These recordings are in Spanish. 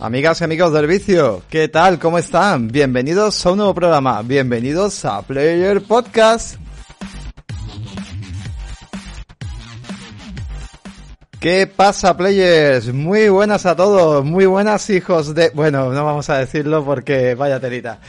Amigas y amigos del vicio, ¿qué tal? ¿Cómo están? Bienvenidos a un nuevo programa, bienvenidos a Player Podcast. ¿Qué pasa, players? Muy buenas a todos, muy buenas hijos de... Bueno, no vamos a decirlo porque vaya telita.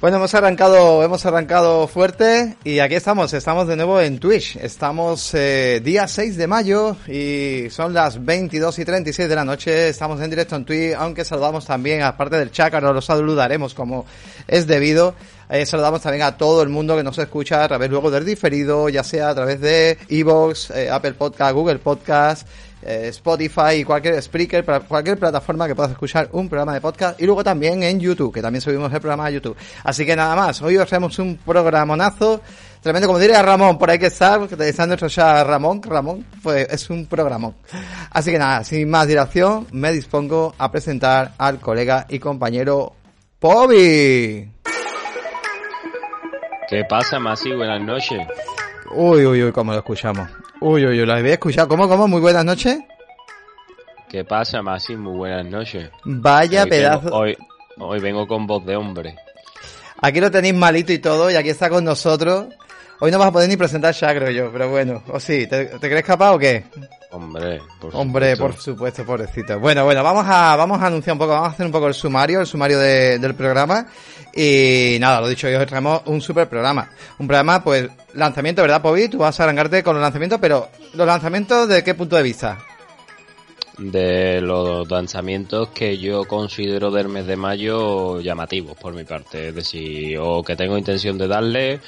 Bueno, hemos arrancado, hemos arrancado fuerte y aquí estamos, estamos de nuevo en Twitch. Estamos eh, día 6 de mayo y son las 22 y 36 de la noche. Estamos en directo en Twitch, aunque saludamos también, aparte del chat, ahora lo saludaremos como es debido. Eh, saludamos también a todo el mundo que nos escucha a través luego del diferido, ya sea a través de Evox, eh, Apple Podcast, Google Podcast, eh, Spotify y cualquier Spreaker, cualquier plataforma que puedas escuchar un programa de podcast y luego también en YouTube, que también subimos el programa a YouTube. Así que nada más, hoy os traemos un programonazo, tremendo, como diría Ramón, por ahí que está, que está nuestro ya Ramón, Ramón, pues es un programón. Así que nada, sin más dilación, me dispongo a presentar al colega y compañero Pobi. ¿Qué pasa, Masi? Buenas noches. Uy, uy, uy, cómo lo escuchamos. Uy, uy, uy, lo había escuchado. ¿Cómo, cómo? Muy buenas noches. ¿Qué pasa, Masi? Muy buenas noches. Vaya pedazo. hoy, hoy vengo con voz de hombre. Aquí lo tenéis malito y todo, y aquí está con nosotros. Hoy no vas a poder ni presentar ya, creo yo, pero bueno. ¿O sí? ¿Te, te crees capaz o qué? Hombre, por Hombre, por supuesto, pobrecito. Bueno, bueno, vamos a, vamos a anunciar un poco, vamos a hacer un poco el sumario, el sumario del programa. Y nada, lo dicho, hoy os traemos un super programa. Un programa, pues, lanzamiento, ¿verdad, Pobi? Tú vas a arrancarte con los lanzamientos, pero ¿los lanzamientos de qué punto de vista? De los lanzamientos que yo considero del mes de mayo llamativos, por mi parte. Es decir, o que tengo intención de darle,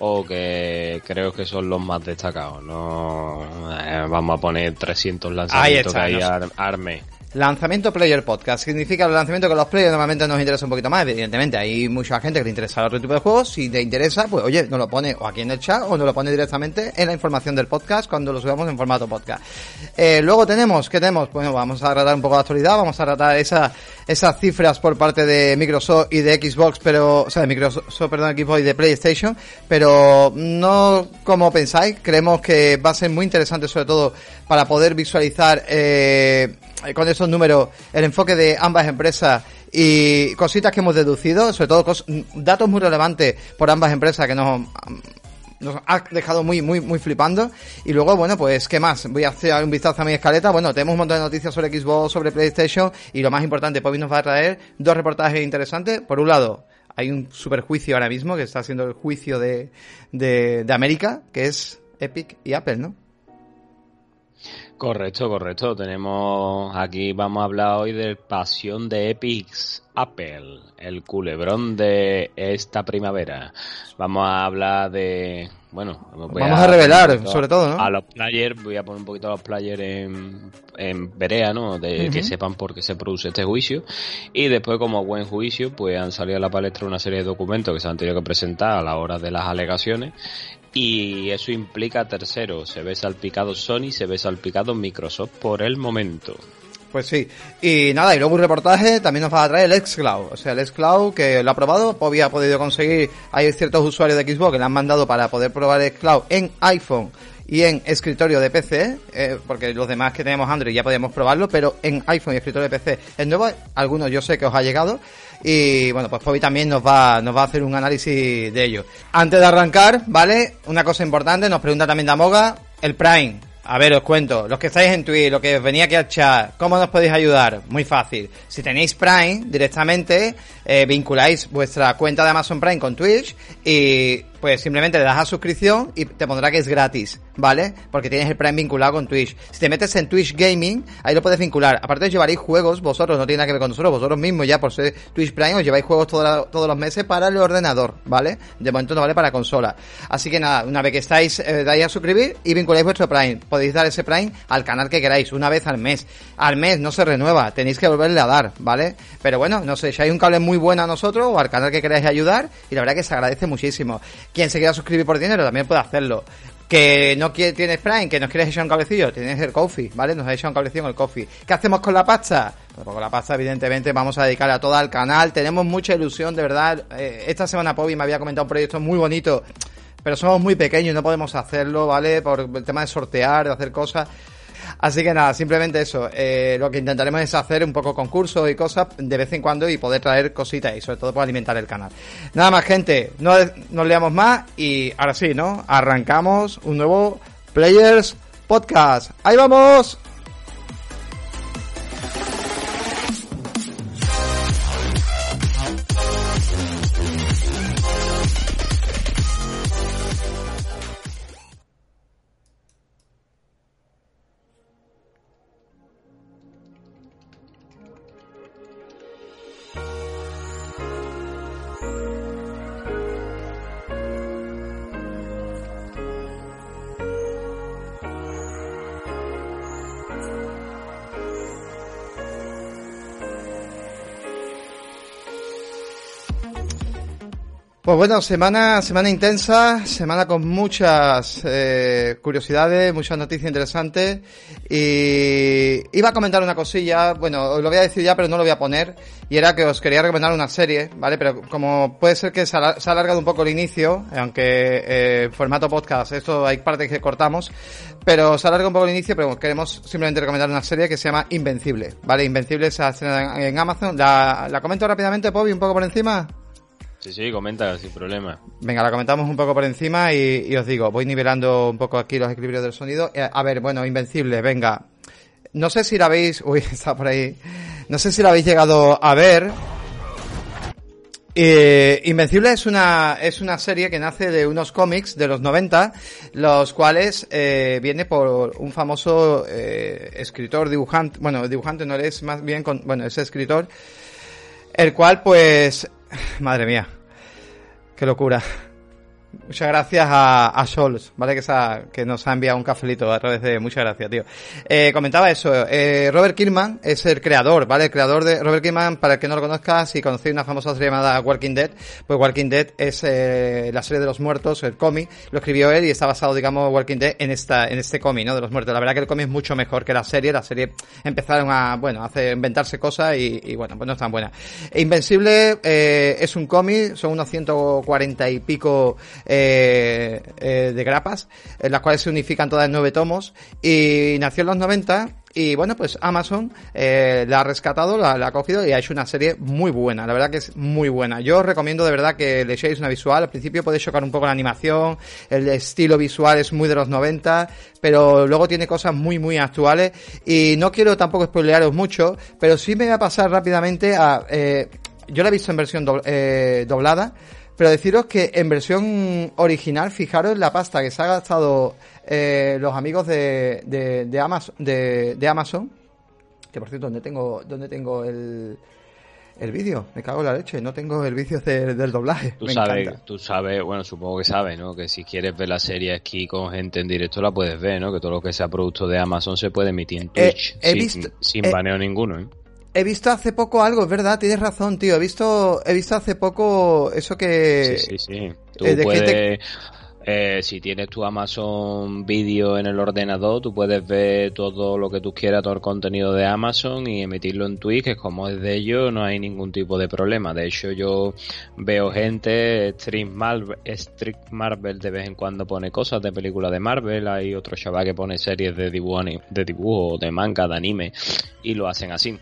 o que creo que son los más destacados. No eh, vamos a poner 300 lanzamientos que hay arme. Lanzamiento Player Podcast. Significa el lanzamiento que los players normalmente nos interesa un poquito más. Evidentemente, hay mucha gente que le interesa otro tipo de juegos. Si te interesa, pues oye, nos lo pone o aquí en el chat o nos lo pone directamente en la información del podcast cuando lo subamos en formato podcast. Eh, luego tenemos, ¿qué tenemos? Bueno, vamos a tratar un poco de actualidad, vamos a tratar esa, esas cifras por parte de Microsoft y de Xbox, pero, o sea, de Microsoft, perdón, Xbox y de PlayStation, pero no como pensáis. Creemos que va a ser muy interesante, sobre todo para poder visualizar eh, con esos números el enfoque de ambas empresas y cositas que hemos deducido, sobre todo datos muy relevantes por ambas empresas que nos, nos ha dejado muy, muy, muy flipando. Y luego, bueno, pues, ¿qué más? Voy a hacer un vistazo a mi escaleta. Bueno, tenemos un montón de noticias sobre Xbox, sobre PlayStation y lo más importante, Pobi nos va a traer dos reportajes interesantes. Por un lado, hay un super juicio ahora mismo que está siendo el juicio de, de, de América, que es Epic y Apple, ¿no? Correcto, correcto. Tenemos aquí, vamos a hablar hoy de pasión de Epics Apple, el culebrón de esta primavera. Vamos a hablar de, bueno, vamos a, revelar, sobre todo, ¿no? A los players, voy a poner un poquito a los players en, en Berea, ¿no? De que sepan por qué se produce este juicio. Y después, como buen juicio, pues han salido a la palestra una serie de documentos que se han tenido que presentar a la hora de las alegaciones y eso implica tercero, se ve salpicado Sony, se ve salpicado Microsoft por el momento. Pues sí, y nada, y luego un reportaje también nos va a traer el Xcloud, o sea, el Xcloud que lo ha probado, había podido conseguir, hay ciertos usuarios de Xbox que le han mandado para poder probar el Xcloud en iPhone y en escritorio de PC, eh, porque los demás que tenemos Android ya podemos probarlo, pero en iPhone y escritorio de PC es nuevo, algunos yo sé que os ha llegado, y bueno, pues Pobi también nos va, nos va a hacer un análisis de ello. Antes de arrancar, ¿vale? Una cosa importante, nos pregunta también Damoga, el Prime. A ver, os cuento. Los que estáis en Twitch, lo que os venía aquí al chat, ¿cómo nos podéis ayudar? Muy fácil. Si tenéis Prime, directamente eh, vinculáis vuestra cuenta de Amazon Prime con Twitch y pues simplemente le das a suscripción y te pondrá que es gratis, ¿vale? Porque tienes el Prime vinculado con Twitch. Si te metes en Twitch Gaming, ahí lo puedes vincular. Aparte llevaréis juegos, vosotros, no tiene nada que ver con nosotros, vosotros mismos ya por ser Twitch Prime os lleváis juegos todos los meses para el ordenador, ¿vale? De momento no vale para consola. Así que nada, una vez que estáis, eh, dais a suscribir y vinculáis vuestro Prime. Podéis dar ese Prime al canal que queráis, una vez al mes. Al mes no se renueva, tenéis que volverle a dar, ¿vale? Pero bueno, no sé, si hay un cable muy bueno a nosotros o al canal que queráis ayudar, y la verdad que se agradece muchísimo. Quien se quiera suscribir por dinero también puede hacerlo. Que no tienes Prime, que nos quieres echar un cablecillo, tienes el Coffee, ¿vale? Nos ha echado un cablecillo en el Coffee. ¿Qué hacemos con la pasta? Tampoco la pasta, evidentemente, vamos a dedicar a todo al canal. Tenemos mucha ilusión, de verdad. Eh, esta semana Pobi me había comentado un proyecto muy bonito, pero somos muy pequeños y no podemos hacerlo, ¿vale? Por el tema de sortear, de hacer cosas. Así que nada, simplemente eso. Eh, lo que intentaremos es hacer un poco concursos y cosas de vez en cuando y poder traer cositas y sobre todo para alimentar el canal. Nada más, gente, no nos leamos más y ahora sí, ¿no? Arrancamos un nuevo Players Podcast. ¡Ahí vamos! Bueno, semana, semana intensa, semana con muchas eh, curiosidades, muchas noticias interesantes y iba a comentar una cosilla, bueno, os lo voy a decir ya pero no lo voy a poner y era que os quería recomendar una serie, ¿vale? Pero como puede ser que se ha, alargado un poco el inicio, aunque eh, formato podcast, esto hay partes que cortamos, pero se alarga un poco el inicio, pero queremos simplemente recomendar una serie que se llama Invencible, ¿vale? Invencible se hace en Amazon, la, la comento rápidamente, Pobi, un poco por encima. Sí, sí, comenta, sin problema. Venga, la comentamos un poco por encima y, os digo, voy nivelando un poco aquí los equilibrios del sonido. Eh, a ver, bueno, Invencible, venga. No sé si la habéis... Uy, está por ahí. No sé si la habéis llegado a ver. Eh, Invencible es una, es una serie que nace de unos cómics de los 90, los cuales eh, viene por un famoso escritor, dibujante, bueno, dibujante no es más bien, con, bueno, es escritor, el cual pues Madre mía. Qué locura. Muchas gracias a, a Scholz, ¿vale? Que, que nos ha enviado un cafelito a través de... Muchas gracias, tío. Eh, comentaba eso. Eh, Robert Kirkman es el creador, ¿vale? El creador de Robert Kirkman, para el que no lo conozca, si conocéis una famosa serie llamada Walking Dead, pues Walking Dead es eh, la serie de los muertos, el cómic, lo escribió él y está basado, digamos, Walking Dead en esta en este cómic, ¿no? De los muertos. La verdad que el cómic es mucho mejor que la serie. La serie empezaron a, bueno, a inventarse cosas y, y, bueno, pues no es tan buena. Invencible eh, es un cómic, son unos 140 y pico eh, eh, de grapas, en las cuales se unifican todas en nueve tomos, y nació en los 90 y bueno, pues Amazon eh, la ha rescatado, la, ha cogido y ha hecho una serie muy buena. La verdad que es muy buena. Yo os recomiendo de verdad que le echéis una visual. Al principio puede chocar un poco la animación, el estilo visual es muy de los 90, pero luego tiene cosas muy, muy actuales. Y no quiero tampoco spoilearos mucho, pero sí me voy a pasar rápidamente a... Eh, yo la he visto en versión doblada pero deciros que en versión original, fijaros la pasta que se ha gastado eh, los amigos de, de, Amazon, de, Amazon. Que por cierto, ¿dónde tengo, dónde tengo el, el vídeo? Me cago en la leche, no tengo el vídeo del doblaje. Tú sabes, tú sabes, bueno, supongo que sabes, ¿no? Que si quieres ver la serie aquí con gente en directo la puedes ver, ¿no? Que todo lo que sea producto de Amazon se puede emitir en eh, Twitch sin, sin baneo ninguno, ¿eh? He visto hace poco algo, es verdad, tienes razón, tío. He visto, he visto hace poco eso que. Sí, sí, sí. Tú eh, puedes. Eh, si tienes tu Amazon Video en el ordenador, tú puedes ver todo lo que tú quieras, todo el contenido de Amazon y emitirlo en Twitch, que como es de ellos no hay ningún tipo de problema. De hecho, yo veo gente, Stream Marvel, Street Marvel de vez en cuando pone cosas de películas de Marvel, hay otro chaval que pone series de dibujo, de dibujo, de manga, de anime, y lo hacen así.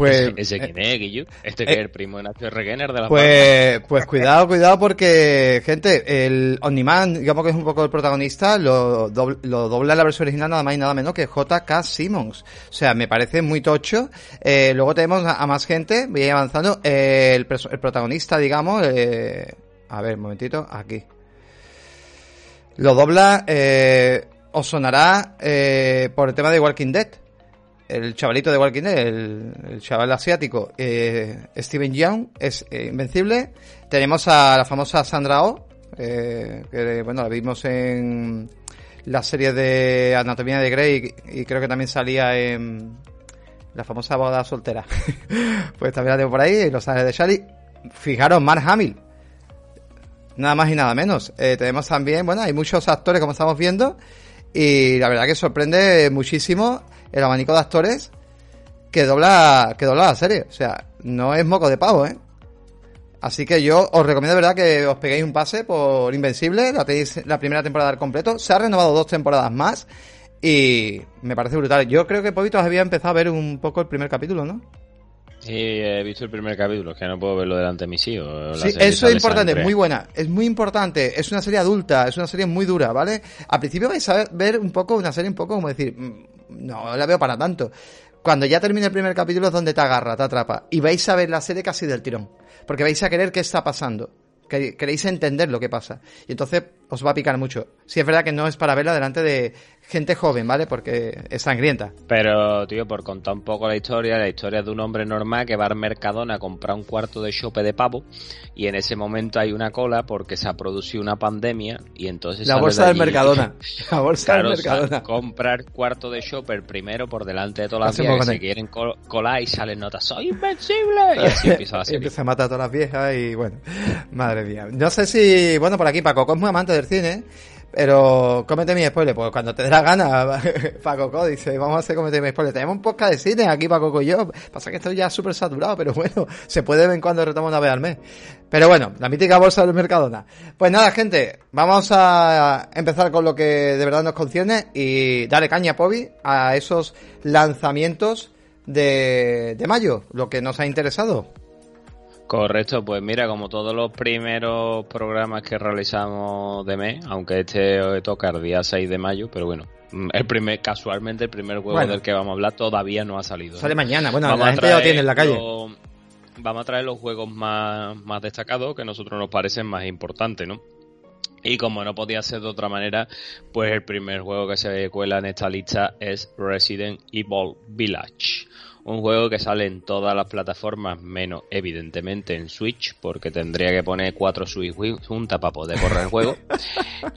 Pues, ¿Ese quién es, Guillo? ¿Este que es el primo de Nacho Regener de la Pues, pues cuidado, cuidado porque, gente, el Omniman, digamos que es un poco el protagonista, lo, lo dobla en la versión original nada más y nada menos que JK Simmons. O sea, me parece muy tocho. Eh, luego tenemos a, más gente, voy a ir avanzando. Eh, el, el, protagonista, digamos, eh, a ver, un momentito, aquí. Lo dobla, eh, os sonará eh, por el tema de Walking Dead el chavalito de Walking Dead, el, chaval asiático, eh, Steven Young, es eh, invencible. Tenemos a la famosa Sandra Oh, eh, que bueno, la vimos en la serie de Anatomía de Grey y, creo que también salía en la famosa boda soltera. pues también la tengo por ahí, Los Ángeles de Charlie. Fijaros, Mark Hamill. Nada más y nada menos. Eh, tenemos también, bueno, hay muchos actores como estamos viendo y la verdad que sorprende muchísimo el abanico de actores que dobla, que dobla la serie. O sea, no es moco de pavo, ¿eh? Así que yo os recomiendo de verdad que os peguéis un pase por Invencible, la, tenéis la primera temporada al completo. Se ha renovado dos temporadas más y me parece brutal. Yo creo que Pobitos había empezado a ver un poco el primer capítulo, ¿no? Sí, he visto el primer capítulo, es que no puedo verlo delante de mis hijos. Sí, eso es importante, muy buena, es muy importante, es una serie adulta, es una serie muy dura, ¿vale? Al principio vais a ver un poco, una serie un poco como decir, mm, no la veo para tanto. Cuando ya termine el primer capítulo es donde te agarra, te atrapa. Y vais a ver la serie casi del tirón. Porque vais a querer qué está pasando. Queréis entender lo que pasa. Y entonces os va a picar mucho. Sí, es verdad que no es para verla delante de gente joven, ¿vale? Porque es sangrienta. Pero, tío, por contar un poco la historia, la historia de un hombre normal que va al Mercadona a comprar un cuarto de chope de pavo y en ese momento hay una cola porque se ha producido una pandemia y entonces... La bolsa del Mercadona. La bolsa del Mercadona. comprar cuarto de shopper primero por delante de todas las viejas que se quieren colar y salen notas, ¡soy invencible! Y así empieza la serie. empieza a matar a todas las viejas y bueno, madre mía. No sé si, bueno, por aquí Paco es muy amante del cine pero cómete mi spoiler, pues cuando te dé la gana, Paco dice, vamos a hacer cómete mi spoiler. Tenemos un podcast de cine aquí, Paco y yo. Pasa que estoy ya súper saturado, pero bueno, se puede ver en cuando retomo una vez al mes. Pero bueno, la mítica bolsa del Mercadona. Pues nada, gente, vamos a empezar con lo que de verdad nos concierne y darle caña, Pobi, a esos lanzamientos de, de mayo, lo que nos ha interesado. Correcto, pues mira, como todos los primeros programas que realizamos de mes, aunque este toca el día 6 de mayo, pero bueno, mm, el primer, casualmente el primer juego del que vamos a hablar todavía no ha salido. Sale mañana, bueno, la gente ya lo tiene en la calle. vamos a traer los juegos más, más destacados que a nosotros nos parecen más importantes, ¿no? Y como no podía ser de otra manera, pues el primer juego que se cuela en esta lista es Resident Evil Village un juego que sale en todas las plataformas, menos evidentemente en Switch, porque tendría que poner cuatro Switch juntas para poder correr el juego.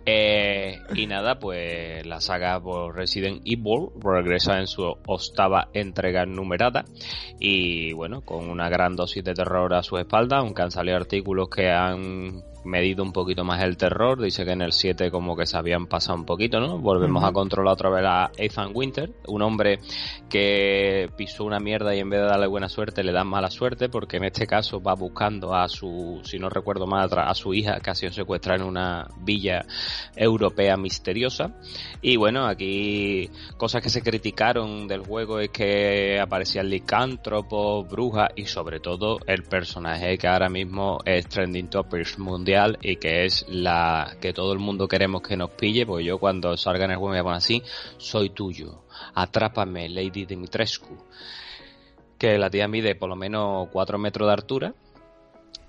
Eh, y nada, pues la saga por Resident Evil regresa en su octava entrega numerada y bueno, con una gran dosis de terror a su espalda, aunque han salido artículos que han medido un poquito más el terror. Dice que en el 7 como que se habían pasado un poquito, ¿no? Volvemos a controlar otra vez a Ethan Winter, un hombre que pisó una mierda y en vez de darle buena suerte le dan mala suerte porque en este caso va buscando a su, si no recuerdo mal, a su hija que ha sido secuestrada en una villa europea misteriosa. Y bueno, aquí cosas que se criticaron del juego es que aparecían licántropos, brujas y sobre todo el personaje que ahora mismo es trending topics mundial y que es la que todo el mundo queremos que nos pille, porque yo cuando salga en el juego me así, soy tuyo, atrápame Lady Dimitrescu, que la tía mide por lo menos 4 metros de altura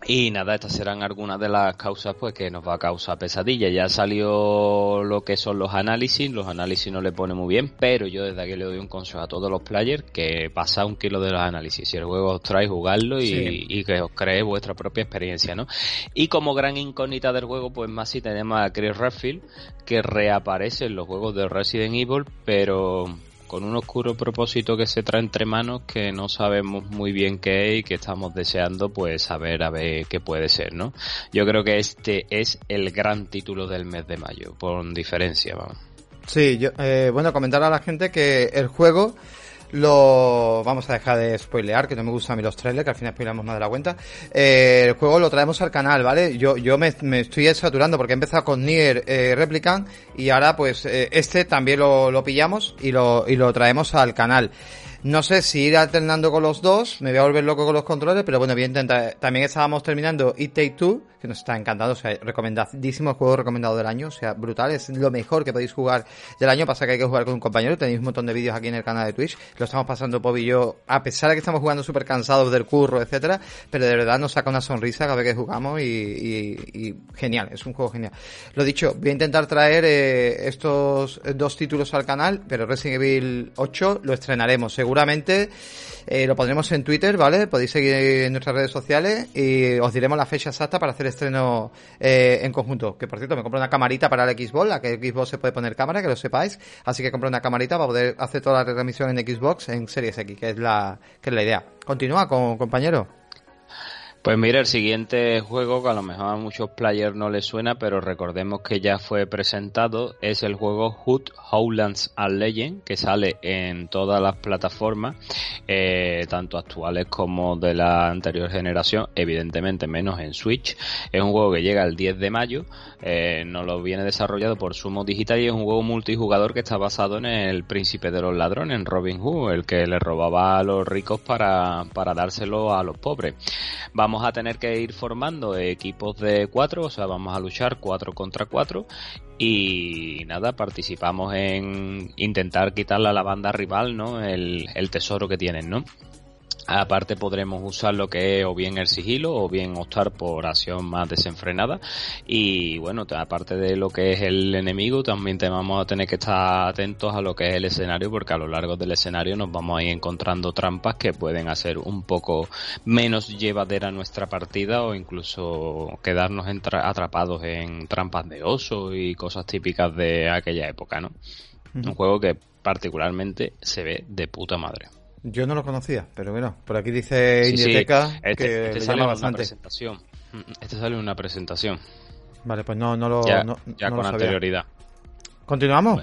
y nada, estas serán algunas de las causas pues que nos va a causar pesadilla. Ya salió lo que son los análisis, los análisis no le pone muy bien, pero yo desde aquí le doy un consejo a todos los players que pasa un kilo de los análisis. Si el juego os trae, jugarlo y, que os cree vuestra propia experiencia, ¿no? Y como gran incógnita del juego, pues más si tenemos a Chris Redfield, que reaparece en los juegos de Resident Evil, pero con un oscuro propósito que se trae entre manos que no sabemos muy bien qué es y que estamos deseando pues saber a ver qué puede ser, ¿no? Yo creo que este es el gran título del mes de mayo, por diferencia, vamos. Sí, yo, eh, bueno, comentar a la gente que el juego lo vamos a dejar de spoilear, que no me gustan a mí los trailers, que al final spoileamos más de la cuenta. Eh, el juego lo traemos al canal, ¿vale? Yo, yo me, estoy saturando porque he empezado con Nier eh, Replicant y ahora pues eh, este también lo, lo pillamos y lo, y lo traemos al canal. No sé si ir alternando con los dos, me voy a volver loco con los controles, pero bueno, voy a intentar. También estábamos terminando It Take Two, que nos está encantando, o sea, recomendadísimo juego recomendado del año, o sea, brutal, es lo mejor que podéis jugar del año, pasa que hay que jugar con un compañero, tenéis un montón de vídeos aquí en el canal de Twitch, lo estamos pasando Pop y yo, a pesar de que estamos jugando súper cansados del curro, etcétera, pero de verdad nos saca una sonrisa cada vez que jugamos y, genial, es un juego genial. Lo dicho, voy a intentar traer eh, estos dos títulos al canal, pero Resident Evil 8 lo estrenaremos. Seguramente eh, lo pondremos en Twitter, ¿vale? Podéis seguir en nuestras redes sociales y os diremos la fecha exacta para hacer estreno eh, en conjunto. Que por cierto, me compré una camarita para el Xbox, la que Xbox se puede poner cámara, que lo sepáis. Así que compré una camarita para poder hacer toda la retransmisión en Xbox en Series X, que es la, que es la idea. Continúa, con, compañero. Pues mira, el siguiente juego que a lo mejor a muchos players no les suena, pero recordemos que ya fue presentado, es el juego Hood Howlands and Legend, que sale en todas las plataformas, eh, tanto actuales como de la anterior generación, evidentemente menos en Switch. Es un juego que llega el 10 de mayo, eh, nos lo viene desarrollado por Sumo Digital y es un juego multijugador que está basado en el príncipe de los ladrones, en Robin Hood, el que le robaba a los ricos para, para dárselo a los pobres. Vamos vamos a tener que ir formando equipos de cuatro, o sea, vamos a luchar cuatro contra cuatro y nada, participamos en intentar quitarle a la banda rival, ¿no? El, el tesoro que tienen, ¿no? Aparte podremos usar lo que es o bien el sigilo o bien optar por acción más desenfrenada. Y bueno, aparte de lo que es el enemigo, también vamos a tener que estar atentos a lo que es el escenario porque a lo largo del escenario nos vamos a ir encontrando trampas que pueden hacer un poco menos llevadera nuestra partida o incluso quedarnos atrapados en trampas de oso y cosas típicas de aquella época, ¿no? Un juego que particularmente se ve de puta madre. Yo no lo conocía, pero bueno, por aquí dice Indieteca este, que este sale bastante. Una presentación. Este sale en una presentación. Vale, pues no, no lo. Ya, no, ya con anterioridad. ¿Continuamos?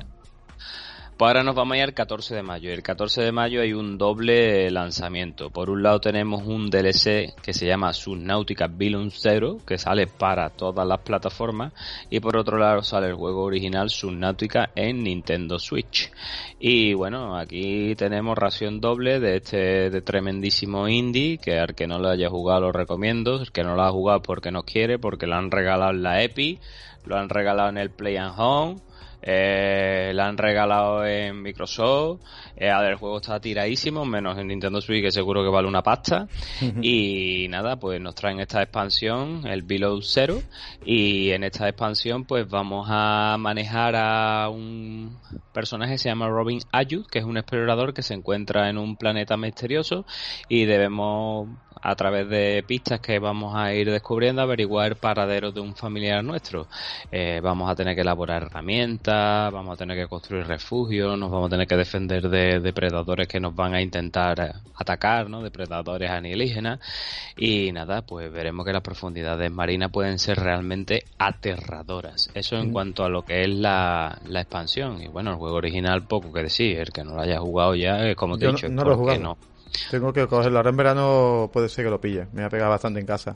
Ahora nos vamos a ir al 14 de mayo. El 14 de mayo hay un doble lanzamiento. Por un lado tenemos un DLC que se llama Subnautica Billion Zero, que sale para todas las plataformas. Y por otro lado sale el juego original Subnautica en Nintendo Switch. Y bueno, aquí tenemos ración doble de este de tremendísimo indie, que al que no lo haya jugado lo recomiendo. El que no lo ha jugado porque no quiere, porque lo han regalado en la EPI, lo han regalado en el Play and Home eh, la han regalado en Microsoft. Eh, el juego está tiradísimo, menos en Nintendo Switch, que seguro que vale una pasta. y nada, pues nos traen esta expansión, el Below Zero. Y en esta expansión, pues vamos a manejar a un personaje que se llama Robin Ayud, que es un explorador que se encuentra en un planeta misterioso y debemos a través de pistas que vamos a ir descubriendo, averiguar paraderos de un familiar nuestro. Eh, vamos a tener que elaborar herramientas, vamos a tener que construir refugios, nos vamos a tener que defender de depredadores que nos van a intentar atacar, ¿no? Depredadores alienígenas. Y nada, pues veremos que las profundidades marinas pueden ser realmente aterradoras. Eso en cuanto a lo que es la, la expansión. Y bueno, el juego original poco que decir, el que no lo haya jugado ya, es como te he dicho, no, lo no tengo que cogerlo. Ahora en verano puede ser que lo pille. Me ha pegado bastante en casa.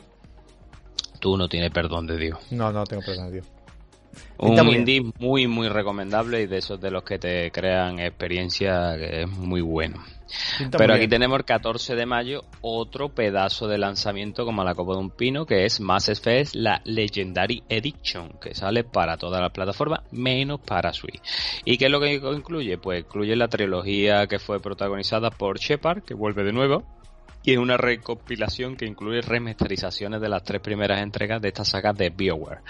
Tú no tienes perdón de Dios. No, no tengo perdón de Dios. Un indie muy, muy recomendable y de esos de los que te crean experiencia que es muy bueno. Pero aquí tenemos el 14 de mayo otro pedazo de lanzamiento como la copa de un pino que es Mass Effect la Legendary Edition que sale para todas las plataformas menos para Switch. ¿Y qué es lo que incluye? Pues incluye la trilogía que fue protagonizada por Shepard que vuelve de nuevo y es una recopilación que incluye remasterizaciones de las tres primeras entregas de esta saga de BioWare.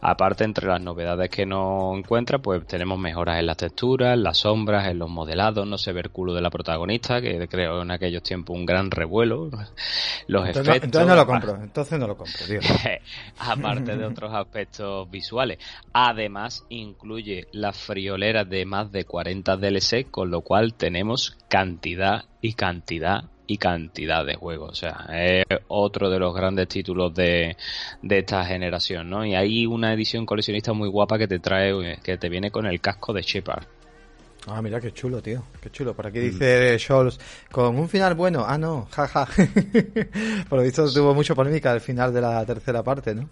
Aparte, entre las novedades que nos encuentra, pues tenemos mejoras en las texturas, en las sombras, en los modelados, no se ve el culo de la protagonista, que creo en aquellos tiempos un gran revuelo, los efectos... entonces no lo compro, entonces no lo compro, tío. Aparte de otros aspectos visuales. Además, incluye las frioleras de más de 40 DLC, con lo cual tenemos cantidad y cantidad y cantidad de juegos. O sea, es otro de los grandes títulos de, de esta generación, ¿no? Y hay una edición coleccionista muy guapa que te trae, que te viene con el casco de Shepard. Ah, mira qué chulo, tío. Qué chulo. Por aquí mm. dice Scholz, con un final bueno. Ah, no, jaja. Por lo visto tuvo mucha polémica al final de la tercera parte, ¿no?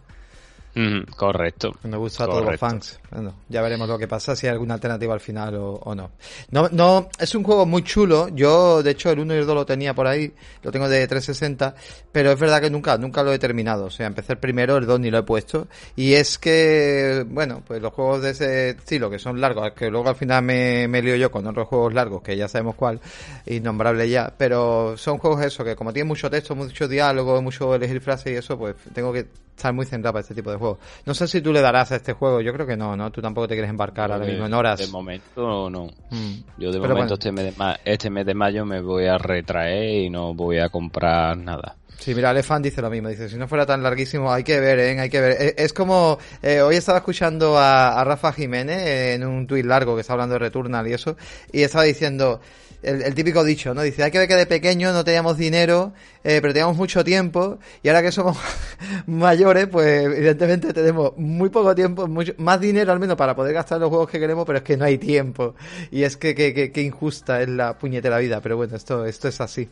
Correcto. Me gusta a todos los fans. Bueno, ya veremos lo que pasa, si hay alguna alternativa al final o, no. No, no, es un juego muy chulo. Yo, de hecho, el 1 y el 2 lo tenía por ahí, lo tengo de 360, pero es verdad que nunca, nunca lo he terminado. O sea, empecé el primero, el 2 ni lo he puesto. Y es que, bueno, pues los juegos de ese estilo, que son largos, que luego al final me, me lío yo con otros juegos largos, que ya sabemos cuál, innombrable ya, pero son juegos eso, que como tienen mucho texto, mucho diálogo, mucho elegir frases y eso, pues tengo que estar muy centrado para este tipo de juegos. No sé si tú le darás a este juego, yo creo que no, ¿no? Tú tampoco te quieres embarcar ahora mismo en horas. De momento no. Mm. Yo de momento este, mes de este mes de mayo me voy a retraer y no voy a comprar nada. Sí, mira, Alefan dice lo mismo, dice, si no fuera tan larguísimo, hay que ver, ¿eh? hay que ver. Eh, es, como, eh, hoy estaba escuchando a, Rafa Jiménez en un tuit largo que está hablando de Returnal y eso, y estaba diciendo, el, típico dicho, ¿no? Dice, hay que ver que de pequeño no teníamos dinero, eh, pero teníamos mucho tiempo, y ahora que somos mayores, pues evidentemente tenemos muy poco tiempo, mucho, más dinero al menos para poder gastar los juegos que queremos, pero es que no hay tiempo. Y es que, que, que, que injusta es la puñetera vida, pero bueno, esto, esto es así.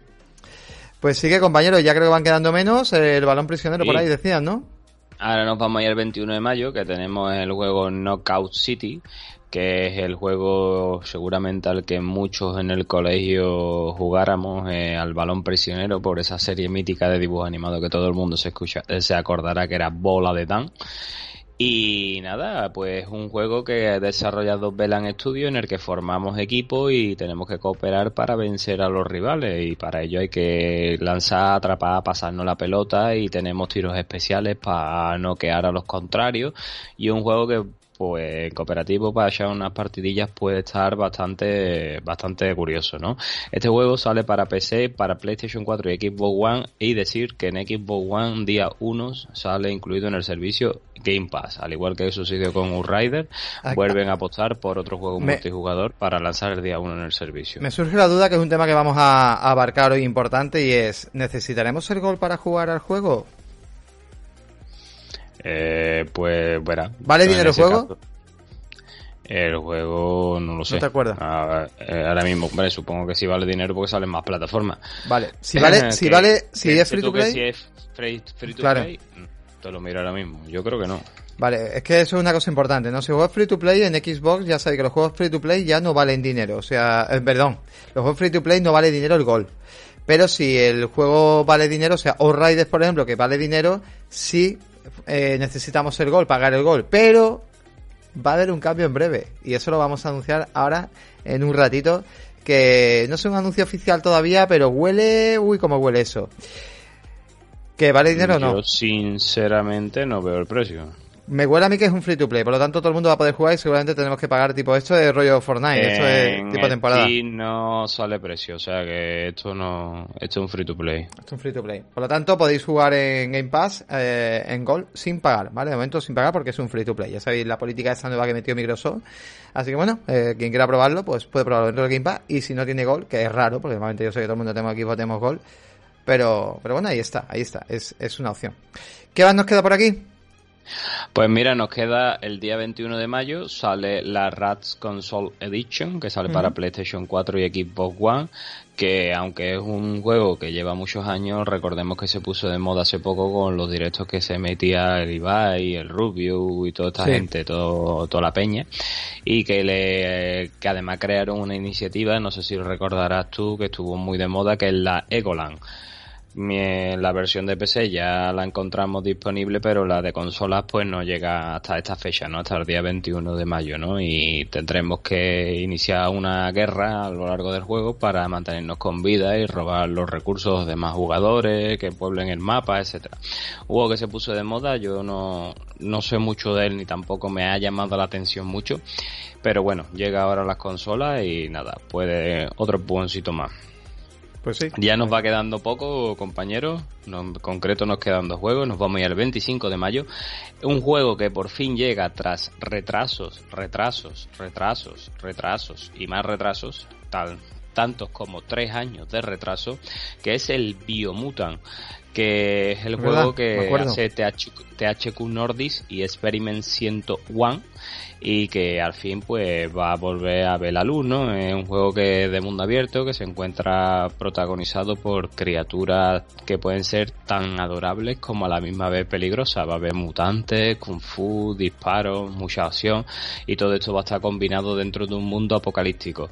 Pues sigue, compañeros, ya creo que van quedando menos. Eh, el balón prisionero por ahí decían, ¿no? Ahora nos vamos a ir el 21 de mayo, que tenemos el juego Knockout City, que es el juego seguramente al que muchos en el colegio jugáramos eh, al balón prisionero por esa serie mítica de dibujos animados que todo el mundo se escucha, se acordará que era Bola de Dan. Y nada, pues un juego que ha desarrollado Velan Studio en el que formamos equipo y tenemos que cooperar para vencer a los rivales y para ello hay que lanzar, atrapar, pasarnos la pelota y tenemos tiros especiales para noquear a los contrarios y un juego que pues cooperativo para echar unas partidillas puede estar bastante bastante curioso, ¿no? Este juego sale para PC, para PlayStation 4 y Xbox One y decir que en Xbox One día 1 sale incluido en el servicio Game Pass, al igual que sucedió con Rider, vuelven a apostar por otro juego multijugador para lanzar el día 1 en el servicio. Me surge la duda que es un tema que vamos a abarcar hoy importante y es ¿necesitaremos el gol para jugar al juego? Eh, pues, verá. ¿Vale dinero el juego? el juego no lo sé. ¿No te acuerdas? Ah, eh, ahora mismo, vale, supongo que sí vale dinero porque salen más plataformas. Vale, si vale, si vale, si es free to play. Si es free, to play, mm, te lo miro ahora mismo. Yo creo que no. Vale, es que eso es una cosa importante, ¿no? Si juegas free to play en Xbox, ya sabéis que los juegos free to play ya no valen dinero. O sea, eh, perdón, los juegos free to play no vale dinero el gol. Pero si el juego vale dinero, o sea, Riders, por ejemplo, que vale dinero, sí eh, necesitamos el gol, pagar el gol, pero va a haber un cambio en breve y eso lo vamos a anunciar ahora en un ratito que no es un anuncio oficial todavía, pero huele, uy, cómo huele eso. ¿Que vale dinero o no? Yo sinceramente no veo el precio. Me huele a mí que es un free to play, por lo tanto todo el mundo va a poder jugar y seguramente tenemos que pagar tipo esto de rollo Fortnite, esto es tipo temporada. Y no sale precio, o sea que esto no, esto es un free to play. Esto es un free to play. Por lo tanto podéis jugar en Game Pass, eh, en Gold, sin pagar, ¿vale? De momento sin pagar porque es un free to play. Ya sabéis la política esta nueva que metió Microsoft. Así que bueno, eh, quien quiera probarlo, pues puede probarlo dentro del Game Pass. Y si no tiene Gold, que es raro, porque normalmente yo sé que todo el mundo tenemos aquí, tenemos Gold. Pero, pero bueno, ahí está, ahí está, es, es una opción. ¿Qué más nos queda por aquí? Pues mira, nos queda el día 21 de mayo, sale la Rats Console Edition, que sale para PlayStation 4 y Xbox One, que aunque es un juego que lleva muchos años, recordemos que se puso de moda hace poco con los directos que se metía el Ibai, el Rubio y toda esta gente, todo, toda la peña, y que le, que además crearon una iniciativa, no sé si lo recordarás tú, que estuvo muy de moda, que es la Egoland la versión de PC ya la encontramos disponible, pero la de consolas pues no llega hasta esta fecha, ¿no? Hasta el día 21 de mayo, ¿no? Y tendremos que iniciar una guerra a lo largo del juego para mantenernos con vida y robar los recursos de más jugadores, que pueblen el mapa, etcétera. Hubo que se puso de moda, yo no, no sé mucho de él ni tampoco me ha llamado la atención mucho, pero bueno, llega ahora a las consolas y nada, puede otro puoncito más. Pues sí. Ya nos va quedando poco, compañeros. en concreto nos quedan dos juegos. Nos vamos a ir al 25 de mayo. Un juego que por fin llega tras retrasos, retrasos, retrasos, retrasos y más retrasos. Tal, tantos como tres años de retraso. Que es el Biomutant. Que es el juego que hace THQ Nordis y Experiment 101 y que al fin pues va a volver a ver la luz, ¿no? Es un juego que de mundo abierto que se encuentra protagonizado por criaturas que pueden ser tan adorables como a la misma vez peligrosas. Va a haber mutantes, kung fu, disparos, mucha acción y todo esto va a estar combinado dentro de un mundo apocalíptico.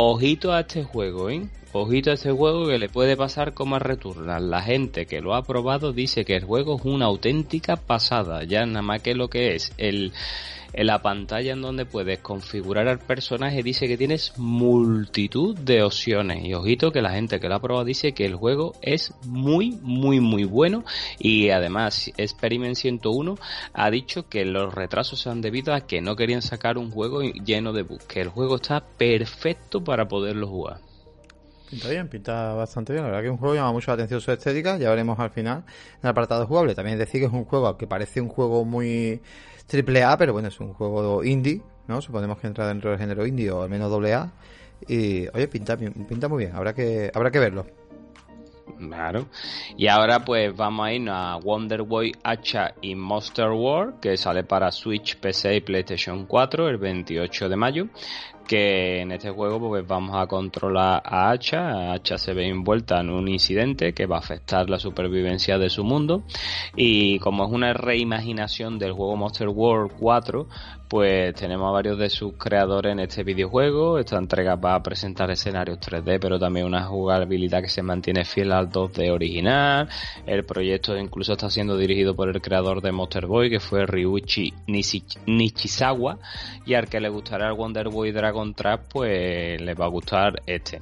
Ojito a este juego, ¿eh? Ojito a este juego que le puede pasar como a. La gente que lo ha probado dice que el juego es una auténtica pasada. Ya nada más que lo que es el en la pantalla en donde puedes configurar al personaje dice que tienes multitud de opciones y ojito que la gente que lo ha probado dice que el juego es muy muy muy bueno y además Experiment 101 ha dicho que los retrasos se han debido a que no querían sacar un juego lleno de bugs, que el juego está perfecto para poderlo jugar. Pinta bien, pinta bastante bien. La verdad que es un juego llama mucho la atención su estética. Ya veremos al final en el apartado jugable. También decir que es un juego que parece un juego muy triple A, pero bueno, es un juego indie, ¿no? Suponemos que entra dentro del género indie o al menos doble A. Y, oye, pinta, pinta muy bien. Habrá que, habrá que verlo. Claro. Y ahora pues vamos a irnos a Wonder Boy Hacha y Monster War, que sale para Switch, PC y PlayStation 4 el 28 de mayo que en este juego pues vamos a controlar a Hacha, Hacha se ve envuelta en un incidente que va a afectar la supervivencia de su mundo y como es una reimaginación del juego Monster World 4, pues tenemos a varios de sus creadores en este videojuego. Esta entrega va a presentar escenarios 3D, pero también una jugabilidad que se mantiene fiel al 2D original. El proyecto incluso está siendo dirigido por el creador de Monster Boy, que fue Ryuichi Nishizawa, y al que le gustará el Wonder Boy Dragon Trap, pues le va a gustar este.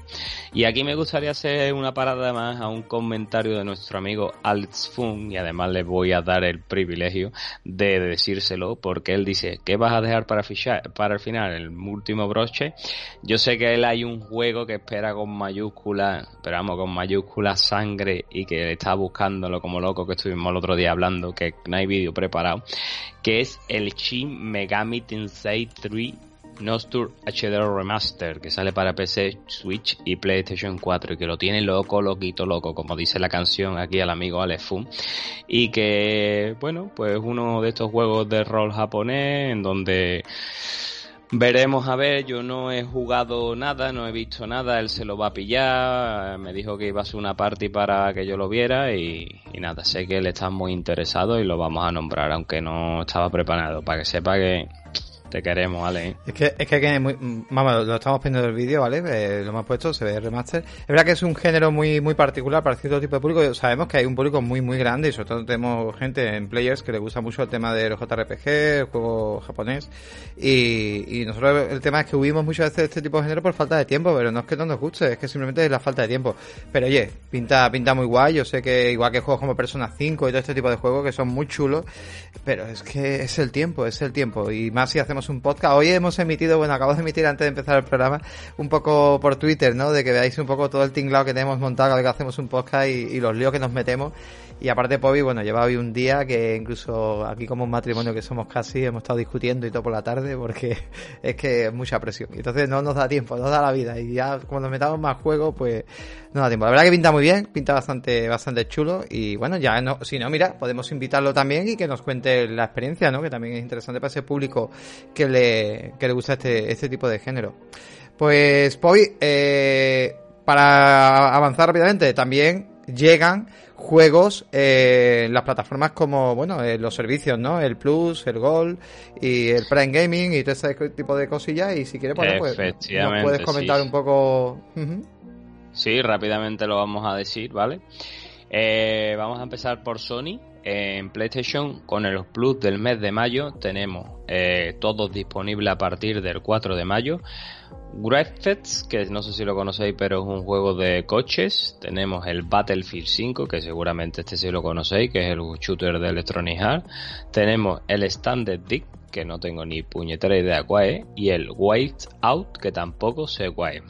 Y aquí me gustaría hacer una parada más a un comentario de nuestro amigo Alex Fun, y además le voy a dar el privilegio de decírselo, porque él dice, ¿qué vas a dejar para, fichar, para el final, el último broche. Yo sé que él hay un juego que espera con mayúsculas, pero vamos, con mayúsculas sangre y que está buscándolo como loco que estuvimos el otro día hablando, que no hay vídeo preparado, que es el Shin Megami Tensei 3 Nostur HD Remaster que sale para PC, Switch y PlayStation 4 y que lo tiene loco, loquito, loco, como dice la canción aquí al amigo Alefum y que, bueno, pues uno de estos juegos de rol japonés en donde Veremos a ver, yo no he jugado nada, no he visto nada, él se lo va a pillar, me dijo que iba a ser una party para que yo lo viera y, y, nada, sé que él está muy interesado y lo vamos a nombrar, aunque no estaba preparado, para que sepa que, te queremos, ¿vale? Es que, es que, muy, vamos, lo estamos viendo el vídeo, ¿vale? Eh, lo hemos puesto, se ve remaster. Es verdad que es un género muy, muy particular para cierto tipo de público. Sabemos que hay un público muy, muy grande y sobre todo tenemos gente en players que le gusta mucho el tema de los JRPG, el juego japonés. Y, y nosotros el tema es que huimos muchas veces este tipo de género por falta de tiempo, pero no es que no nos guste, es que simplemente es la falta de tiempo. Pero oye, pinta, pinta muy guay. Yo sé que igual que juegos como Persona 5 y todo este tipo de juegos que son muy chulos, pero es que es el tiempo, es el tiempo. Y más si hacemos un podcast. Hoy hemos emitido, bueno, acabo de emitir antes de empezar el programa, un poco por Twitter, ¿no? De que veáis un poco todo el tinglado que tenemos montado que hacemos un podcast y, los líos que nos metemos. Y aparte, Pobi, bueno, lleva hoy un día que incluso aquí como un matrimonio que somos casi, hemos estado discutiendo y todo por la tarde porque es que es mucha presión. Y entonces no nos da tiempo, nos da la vida. Y ya cuando metamos más juegos, pues no da tiempo. La verdad que pinta muy bien, pinta bastante, bastante chulo. Y bueno, ya no, si no, mira, podemos invitarlo también y que nos cuente la experiencia, ¿no? Que también es interesante para ese público que le, que le gusta este, este tipo de género. Pues, Poy, eh, para avanzar rápidamente, también llegan juegos eh, en las plataformas como, bueno, eh, los servicios, ¿no? El Plus, el Gold y el Prime Gaming y todo ese tipo de cosillas. Y si quieres, bueno, pues nos puedes comentar un poco. Sí, rápidamente lo vamos a decir, ¿vale? Eh, vamos a empezar por Sony. En PlayStation, con el Plus del mes de mayo, tenemos eh, todos disponibles a partir del 4 de mayo. Graphics, que no sé si lo conocéis, pero es un juego de coches. Tenemos el Battlefield 5, que seguramente este sí lo conocéis, que es el shooter de Electronic Arts. Tenemos el Standard Dick, que no tengo ni puñetera idea cuál es. Y el White Out, que tampoco sé cuál es.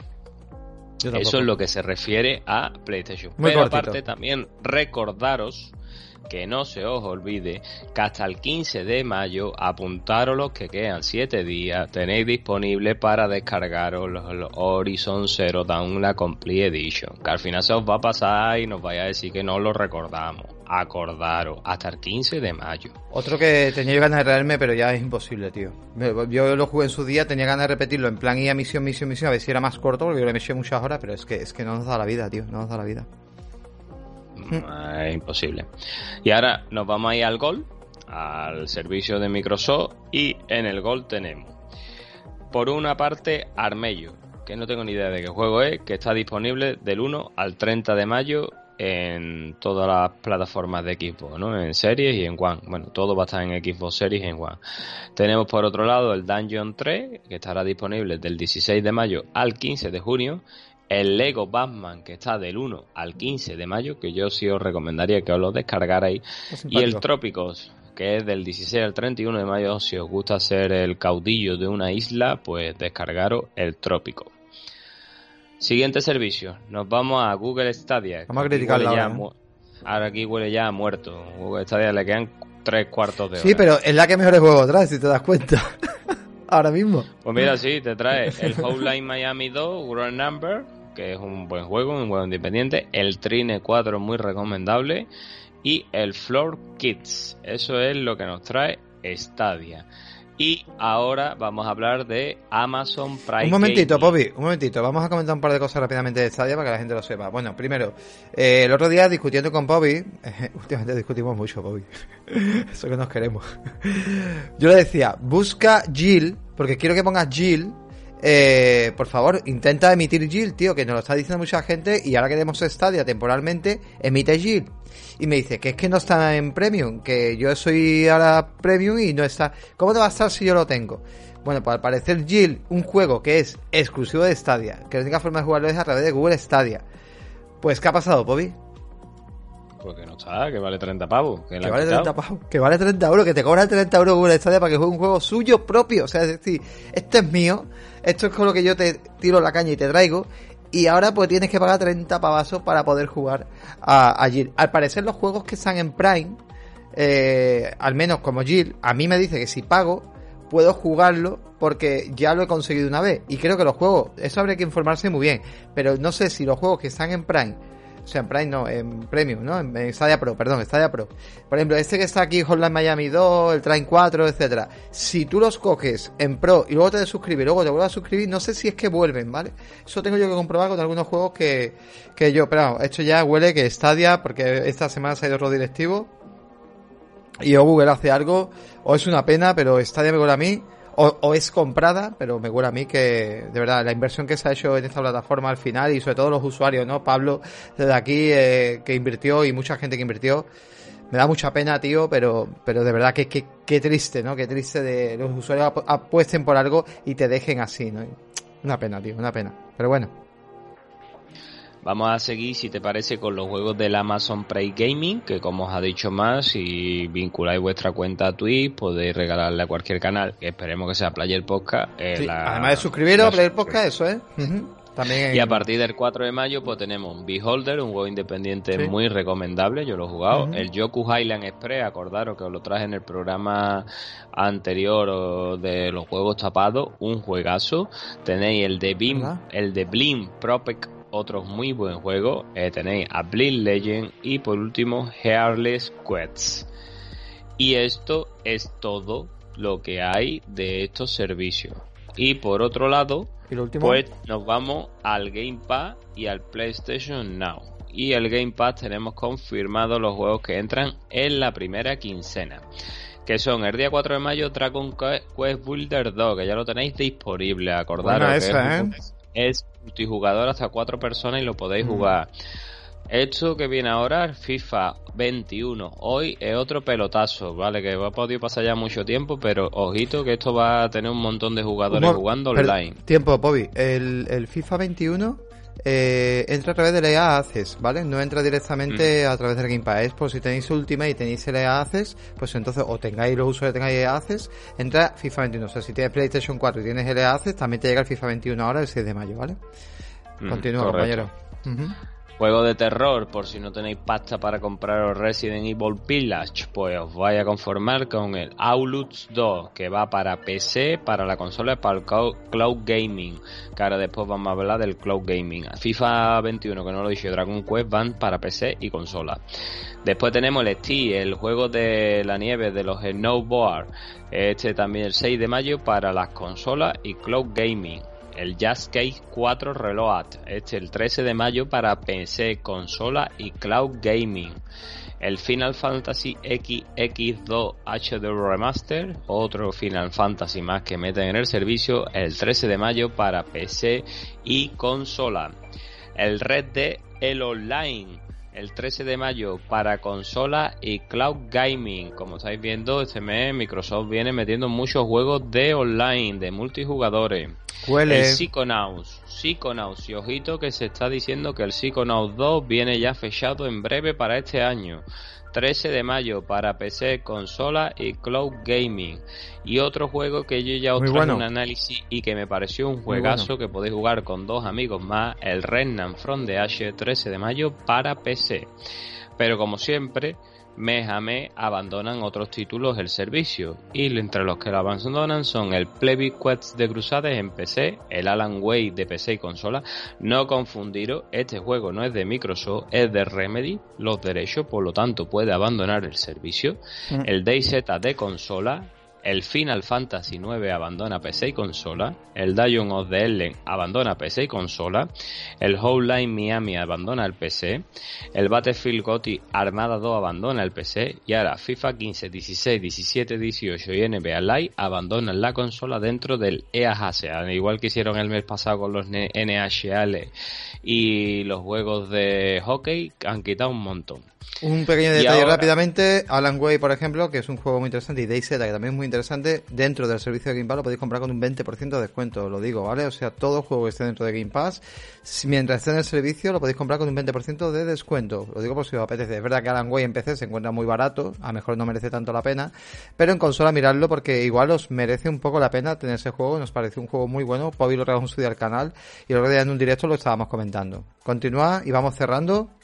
Eso es lo que se refiere a PlayStation. Pero aparte también recordaros que no se os olvide que hasta el 15 de mayo apuntaros los que quedan 7 días tenéis disponible para descargaros los, Horizon Zero Dawn la Complete Edition que al final se os va a pasar y nos vaya a decir que no lo recordamos. Acordaros hasta el 15 de mayo. Otro que tenía ganas de traerme pero ya es imposible tío. Yo lo jugué en su día tenía ganas de repetirlo en plan ir a misión misión misión a ver si era más corto porque yo le metí muchas horas pero es que es que no nos da la vida tío no nos da la vida es imposible. Y ahora nos vamos a ir al Gol, al servicio de Microsoft, y en el Gol tenemos, por una parte, Armello, que no tengo ni idea de qué juego es, que está disponible del 1 al 30 de mayo en todas las plataformas de Xbox, ¿no? En series y en One. Bueno, todo va a estar en Xbox Series y en One. Tenemos por otro lado el Dungeon 3, que estará disponible del 16 de mayo al 15 de junio el Lego Batman que está del 1 al 15 de mayo, que yo sí os recomendaría que os lo descargarais, y el Trópicos, que es del 16 al 31 de mayo, si os gusta ser el caudillo de una isla, pues descargaros el Trópico. Siguiente servicio. Nos vamos a Google Stadia. Vamos a criticarlo Ahora, ahora, ahora aquí huele ya a muerto. Google Stadia le quedan tres cuartos de hora. Sí, pero es la que mejores juegos trae, si te das cuenta. ahora mismo. Pues mira, sí, te trae el Hotline Miami 2, World Number, que es un buen juego, un juego independiente. El Trine 4, muy recomendable. Y el Floor Kids. Eso es lo que nos trae Stadia. Y ahora vamos a hablar de Amazon Prime. Un momentito. Poppy, un momentito. Vamos a comentar un par de cosas rápidamente de Stadia para que la gente lo sepa. Bueno, primero, eh, el otro día discutiendo con Poppy, últimamente discutimos mucho, Poppy. Eso que nos queremos. Yo le decía, busca Jill, porque quiero que pongas Jill. Eh, por favor, intenta emitir Jill, tío, que nos lo está diciendo mucha gente y ahora que tenemos Stadia temporalmente, emite Jill. Y me dice que es que no está en Premium, que yo soy ahora Premium y no está. ¿Cómo te va a estar si yo lo tengo? Bueno, pues al parecer Jill, un juego que es exclusivo de Stadia, que la única forma de jugarlo es a través de Google Stadia. Pues, ¿qué ha pasado, Bobby? Porque no está, que vale 30 pavos. Que, Que vale, quitado. 30 pavos, que vale 30 euros, que te cobra 30 euros Google Stadia para que juegue un juego suyo propio. O sea, es decir, esto es mío, esto es con lo que yo te tiro la caña y te traigo. Y ahora pues tienes que pagar 30 pavazos para poder jugar a, a Jill. Al parecer los juegos que están en Prime, eh, al menos como Jill, a mí me dice que si pago, puedo jugarlo porque ya lo he conseguido una vez. Y creo que los juegos, eso habría que informarse muy bien. Pero no sé si los juegos que están en Prime, o sea, en Prime no, en Premium, ¿no? En, Stadia Pro, perdón, Stadia Pro. Por ejemplo, este que está aquí, Hotline Miami 2, el Train 4, etcétera. Si tú los coges en Pro y luego te suscribes luego te vuelves a suscribir, no sé si es que vuelven, ¿vale? Eso tengo yo que comprobar con algunos juegos que, que yo, pero esto ya huele que Stadia, porque esta semana se ha ido otro directivo y o Google hace algo, o es una pena, pero Stadia me a mí, o, es comprada, pero me huele a mí que, de verdad, la inversión que se ha hecho en esta plataforma al final, y sobre todo los usuarios, ¿no? Pablo, desde aquí, eh, que invirtió, y mucha gente que invirtió, me da mucha pena, tío, pero, pero de verdad que, que, triste, ¿no? Qué triste de los usuarios ap- apuesten por algo y te dejen así, ¿no? Una pena, tío, una pena. Pero bueno. Vamos a seguir, si te parece, con los juegos del Amazon Prime Gaming, que como os ha dicho más, si vinculáis vuestra cuenta a Twitch, podéis regalarle a cualquier canal, que esperemos que sea Player Podcast. eh, Sí, la- Además de suscribiros la a Player. Podcast, eso, ¿eh? También Y a partir del 4 de mayo, pues tenemos Beholder, un juego independiente Sí. muy recomendable, yo lo he jugado. El Yoku Highland Express, acordaros que os lo traje en el programa anterior de los juegos tapados, un juegazo. Tenéis el de Beam, ¿Verdad? el de Blim Propec, otro muy buen juego. Eh, tenéis a Blim Legend y por último Hairless Quest. Y esto es todo lo que hay de estos servicios. Y por otro lado, y lo último. pues nos vamos al Game Pass y al PlayStation Now. Y el Game Pass tenemos confirmados los juegos que entran en la primera quincena. Que son el día 4 de mayo Dragon Que- Quest Builder 2, que ya lo tenéis disponible. Acordaros Buena que esa, es, ¿eh? es multijugador hasta 4 personas y lo podéis Mm. jugar. Esto que viene ahora, FIFA 21. Hoy es otro pelotazo, ¿vale? Que ha podido pasar ya mucho tiempo, pero ojito que esto va a tener un montón de jugadores jugando online. Tiempo, Bobby. El, el FIFA 21 eh, entra a través de la EA Access, ¿vale? No entra directamente Mm. a través del Game Pass. Por si tenéis Ultimate y tenéis el EA Access, pues entonces, o tengáis los usuarios que tengáis EA Access, entra FIFA 21. O sea, si tienes PlayStation 4 y tienes el EA Access, también te llega el FIFA 21 ahora el 6 de mayo, ¿vale? Mm, Continúa, correcto. compañero. Juego de terror, por si no tenéis pasta para compraros Resident Evil Village, pues os vais a conformar con el Aulux 2, que va para PC, para la consola y para el cloud gaming, que ahora después vamos a hablar del cloud gaming. FIFA 21, que no lo dicho, Dragon Quest van para PC y consola. Después tenemos el Steel, el juego de la nieve de los snowboard, este también el 6 de mayo para las consolas y cloud gaming el Just Case 4 Reload, este el 13 de mayo para PC, consola y cloud gaming. El Final Fantasy XX2 HD Remaster, otro Final Fantasy más que meten en el servicio, el 13 de mayo para PC y consola. El Red Dead El Online, el 13 de mayo para consola y cloud gaming. Como estáis viendo, este mes Microsoft viene metiendo muchos juegos de online, de multijugadores. Huele. El Psychonauts. Psychonauts. Y ojito que se está diciendo que el Psychonauts 2 viene ya fechado en breve para este año. 13 de mayo para PC, consola y cloud gaming. Y otro juego que yo ya os traigo un análisis y que me pareció un juegazo que podéis jugar con dos amigos más, el Remnant from the Ashes 13 de mayo para PC. Pero como siempre, mes a mes abandonan otros títulos el servicio y entre los que lo abandonan son el Plebby Quest de Crusades en PC, el Alan Wake de PC y consola. No confundiros, este juego no es de Microsoft, es de Remedy, los derechos, por lo tanto puede abandonar el servicio. Mm. El DayZ de consola, el Final Fantasy IX abandona PC y consola, el Dion of the Ellen abandona PC y consola, el Hotline Miami abandona el PC, el Battlefield GOTY Armada 2 abandona el PC y ahora FIFA 15, 16, 17, 18 y NBA Live abandonan la consola dentro del EAHC, al igual que hicieron el mes pasado con los NHL y los juegos de hockey han quitado un montón. Un pequeño detalle rápidamente, Alan Way, por ejemplo, que es un juego muy interesante, y DayZ, que también es muy interesante, dentro del servicio de Game Pass lo podéis comprar con un 20% de descuento, lo digo, ¿vale? O sea, todo juego que esté dentro de Game Pass, mientras esté en el servicio, lo podéis comprar con un 20% de descuento. Lo digo por si os apetece. Es verdad que Alan Way en PC se encuentra muy barato, a lo mejor no merece tanto la pena, pero en consola miradlo porque igual os merece un poco la pena tener ese juego, nos parece un juego muy bueno, Pobi lo trajo su día al canal, y el otro día en un directo lo estábamos comentando. Continúa y vamos cerrando.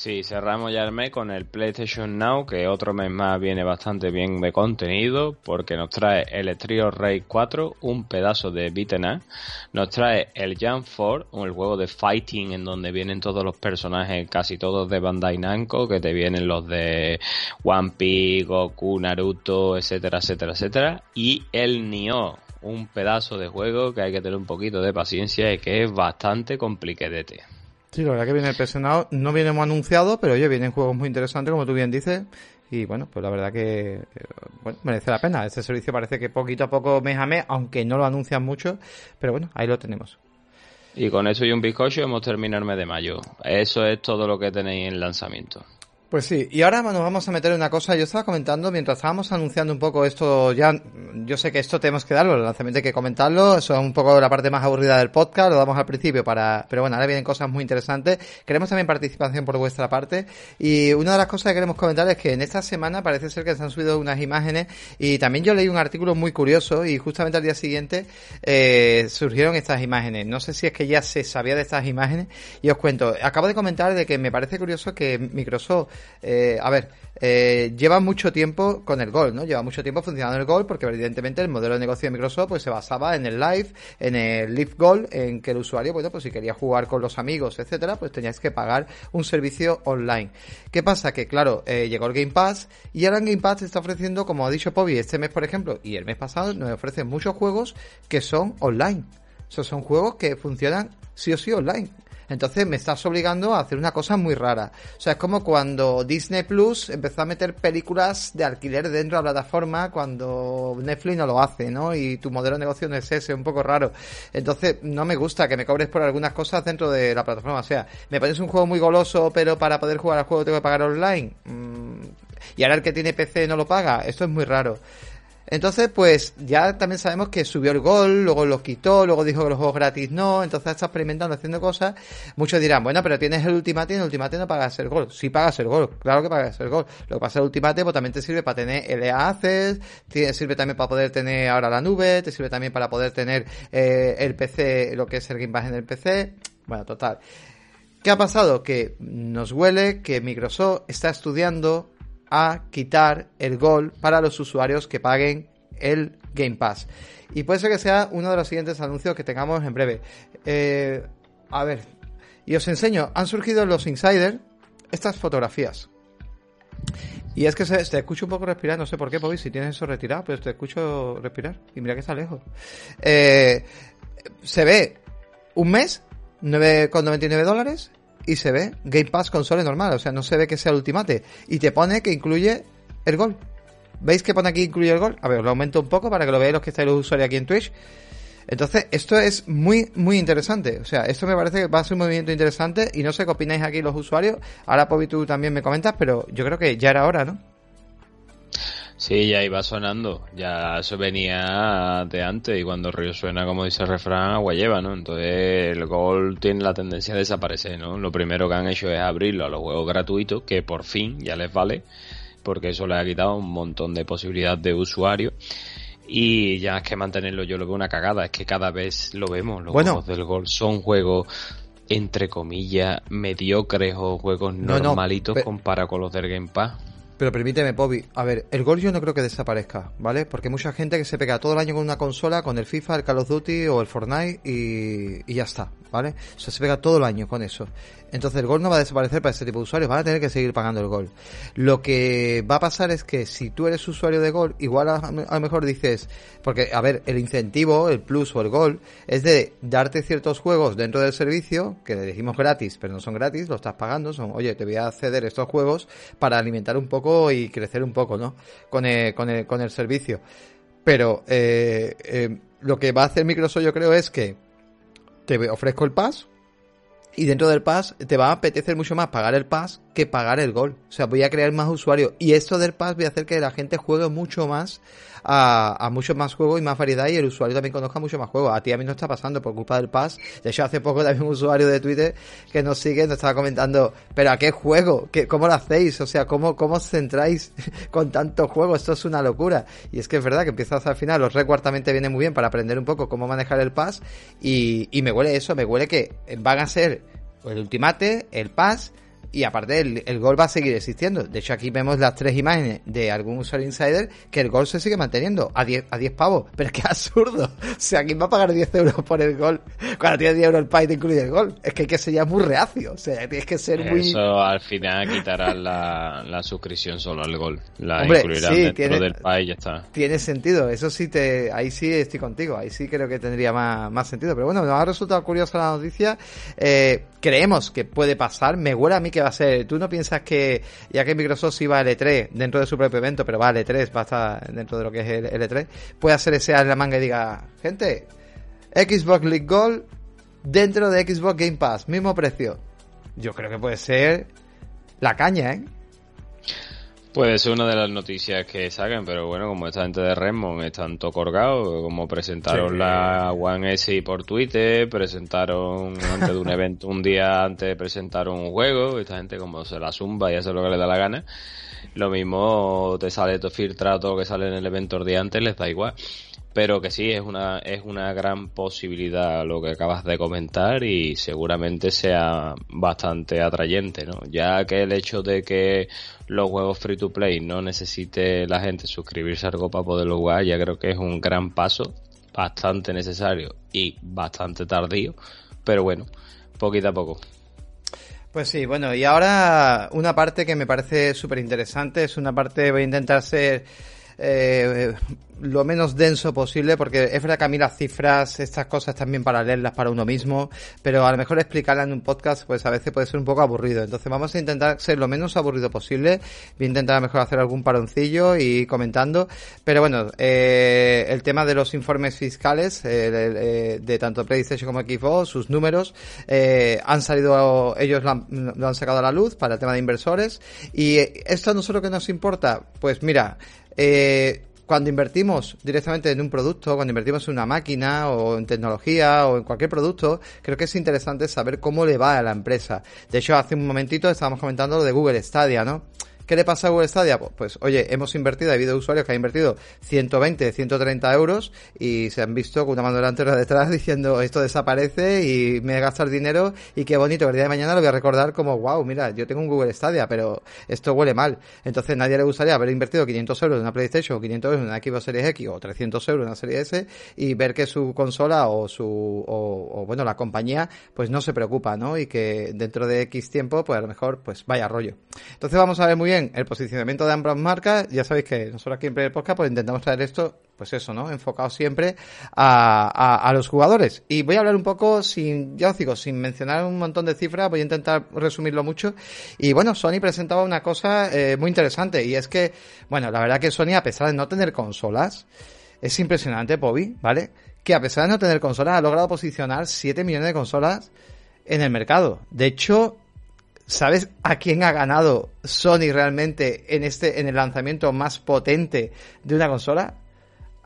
Sí, cerramos ya el mes con el PlayStation Now, que otro mes más viene bastante bien de contenido, porque nos trae el Trio Rey 4, un pedazo de beaten nos trae el Jump 4, el juego de fighting en donde vienen todos los personajes, casi todos de Bandai Namco, que te vienen los de One Piece, Goku, Naruto, etcétera, etcétera, etcétera, y el Nioh, un pedazo de juego que hay que tener un poquito de paciencia y que es bastante complicadete. Sí, la verdad que viene el PS no viene muy anunciado, pero oye, vienen juegos muy interesantes, como tú bien dices, y bueno, pues la verdad que eh, merece la pena. Este servicio parece que poquito a poco, mes a aunque no lo anuncian mucho, pero bueno, ahí lo tenemos. Y con eso y un bizcocho hemos terminado el mes de mayo. Eso es todo lo que tenéis en lanzamiento. Pues sí, y ahora nos vamos a meter en una cosa. Yo estaba comentando mientras estábamos anunciando un poco esto, ya, yo sé que esto tenemos que darlo, el lanzamiento hay que comentarlo, eso es un poco la parte más aburrida del podcast, lo damos al principio para, pero bueno, ahora vienen cosas muy interesantes. Queremos también participación por vuestra parte, y una de las cosas que queremos comentar es que en esta semana parece ser que se han subido unas imágenes, y también yo leí un artículo muy curioso, y justamente al día siguiente eh, surgieron estas imágenes. No sé si es que ya se sabía de estas imágenes, y os cuento, acabo de comentar de que me parece curioso que Microsoft eh, a ver, eh, lleva mucho tiempo con el Gol, ¿no? Lleva mucho tiempo funcionando el Gol porque evidentemente el modelo de negocio de Microsoft pues se basaba en el Live, en el Live Gold, en que el usuario, bueno, pues si quería jugar con los amigos, etcétera, pues tenías que pagar un servicio online. ¿Qué pasa? Que claro, eh, llegó el Game Pass y ahora en Game Pass está ofreciendo, como ha dicho Pobi, este mes por ejemplo y el mes pasado nos ofrecen muchos juegos que son online. O son juegos que funcionan sí o sí online. Entonces me estás obligando a hacer una cosa muy rara. O sea, es como cuando Disney Plus empezó a meter películas de alquiler dentro de la plataforma cuando Netflix no lo hace, ¿no? Y tu modelo de negocio no es ese, un poco raro. Entonces, no me gusta que me cobres por algunas cosas dentro de la plataforma. O sea, me pones un juego muy goloso, pero para poder jugar al juego tengo que pagar online. Mm, y ahora el que tiene PC no lo paga. Esto es muy raro. Entonces, pues ya también sabemos que subió el gol, luego lo quitó, luego dijo que los juegos gratis no, entonces está experimentando, haciendo cosas. Muchos dirán, bueno, pero tienes el Ultimate y el Ultimate no pagas el gol. Sí pagas el gol, claro que pagas el gol. Lo que pasa es el Ultimate pues también te sirve para tener LA Access, te sirve también para poder tener ahora la nube, te sirve también para poder tener eh, el PC, lo que es el Game Pass en el PC. Bueno, total. ¿Qué ha pasado? Que nos huele que Microsoft está estudiando a quitar el gol para los usuarios que paguen el Game Pass. Y puede ser que sea uno de los siguientes anuncios que tengamos en breve. Eh, a ver, y os enseño, han surgido en los insiders estas fotografías. Y es que se, te escucho un poco respirar, no sé por qué, Bobby, si tienes eso retirado, pero te escucho respirar. Y mira que está lejos. Eh, se ve un mes, 9,99 dólares, y se ve Game Pass console normal, o sea, no se ve que sea el Ultimate. Y te pone que incluye el gol. ¿Veis que pone aquí incluye el gol? A ver, lo aumento un poco para que lo veáis los que estáis los usuarios aquí en Twitch. Entonces, esto es muy, muy interesante. O sea, esto me parece que va a ser un movimiento interesante y no sé qué opináis aquí los usuarios. Ahora, Pobi, tú también me comentas, pero yo creo que ya era hora, ¿no? Sí, ya iba sonando, ya eso venía de antes y cuando el río suena, como dice el refrán, agua lleva, ¿no? Entonces el gol tiene la tendencia a desaparecer, ¿no? Lo primero que han hecho es abrirlo a los juegos gratuitos, que por fin ya les vale, porque eso les ha quitado un montón de posibilidades de usuario. Y ya es que mantenerlo yo lo veo una cagada, es que cada vez lo vemos, los juegos del gol son juegos entre comillas mediocres o juegos normalitos comparado con los del Game Pass. Pero permíteme, Bobby. A ver, el gol yo no creo que desaparezca, ¿vale? Porque mucha gente que se pega todo el año con una consola, con el FIFA, el Call of Duty o el Fortnite y, y ya está, ¿vale? O sea, se pega todo el año con eso. Entonces el gol no va a desaparecer para ese tipo de usuarios, van a tener que seguir pagando el gol. Lo que va a pasar es que si tú eres usuario de gol, igual a, lo mejor dices, porque a ver, el incentivo, el plus o el gol, es de darte ciertos juegos dentro del servicio, que le dijimos gratis, pero no son gratis, lo estás pagando, son, oye, te voy a ceder estos juegos para alimentar un poco y crecer un poco, ¿no? Con el, con el, con el servicio. Pero eh, eh, lo que va a hacer Microsoft yo creo es que te ofrezco el pass, y dentro del pass te va a apetecer mucho más pagar el pass que pagar el gol. O sea, voy a crear más usuarios. Y esto del pass voy a hacer que la gente juegue mucho más a, a muchos más juegos y más variedad y el usuario también conozca mucho más juegos. A ti a mí no está pasando por culpa del pass. De hecho, hace poco también un usuario de Twitter que nos sigue nos estaba comentando, pero ¿a qué juego? ¿Qué, ¿Cómo lo hacéis? O sea, ¿cómo, cómo os centráis con tanto juego? Esto es una locura. Y es que es verdad que empiezas al final, los recuerdos también vienen muy bien para aprender un poco cómo manejar el pass y, y me huele eso, me huele que van a ser el Ultimate, el Pass y aparte el, el, gol va a seguir existiendo. De hecho, aquí vemos las tres imágenes de algún usuario insider que el gol se sigue manteniendo a 10, a 10 pavos. Pero es que es absurdo. O sea, ¿quién va a pagar 10 euros por el gol cuando tiene 10 euros el país te incluye el gol? Es que hay que ser ya muy reacio. O sea, tienes que ser muy... Eso al final quitará la, la suscripción solo al gol. La Hombre, incluirán dentro del país y ya está. Tiene sentido. Eso sí, te ahí sí estoy contigo. Ahí sí creo que tendría más, más sentido. Pero bueno, nos ha resultado curiosa la noticia. Eh, creemos que puede pasar. Me huele a mí que va a ser. ¿Tú no piensas que, ya que Microsoft iba a L3 dentro de su propio evento, pero va a L3, va a estar dentro de lo que es el L3, puede hacer ese a la manga y diga, gente, Xbox League Gold dentro de Xbox Game Pass, mismo precio? Yo creo que puede ser la caña, ¿eh? Puede ser una de las noticias que saquen, pero bueno, como esta gente de Redmond están todo colgados, como presentaron la One S por Twitter, presentaron antes de un evento, un día antes presentaron un juego, esta gente como se la zumba y hace lo que le da la gana, lo mismo te sale todo filtrado, todo lo que sale en el evento el día antes, les da igual pero que sí es una es una gran posibilidad lo que acabas de comentar y seguramente sea bastante atrayente no ya que el hecho de que los juegos free to play no necesite la gente suscribirse a algo para poderlo jugar ya creo que es un gran paso bastante necesario y bastante tardío pero bueno poquito a poco. Pues sí, bueno, y ahora una parte que me parece súper interesante, es una parte, voy a intentar ser eh, lo menos denso posible, porque es verdad que a mí las cifras, estas cosas también para leerlas para uno mismo, pero a lo mejor explicarlas en un podcast, pues a veces puede ser un poco aburrido. Entonces vamos a intentar ser lo menos aburrido posible. Voy a intentar a lo mejor hacer algún paroncillo y comentando. Pero bueno, eh, el tema de los informes fiscales eh, de tanto PlayStation como Xbox, sus números, eh, han salido, ellos lo han, lo han sacado a la luz para el tema de inversores. Y esto a nosotros que nos importa, pues mira, eh, cuando invertimos directamente en un producto, cuando invertimos en una máquina o en tecnología o en cualquier producto, creo que es interesante saber cómo le va a la empresa. De hecho, hace un momentito estábamos comentando lo de Google Stadia, ¿no? ¿Qué le pasa a Google Stadia? Pues, pues, oye, hemos invertido, ha habido usuarios que han invertido 120, 130 euros y se han visto con una mano delante y otra detrás diciendo esto desaparece y me he gastado el dinero y qué bonito, el día de mañana lo voy a recordar como, wow, mira, yo tengo un Google Stadia, pero esto huele mal. Entonces nadie le gustaría haber invertido 500 euros en una PlayStation o 500 euros en una Xbox Series X o 300 euros en una Serie S y ver que su consola o su, o, bueno, la compañía pues no se preocupa, ¿no? Y que dentro de X tiempo pues a lo mejor pues vaya rollo. Entonces vamos a ver muy bien el posicionamiento de ambas marcas. Ya sabéis que nosotros aquí en el Podcast pues intentamos traer esto, pues eso, ¿no? Enfocado siempre a, los jugadores. Y voy a hablar un poco sin, ya os digo, sin mencionar un montón de cifras, voy a intentar resumirlo mucho. Y bueno, Sony presentaba una cosa eh, muy interesante y es que, bueno, la verdad que Sony a pesar de no tener consolas, es impresionante, Bobby, ¿vale? Que a pesar de no tener consolas ha logrado posicionar 7 millones de consolas en el mercado. De hecho, ¿Sabes a quién ha ganado Sony realmente en este en el lanzamiento más potente de una consola?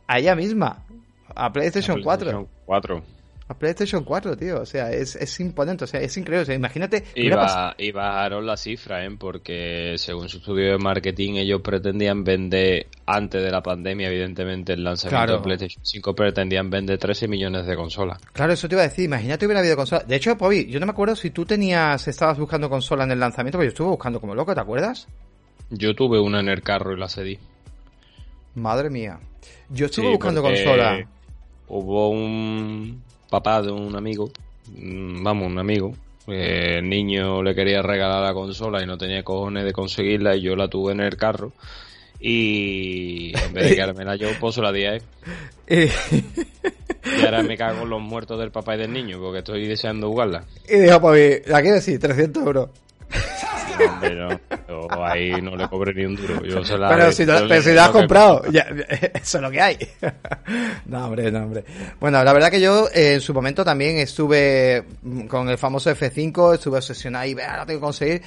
A ella misma, a PlayStation, A PlayStation 4. 4. A PlayStation 4, tío. O sea, es, es imponente, o sea, es increíble. O sea, imagínate. Y, ba- y bajaron la cifra, ¿eh? porque según su estudio de marketing ellos pretendían vender, antes de la pandemia evidentemente el lanzamiento Claro. de PlayStation 5 pretendían vender 13 millones de consolas. Claro, eso te iba a decir. Imagínate hubiera habido consola. De hecho, Pobi, yo no me acuerdo si tú tenías, estabas buscando consola en el lanzamiento, pero yo estuve buscando como loco, ¿te acuerdas? Yo tuve una en el carro y la cedí. Madre mía. Yo estuve Sí, buscando consola. Hubo un papá de un amigo, mm, vamos, un amigo. eh, el niño le quería regalar la consola y no tenía cojones de conseguirla y yo la tuve en el carro. Y en vez de quedármela yo, pues la di a él. Y, ahora me cago en los muertos del papá y del niño porque estoy deseando jugarla. y dijo Pobi, ¿la quieres? Sí, 300 euros. Hombre, no. Yo ahí no le cobré ni un duro. Yo se la Pero si, yo pero le- si has lo que- comprado, ya, eso es lo que hay. no, hombre, no, hombre. Bueno, la verdad que yo eh, en su momento también estuve mm, con el famoso F5, estuve obsesionado y "Vea, lo tengo que conseguir.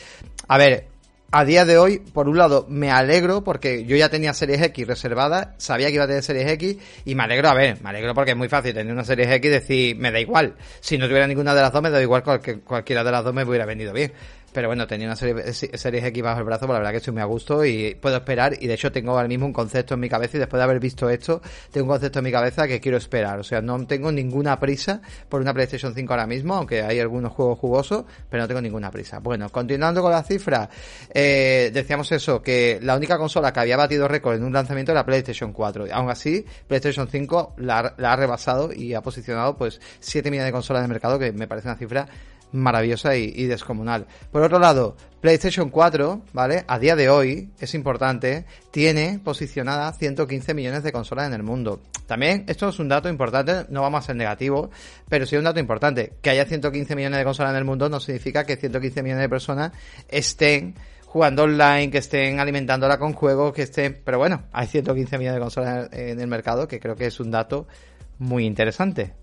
A ver, a día de hoy, por un lado, me alegro porque yo ya tenía Series X reservada, sabía que iba a tener Series X y me alegro, a ver, me alegro porque es muy fácil tener una Series X y decir, me da igual. Si no tuviera ninguna de las dos, me da igual, cualquier- cualquiera de las dos me hubiera venido bien. Pero bueno, tenía una serie, Series X bajo el brazo, pues la verdad que estoy muy a gusto y puedo esperar. Y de hecho tengo ahora mismo un concepto en mi cabeza y después de haber visto esto, tengo un concepto en mi cabeza que quiero esperar. O sea, no tengo ninguna prisa por una PlayStation 5 ahora mismo, aunque hay algunos juegos jugosos, pero no tengo ninguna prisa. Bueno, continuando con la cifra, eh, decíamos eso, que la única consola que había batido récord en un lanzamiento era PlayStation 4. Aún así, PlayStation 5 la, la ha rebasado y ha posicionado pues 7 millones de consolas de mercado, que me parece una cifra maravillosa y, descomunal. Por otro lado, PlayStation 4, ¿vale? A día de hoy, es importante, tiene posicionada 115 millones de consolas en el mundo. También, esto es un dato importante, no vamos a ser negativos, pero sí un dato importante. Que haya 115 millones de consolas en el mundo no significa que 115 millones de personas estén jugando online, que estén alimentándola con juegos, que estén... Pero bueno, hay 115 millones de consolas en el mercado, que creo que es un dato muy interesante.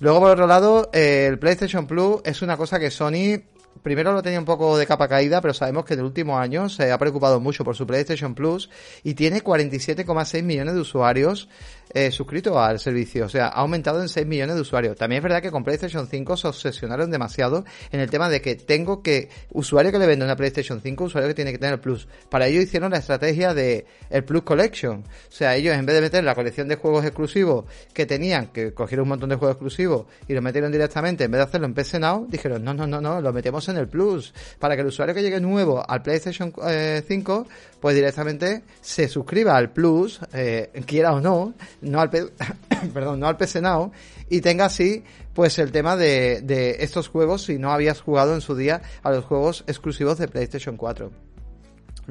Luego, por otro lado, eh, el PlayStation Plus es una cosa que Sony primero lo tenía un poco de capa caída, pero sabemos que en el último año se ha preocupado mucho por su PlayStation Plus y tiene 47,6 millones de usuarios eh, suscritos al servicio. O sea, ha aumentado en 6 millones de usuarios. También es verdad que con PlayStation 5 se obsesionaron demasiado en el tema de que tengo que, usuario que le venda una PlayStation 5, usuario que tiene que tener el Plus. Para ello hicieron la estrategia de el Plus Collection. O sea, ellos en vez de meter la colección de juegos exclusivos que tenían, que cogieron un montón de juegos exclusivos y lo metieron directamente, en vez de hacerlo en PC Now, dijeron, no, no, no, no, lo metemos en el Plus. Para que el usuario que llegue nuevo al PlayStation eh, 5, pues directamente se suscriba al Plus, eh, quiera o no, no al, perdón, no al PC Now, y tenga así pues el tema de, de estos juegos si no habías jugado en su día a los juegos exclusivos de PlayStation 4.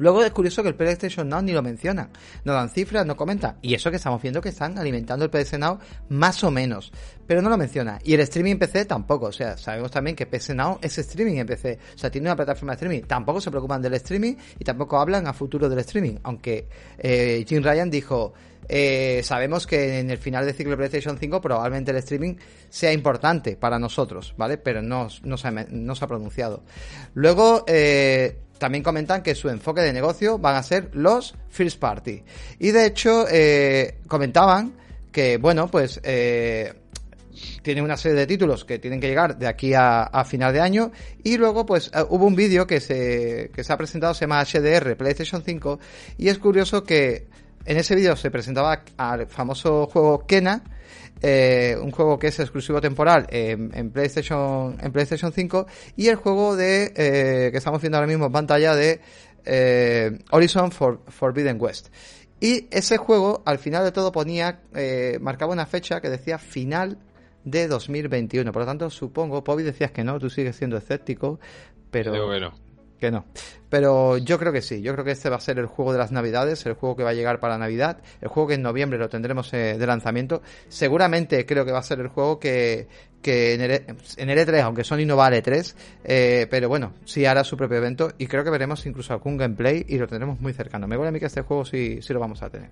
Luego es curioso que el PlayStation Now ni lo menciona. No dan cifras, no comenta. Y eso que estamos viendo que están alimentando el PS Now más o menos. Pero no lo menciona. Y el streaming PC tampoco. O sea, sabemos también que PS Now es streaming en PC. O sea, tiene una plataforma de streaming. Tampoco se preocupan del streaming y tampoco hablan a futuro del streaming. Aunque eh, Jim Ryan dijo, eh, sabemos que en el final del ciclo de PlayStation 5 probablemente el streaming sea importante para nosotros, ¿vale? Pero no, no, se, ha, pronunciado. Luego, eh, también comentan que su enfoque de negocio van a ser los first party. Y de hecho, eh, comentaban que, bueno, pues eh, tiene una serie de títulos que tienen que llegar de aquí a, final de año. Y luego, pues, uh, hubo un vídeo que se, que se ha presentado, se llama HDR PlayStation 5. Y es curioso que en ese vídeo se presentaba al famoso juego Kena. Eh, un juego que es exclusivo temporal en, PlayStation en PlayStation 5 y el juego de eh, que estamos viendo ahora mismo en pantalla de eh, Horizon For, Forbidden West y ese juego al final de todo ponía marcaba una fecha que decía final de 2021 por lo tanto supongo Poby decías que no tú sigues siendo escéptico pero. Que no. Pero yo creo que sí, yo creo que este va a ser el juego de las navidades, el juego que va a llegar para Navidad, el juego que en noviembre lo tendremos eh, de lanzamiento. Seguramente creo que va a ser el juego que, que en, el, en el E3, aunque Sony no va al E3, eh, pero bueno, sí hará su propio evento y creo que veremos incluso algún gameplay y lo tendremos muy cercano. Me huele a mí que este juego sí, sí lo vamos a tener.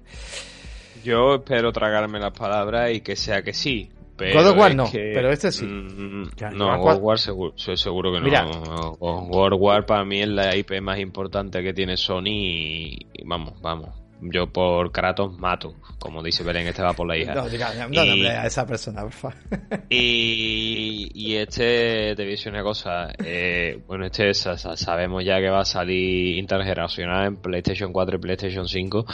Yo espero tragarme las palabras y que sea que sí, Pero God of War no, que- pero este sí. mm, Ya, no, ¿cuál- God of War seguro, soy seguro que no. Mira. God of War para mí es la IP más importante que tiene Sony y, y vamos, vamos. Yo por Kratos mato, como dice Belén, este va por la hija. No, diga, no, Y- nombre a esa persona, por favor. Y, y este, te voy a decir una cosa, eh, bueno, este sa- sa- sabemos ya que va a salir intergeneracional en PlayStation 4 y PlayStation 5,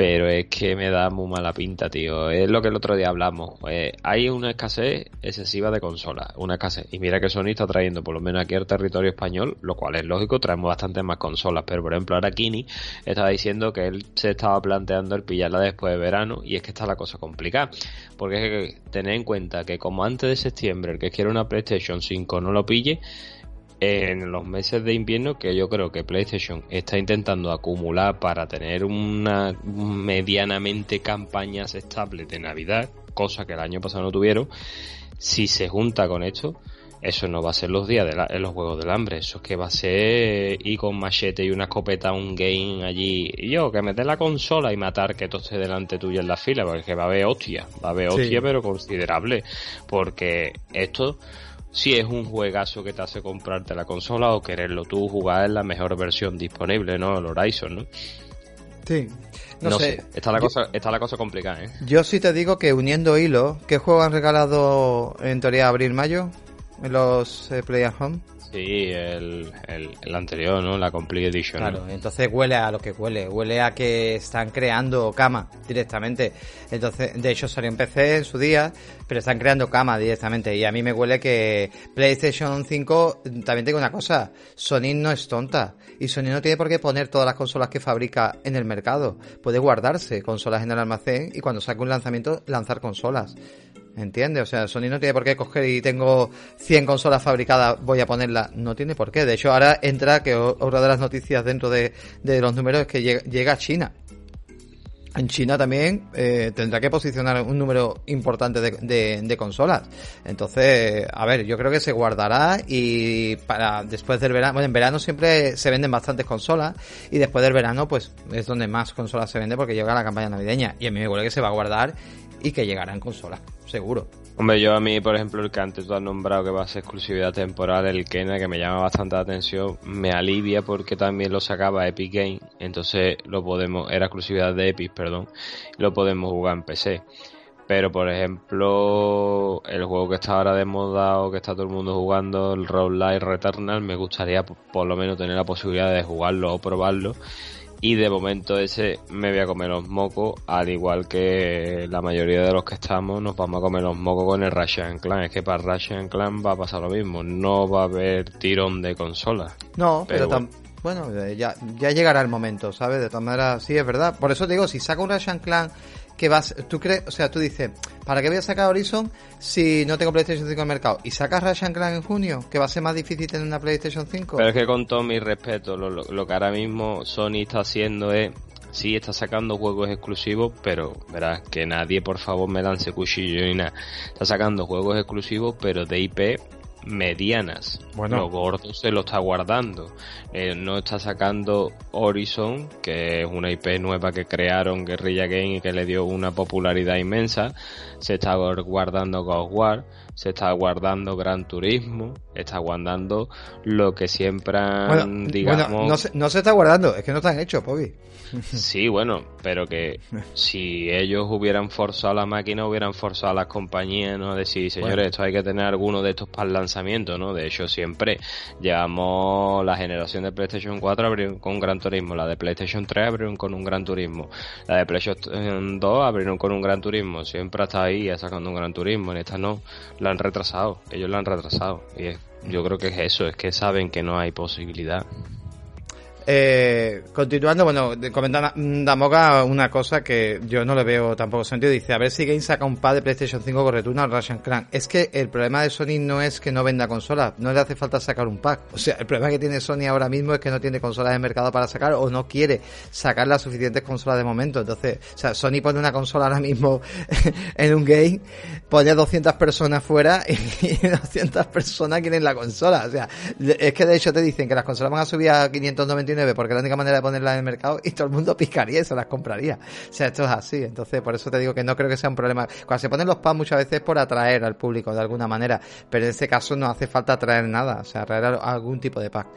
pero es que me da muy mala pinta, tío. Es lo que el otro día hablamos. eh, hay una escasez excesiva de consolas, una escasez. Y mira que Sony está trayendo, por lo menos aquí al territorio español, lo cual es lógico, traemos bastantes más consolas. Pero por ejemplo, ahora Kini estaba diciendo que él se estaba planteando el pillarla después de verano, y es que está la cosa complicada. Porque es que tener en cuenta que como antes de septiembre el que quiere una PlayStation 5 no lo pille, en los meses de invierno que yo creo que PlayStation está intentando acumular para tener una medianamente campañas estables de Navidad, cosa que el año pasado no tuvieron, si se junta con esto, eso no va a ser los días de la- en los juegos del hambre, eso es que va a ser ir con machete y una escopeta un game allí, y yo, que meter la consola y matar que todo esté delante tuyo en la fila, porque es que va a haber hostia, va a haber Sí. hostia pero considerable, porque esto si es un juegazo que te hace comprarte la consola o quererlo tú jugar en la mejor versión disponible, ¿no? El Horizon, ¿no? Sí. No, No, sé. sé. Está la Yo- cosa, está la cosa complicada, ¿eh? Yo sí te digo que uniendo hilos, ¿qué juego han regalado en teoría abril-mayo en los eh, Play at Home? Sí, el, el, anterior, ¿no? La Complete Edition. Claro, entonces huele a lo que huele, huele a que están creando cama directamente. Entonces, de hecho salió en PC en su día, pero están creando cama directamente. Y a mí me huele que PlayStation 5, también tengo una cosa, Sony no es tonta. Y Sony no tiene por qué poner todas las consolas que fabrica en el mercado. Puede guardarse consolas en el almacén y cuando saque un lanzamiento, lanzar consolas. ¿Entiendes? O sea, Sony no tiene por qué coger y tengo 100 consolas fabricadas, voy a ponerlas. No tiene por qué. De hecho, ahora entra que otra de las noticias dentro de, de los números es que llega, llega a China. En China también eh, tendrá que posicionar un número importante de, de- consolas. Entonces, a ver, yo creo que se guardará y para después del verano, bueno, en verano siempre se venden bastantes consolas y después del verano pues es donde más consolas se vende porque llega la campaña navideña y a mí me huele que se va a guardar y que llegarán consolas, seguro. Hombre, yo a mí, por ejemplo, el que antes tú has nombrado que va a ser exclusividad temporal, el Kena, que me llama bastante la atención, me alivia porque también lo sacaba Epic Game, entonces lo podemos, era exclusividad de Epic, perdón, lo podemos jugar en PC. Pero, por ejemplo, el juego que está ahora de moda o que está todo el mundo jugando, el Roguelike Returnal, me gustaría por lo menos tener la posibilidad de jugarlo o probarlo. Y de momento ese me voy a comer los mocos, al igual que la mayoría de los que estamos nos vamos a comer los mocos con el Russian Clan. Es que para Russian Clan va a pasar lo mismo, no va a haber tirón de consolas. No, pero, bueno, ya, ya llegará el momento, ¿sabes? De todas maneras, sí, es verdad. Por eso te digo, si saca un Ratchet Clan que vas, tú crees, o sea, tú dices, ¿para qué voy a sacar Horizon si no tengo PlayStation 5 en el mercado? Y sacas Ratchet Clan en junio, que va a ser más difícil tener una PlayStation 5. Pero es que con todo mi respeto, lo, lo- lo que ahora mismo Sony está haciendo es, sí, está sacando juegos exclusivos, pero verás que nadie por favor me lance cuchillo ni nada. Está sacando juegos exclusivos, pero de IP medianas. Bueno. Lo gordo se lo está guardando. Eh, no está sacando Horizon, que es una IP nueva que crearon Guerrilla Game y que le dio una popularidad inmensa. Se está guardando God War, se está guardando Gran Turismo, está guardando lo que siempre han, bueno, digamos... bueno, no, se, no se está guardando, es que no están hechos, Pobi. Sí, bueno, pero que si ellos hubieran forzado la máquina, hubieran forzado a las compañías, ¿no? Decir, señores, Bueno. esto hay que tener alguno de estos para el lanzamiento, ¿no? De hecho, siempre llevamos la generación de PlayStation 4 abrieron con un Gran Turismo, la de PlayStation 3 abrieron con un Gran Turismo, la de PlayStation 2 abrieron con un Gran Turismo, siempre hasta ahí sacando un Gran Turismo, en esta no, la han retrasado, ellos la han retrasado, y es- yo creo que es eso, es que saben que no hay posibilidad. Eh, continuando, bueno, mm, Damoga una cosa que yo no le veo tampoco sentido. Dice, a ver si Game saca un pad de PlayStation 5 con retorno al Russian Clan. Es que el problema de Sony no es que no venda consolas, no le hace falta sacar un pack. O sea, el problema que tiene Sony ahora mismo es que no tiene consolas en mercado para sacar o no quiere sacar las suficientes consolas de momento. Entonces, o sea, Sony pone una consola ahora mismo en un game, pone 200 personas fuera y 200 personas quieren la consola. O sea, es que de hecho te dicen que las consolas van a subir a 599 999 porque la única manera de ponerlas en el mercado y todo el mundo picaría y se las compraría. O sea, esto es así. Entonces, por eso te digo que no creo que sea un problema. Cuando se ponen los packs muchas veces es por atraer al público de alguna manera, pero en este caso no hace falta atraer nada, o sea, atraer algún tipo de pack.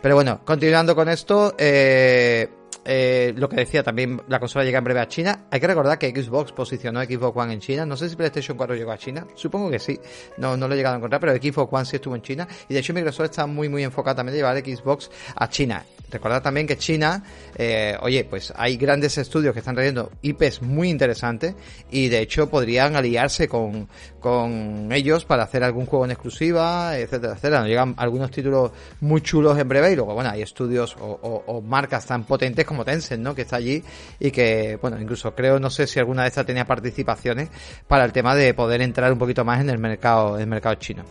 Pero bueno, continuando con esto, eh, eh, lo que decía también, la consola llega en breve a China. Hay que recordar que Xbox posicionó Xbox One en China. No sé si PlayStation 4 llegó a China. Supongo que sí. No, no lo he llegado a encontrar, pero Xbox One sí estuvo en China. Y de hecho Microsoft está muy, muy enfocada también de llevar Xbox a China. Recordad también que China, eh, oye, pues hay grandes estudios que están trayendo IPs muy interesantes y de hecho podrían aliarse con, con ellos para hacer algún juego en exclusiva, etcétera, etcétera. Nos llegan algunos títulos muy chulos en breve y luego, bueno, hay estudios o, o marcas tan potentes como Tencent, ¿no? Que está allí y que, bueno, incluso creo, no sé si alguna de estas tenía participaciones para el tema de poder entrar un poquito más en el mercado, en el mercado chino.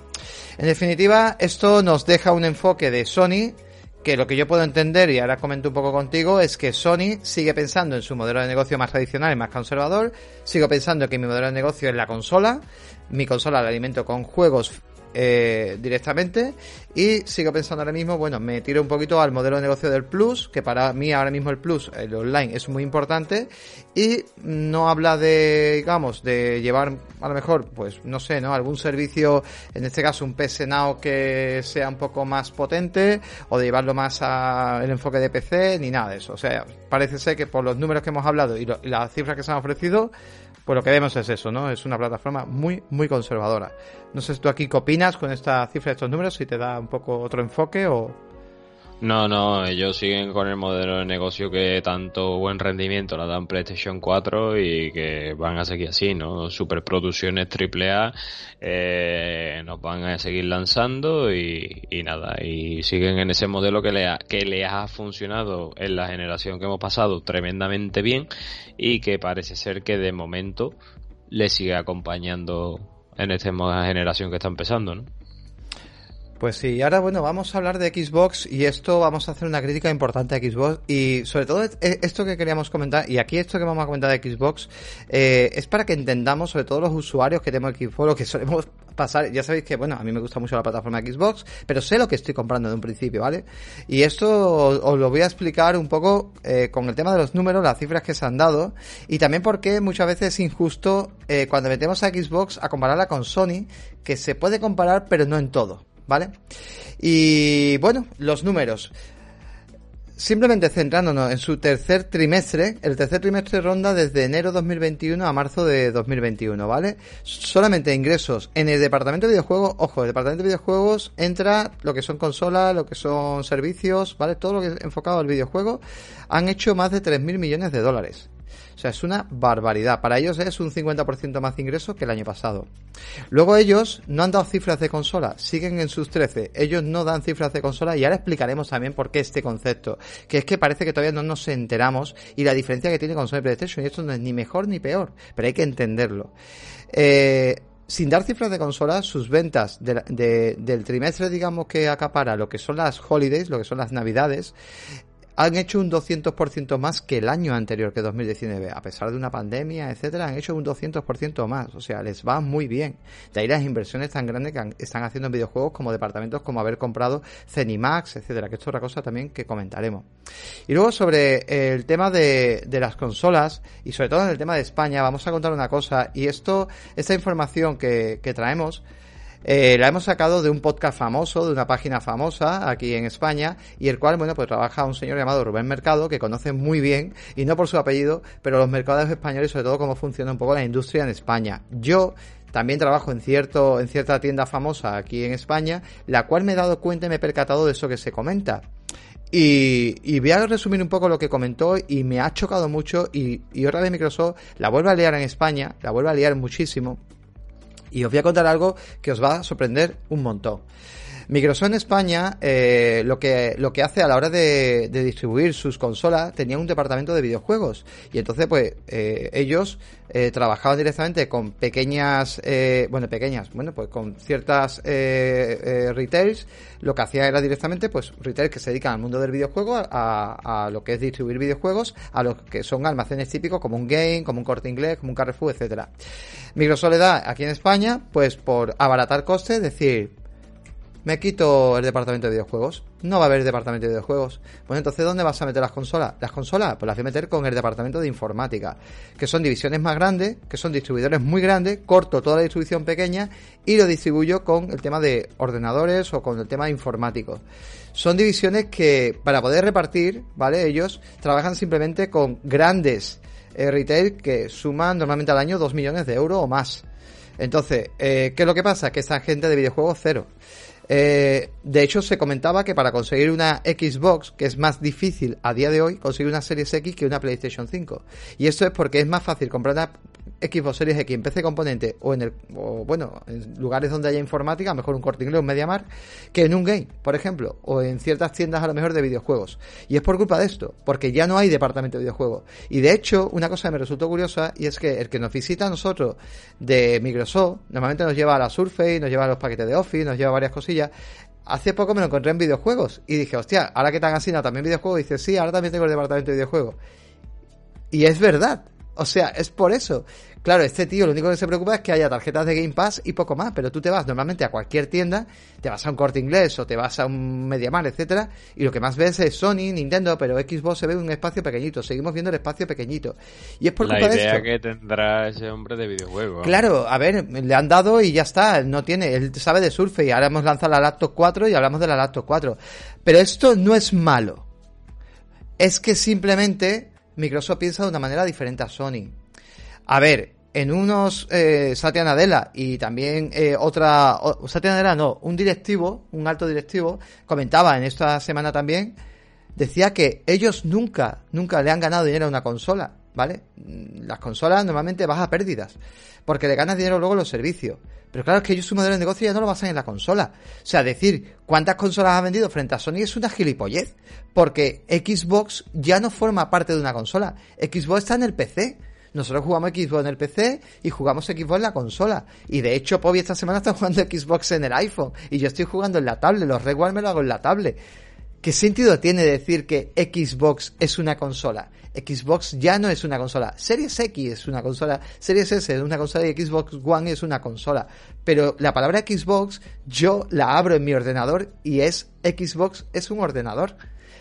En definitiva, esto nos deja un enfoque de Sony que lo que yo puedo entender, y ahora comento un poco contigo, es que Sony sigue pensando en su modelo de negocio más tradicional y más conservador, sigo pensando que mi modelo de negocio es la consola, mi consola la alimento con juegos eh, directamente y sigo pensando ahora mismo, bueno, me tiro un poquito al modelo de negocio del Plus, que para mí ahora mismo el Plus, el online, es muy importante y no habla de, digamos, de llevar a lo mejor, pues no sé, ¿no? Algún servicio, en este caso un PS Now que sea un poco más potente o de llevarlo más al enfoque de PC, ni nada de eso. O sea, parece ser que por los números que hemos hablado y, y las cifras que se han ofrecido, pues lo que vemos es eso, ¿no? Es una plataforma muy, muy conservadora. No sé si tú aquí qué opinas con esta cifra estos números, si te da un poco otro enfoque o... No, no, ellos siguen con el modelo de negocio que tanto buen rendimiento la dan PlayStation 4 y que van a seguir así, ¿no? Superproducciones AAA eh, nos van a seguir lanzando y, y, nada, y siguen en ese modelo que le, ha, que le ha funcionado en la generación que hemos pasado tremendamente bien y que parece ser que de momento le sigue acompañando en esta generación que está empezando, ¿no? Pues sí, ahora bueno, vamos a hablar de Xbox y esto vamos a hacer una crítica importante a Xbox y sobre todo e, esto que queríamos comentar y aquí esto que vamos a comentar de Xbox eh, es para que entendamos sobre todo los usuarios que tenemos Xbox, lo que solemos pasar, ya sabéis que bueno, a mí me gusta mucho la plataforma Xbox, pero sé lo que estoy comprando de un principio, ¿vale? Y esto os, lo voy a explicar un poco eh, con el tema de los números, las cifras que se han dado y también porque muchas veces es injusto eh, cuando metemos a Xbox a compararla con Sony, que se puede comparar pero no en todo. ¿Vale? Y bueno, los números. Simplemente centrándonos en su tercer trimestre, el tercer trimestre ronda desde enero 2021 a marzo de 2021, ¿vale? Solamente ingresos en el departamento de videojuegos, ojo, el departamento de videojuegos entra lo que son consolas, lo que son servicios, ¿vale? Todo lo que es enfocado al videojuego, han hecho más de 3.000 millones de dólares. O sea, es una barbaridad. Para ellos es un 50% más de ingresos que el año pasado. Luego ellos no han dado cifras de consola, siguen en sus 13. Ellos no dan cifras de consola y ahora explicaremos también por qué este concepto. Que es que parece que todavía no nos enteramos y la diferencia que tiene con Sony PlayStation. Y esto no es ni mejor ni peor, pero hay que entenderlo. Eh, sin dar cifras de consola, sus ventas del trimestre, digamos, que acapara lo que son las holidays, lo que son las navidades, han hecho un 200% más que el año anterior, que 2019. A pesar de una pandemia, etcétera, han hecho un 200% más. O sea, les va muy bien. De ahí las inversiones tan grandes que están haciendo en videojuegos como departamentos como haber comprado Cenimax, etcétera, que esto es otra cosa también que comentaremos. Y luego sobre el tema de, las consolas y sobre todo en el tema de España, vamos a contar una cosa y esto, esta información que traemos, eh, la hemos sacado de un podcast famoso, de una página famosa aquí en España, y el cual, bueno, pues trabaja un señor llamado Rubén Mercado, que conoce muy bien, y no por su apellido, pero los mercados españoles, sobre todo cómo funciona un poco la industria en España. Yo también trabajo en cierto, en cierta tienda famosa aquí en España, la cual me he dado cuenta y me he percatado de eso que se comenta. Y, y, voy a resumir un poco lo que comentó y me ha chocado mucho y, y otra vez Microsoft la vuelve a liar en España, la vuelve a liar muchísimo y os voy a contar algo que os va a sorprender un montón. Microsoft en España eh, lo, que, lo que hace a la hora de, de, distribuir sus consolas tenía un departamento de videojuegos y entonces pues eh, ellos eh, trabajaban directamente con pequeñas, eh, bueno pequeñas, bueno pues con ciertas eh, retails lo que hacía era directamente pues retails que se dedican al mundo del videojuego a, a, lo que es distribuir videojuegos a lo que son almacenes típicos como un Game, como un Corte Inglés, como un Carrefour, etcétera. Microsoft le da aquí en España pues por abaratar costes, es decir me quito el departamento de videojuegos. No va a haber departamento de videojuegos. Pues entonces, ¿dónde vas a meter las consolas? Las consolas, pues las voy a meter con el departamento de informática, que son divisiones más grandes, que son distribuidores muy grandes, corto toda la distribución pequeña y lo distribuyo con el tema de ordenadores o con el tema informático. Son divisiones que, para poder repartir, ¿vale? Ellos trabajan simplemente con grandes eh, retail que suman normalmente al año 2 millones de euros o más. Entonces, eh, ¿qué es lo que pasa? Que esa gente de videojuegos cero. Eh, de hecho, se comentaba que para conseguir una Xbox, que es más difícil a día de hoy, conseguir una Series X que una PlayStation 5. Y esto es porque es más fácil comprar una Xbox Series X en PC componente o en el bueno en lugares donde haya informática, mejor un corte inglés, un MediaMark, que en un game, por ejemplo, o en ciertas tiendas a lo mejor de videojuegos. Y es por culpa de esto, porque ya no hay departamento de videojuegos. Y de hecho, una cosa que me resultó curiosa y es que el que nos visita a nosotros de Microsoft, normalmente nos lleva a la Surface, nos lleva a los paquetes de Office, nos lleva varias cosillas. Hace poco me lo encontré en videojuegos y dije, hostia, ahora que tan así, también videojuegos, dice, sí, ahora también tengo el departamento de videojuegos. Y es verdad, o sea, es por eso. Claro, este tío lo único que se preocupa es que haya tarjetas de Game Pass y poco más, pero tú te vas normalmente a cualquier tienda, te vas a un corte inglés o te vas a un Mediamar, etcétera, y lo que más ves es Sony, Nintendo, pero Xbox se ve un espacio pequeñito, seguimos viendo el espacio pequeñito. Y es por La culpa de idea esto. que tendrá ese hombre de videojuegos. Claro, a ver, le han dado y ya está, no tiene, él sabe de Surface y ahora hemos lanzado la Laptop 4 y hablamos de la Laptop 4. Pero esto no es malo. Es que simplemente Microsoft piensa de una manera diferente a Sony. A ver, en unos eh, Satya Nadella y también eh, otra o- Satya Nadella no, un directivo, un alto directivo comentaba en esta semana también decía que ellos nunca nunca le han ganado dinero a una consola, ¿vale? Mm, Las consolas normalmente vas a pérdidas porque le ganas dinero luego los servicios. Pero claro, es que ellos su modelo de negocio ya no lo basan en la consola. O sea, decir cuántas consolas ha vendido frente a Sony es una gilipollez. Porque Xbox ya no forma parte de una consola. Xbox está en el PC. Nosotros jugamos Xbox en el PC y jugamos Xbox en la consola. Y de hecho, Pobi esta semana está jugando Xbox en el iPhone. Y yo estoy jugando en la tablet. Los Reward me lo hago en la tablet. ¿Qué sentido tiene decir que Xbox es una consola? Xbox ya no es una consola. Series X es una consola. Series S es una consola y Xbox One es una consola. Pero la palabra Xbox yo la abro en mi ordenador y es Xbox es un ordenador.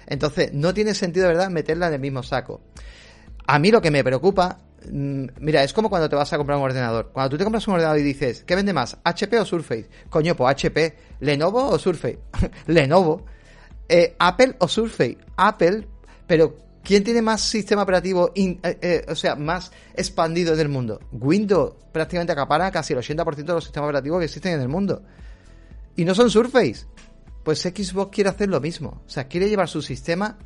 Entonces no tiene sentido verdad meterla en el mismo saco. A mí lo que me preocupa, mm, mira, es como cuando te vas a comprar un ordenador. Cuando tú te compras un ordenador y dices, ¿qué vende más? ¿HP o Surface? Coño, pues HP. ¿Lenovo o Surface? Lenovo. Eh, ¿Apple o Surface? Apple, pero ¿quién tiene más sistema operativo, eh, eh, o sea, más expandido en el mundo? Windows prácticamente acapara casi el 80% de los sistemas operativos que existen en el mundo. Y no son Surface. Pues Xbox quiere hacer lo mismo. O sea, quiere llevar su sistema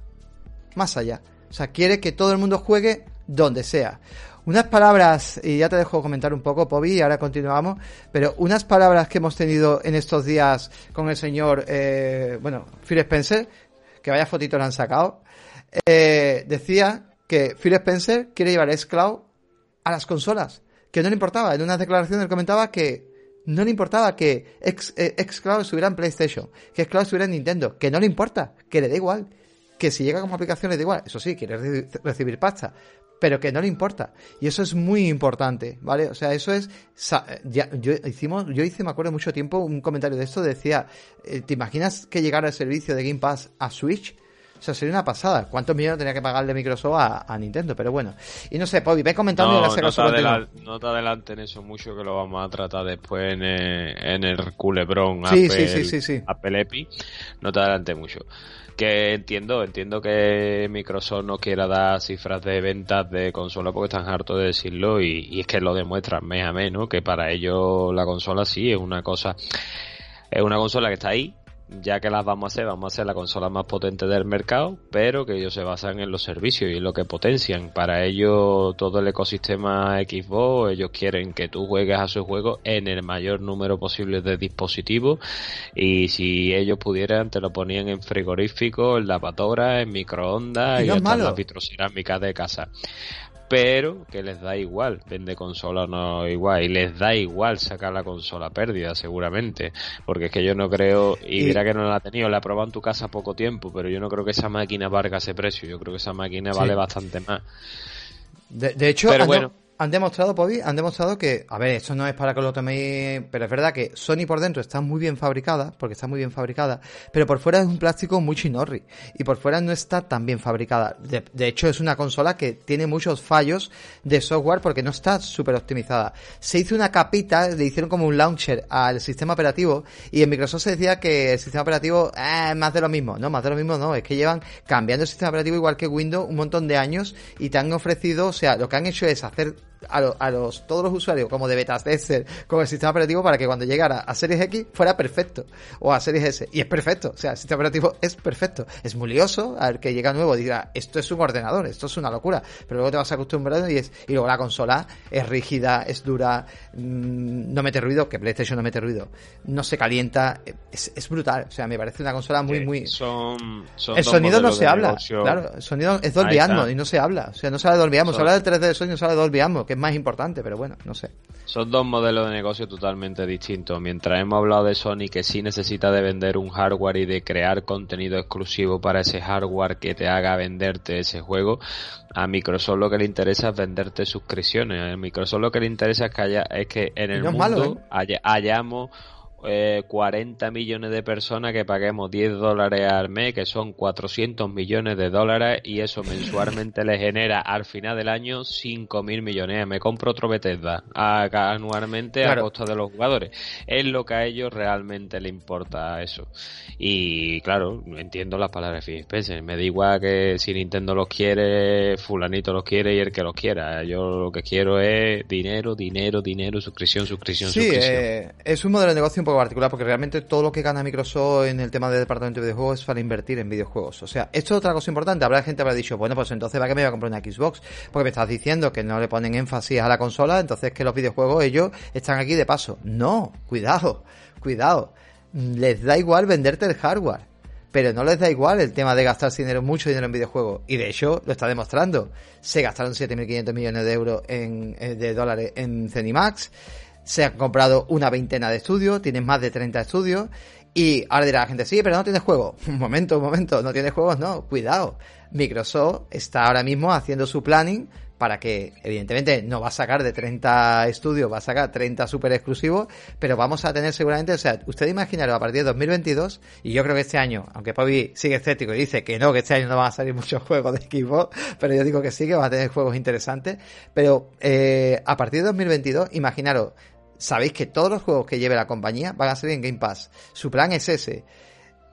más allá. O sea, quiere que todo el mundo juegue donde sea. Unas palabras, y ya te dejo comentar un poco, Pobi, y ahora continuamos, pero unas palabras que hemos tenido en estos días con el señor, eh, bueno, Phil Spencer, que vaya fotito le han sacado, eh, decía que Phil Spencer quiere llevar xCloud a las consolas, que no le importaba. En una declaración él comentaba que no le importaba que X, eh, xCloud estuviera en PlayStation, que xCloud estuviera en Nintendo, que no le importa, que le da igual, que si llega como aplicación le da igual. Eso sí, quiere re- recibir pasta, pero que no le importa. Y eso es muy importante, ¿vale? O sea, eso es... Ya, yo, hicimos, yo hice, me acuerdo, mucho tiempo un comentario de esto, decía, eh, ¿te imaginas que llegara el servicio de Game Pass a Switch? O sea, sería una pasada. ¿Cuántos millones tenía que pagarle Microsoft a, a Nintendo? Pero bueno. Y no sé, Pobi, ve comentando No, si no, te continúo. adela- no te adelanten eso mucho que lo vamos a tratar después en el, en el culebrón Sí, Apple, sí, sí, sí, sí. Apple Epi. No te adelante mucho. Que entiendo, entiendo que Microsoft no quiera dar cifras de ventas de consola porque están hartos de decirlo y, y es que lo demuestran mes a mes, ¿no? Que para ellos la consola sí es una cosa, es una consola que está ahí, ya que las vamos a hacer, vamos a hacer la consola más potente del mercado, pero que ellos se basan en los servicios y en lo que potencian. Para ellos todo el ecosistema Xbox, ellos quieren que tú juegues a sus juegos en el mayor número posible de dispositivos. Y si ellos pudieran te lo ponían en frigorífico, en lavadora, en microondas Y hasta en las vitrocerámicas de casa pero que les da igual, vende consola o no igual, y les da igual sacar la consola pérdida, seguramente, porque es que yo no creo, y, Y- mira que no la ha tenido, la he probado en tu casa poco tiempo, pero yo no creo que esa máquina valga ese precio, yo creo que esa máquina Sí. vale bastante más. De, de hecho, Pero ando, bueno. Han demostrado, Pobi, han demostrado que, a ver, esto no es para que lo toméis, pero es verdad que Sony por dentro está muy bien fabricada, porque está muy bien fabricada, pero por fuera es un plástico muy chinorri, y por fuera no está tan bien fabricada. De, hecho, es una consola que tiene muchos fallos de software porque no está súper optimizada. Se hizo una capita, le hicieron como un launcher al sistema operativo, y en Microsoft se decía que el sistema operativo eh, es más de lo mismo. No, más de lo mismo no, es que llevan cambiando el sistema operativo igual que Windows un montón de años y te han ofrecido, o sea, lo que han hecho es hacer a, los, todos los usuarios como de beta tester con el sistema operativo para que cuando llegara a Series X fuera perfecto o a Series S. Y es perfecto o sea el sistema operativo es perfecto. Es muy lioso a ver que llega nuevo diga esto es un ordenador esto es una locura pero luego te vas acostumbrando y es y luego la consola es rígida es dura mm, no mete ruido que PlayStation no mete ruido no se calienta es, brutal o sea me parece una consola muy muy son, el sonido no se habla claro el sonido es Dolby Atmos y no se habla o sea no se habla de Dolby Atmos se habla del 3D de sonido se habla de Dolby Atmos que es más importante, pero bueno, no sé. Son dos modelos de negocio totalmente distintos. Mientras hemos hablado de Sony que sí necesita de vender un hardware y de crear contenido exclusivo para ese hardware que te haga venderte ese juego, a Microsoft lo que le interesa es venderte suscripciones. A Microsoft lo que le interesa es que haya, es que en el mundo ¿eh? hayamos eh, 40 millones de personas que paguemos 10 dólares al mes, que son 400 millones de dólares, y eso mensualmente le genera al final del año 5 mil millones. Me compro otro Bethesda anualmente a costa de los jugadores. Es lo que a ellos realmente le importa eso. Y claro, entiendo las palabras de Phil Spencer. Me da igual que si Nintendo los quiere, Fulanito los quiere y el que los quiera. Yo lo que quiero es dinero, dinero, dinero, suscripción, suscripción, suscripción. Eh, es un modelo de negocio un poco particular porque realmente todo lo que gana Microsoft en el tema del departamento de videojuegos es para invertir en videojuegos. O sea, esto es otra cosa importante. Habrá gente que habrá dicho, bueno, pues entonces ¿para qué me voy a comprar una Xbox? Porque me estás diciendo que no le ponen énfasis a la consola, entonces que los videojuegos ellos están aquí de paso. No, cuidado, cuidado. Les da igual venderte el hardware pero no les da igual el tema de gastar dinero, mucho dinero en videojuegos. Y de hecho, lo está demostrando. Se gastaron 7.500 millones de euros en, eh, de dólares en Cenimax se han comprado una veintena de estudios, tienen más de 30 estudios, y ahora dirá la gente, sí, pero no tienes juego. Un momento, un momento, no tienes juegos, no, cuidado. Microsoft está ahora mismo haciendo su planning para que, evidentemente, no va a sacar de 30 estudios, va a sacar 30 super exclusivos, pero vamos a tener seguramente, o sea, usted imaginaros a partir de 2022, y yo creo que este año, aunque Pavi sigue escéptico y dice que no, que este año no van a salir muchos juegos de equipo, pero yo digo que sí, que va a tener juegos interesantes, pero eh, a partir de 2022, imaginaros, sabéis que todos los juegos que lleve la compañía van a salir en Game Pass. Su plan es ese.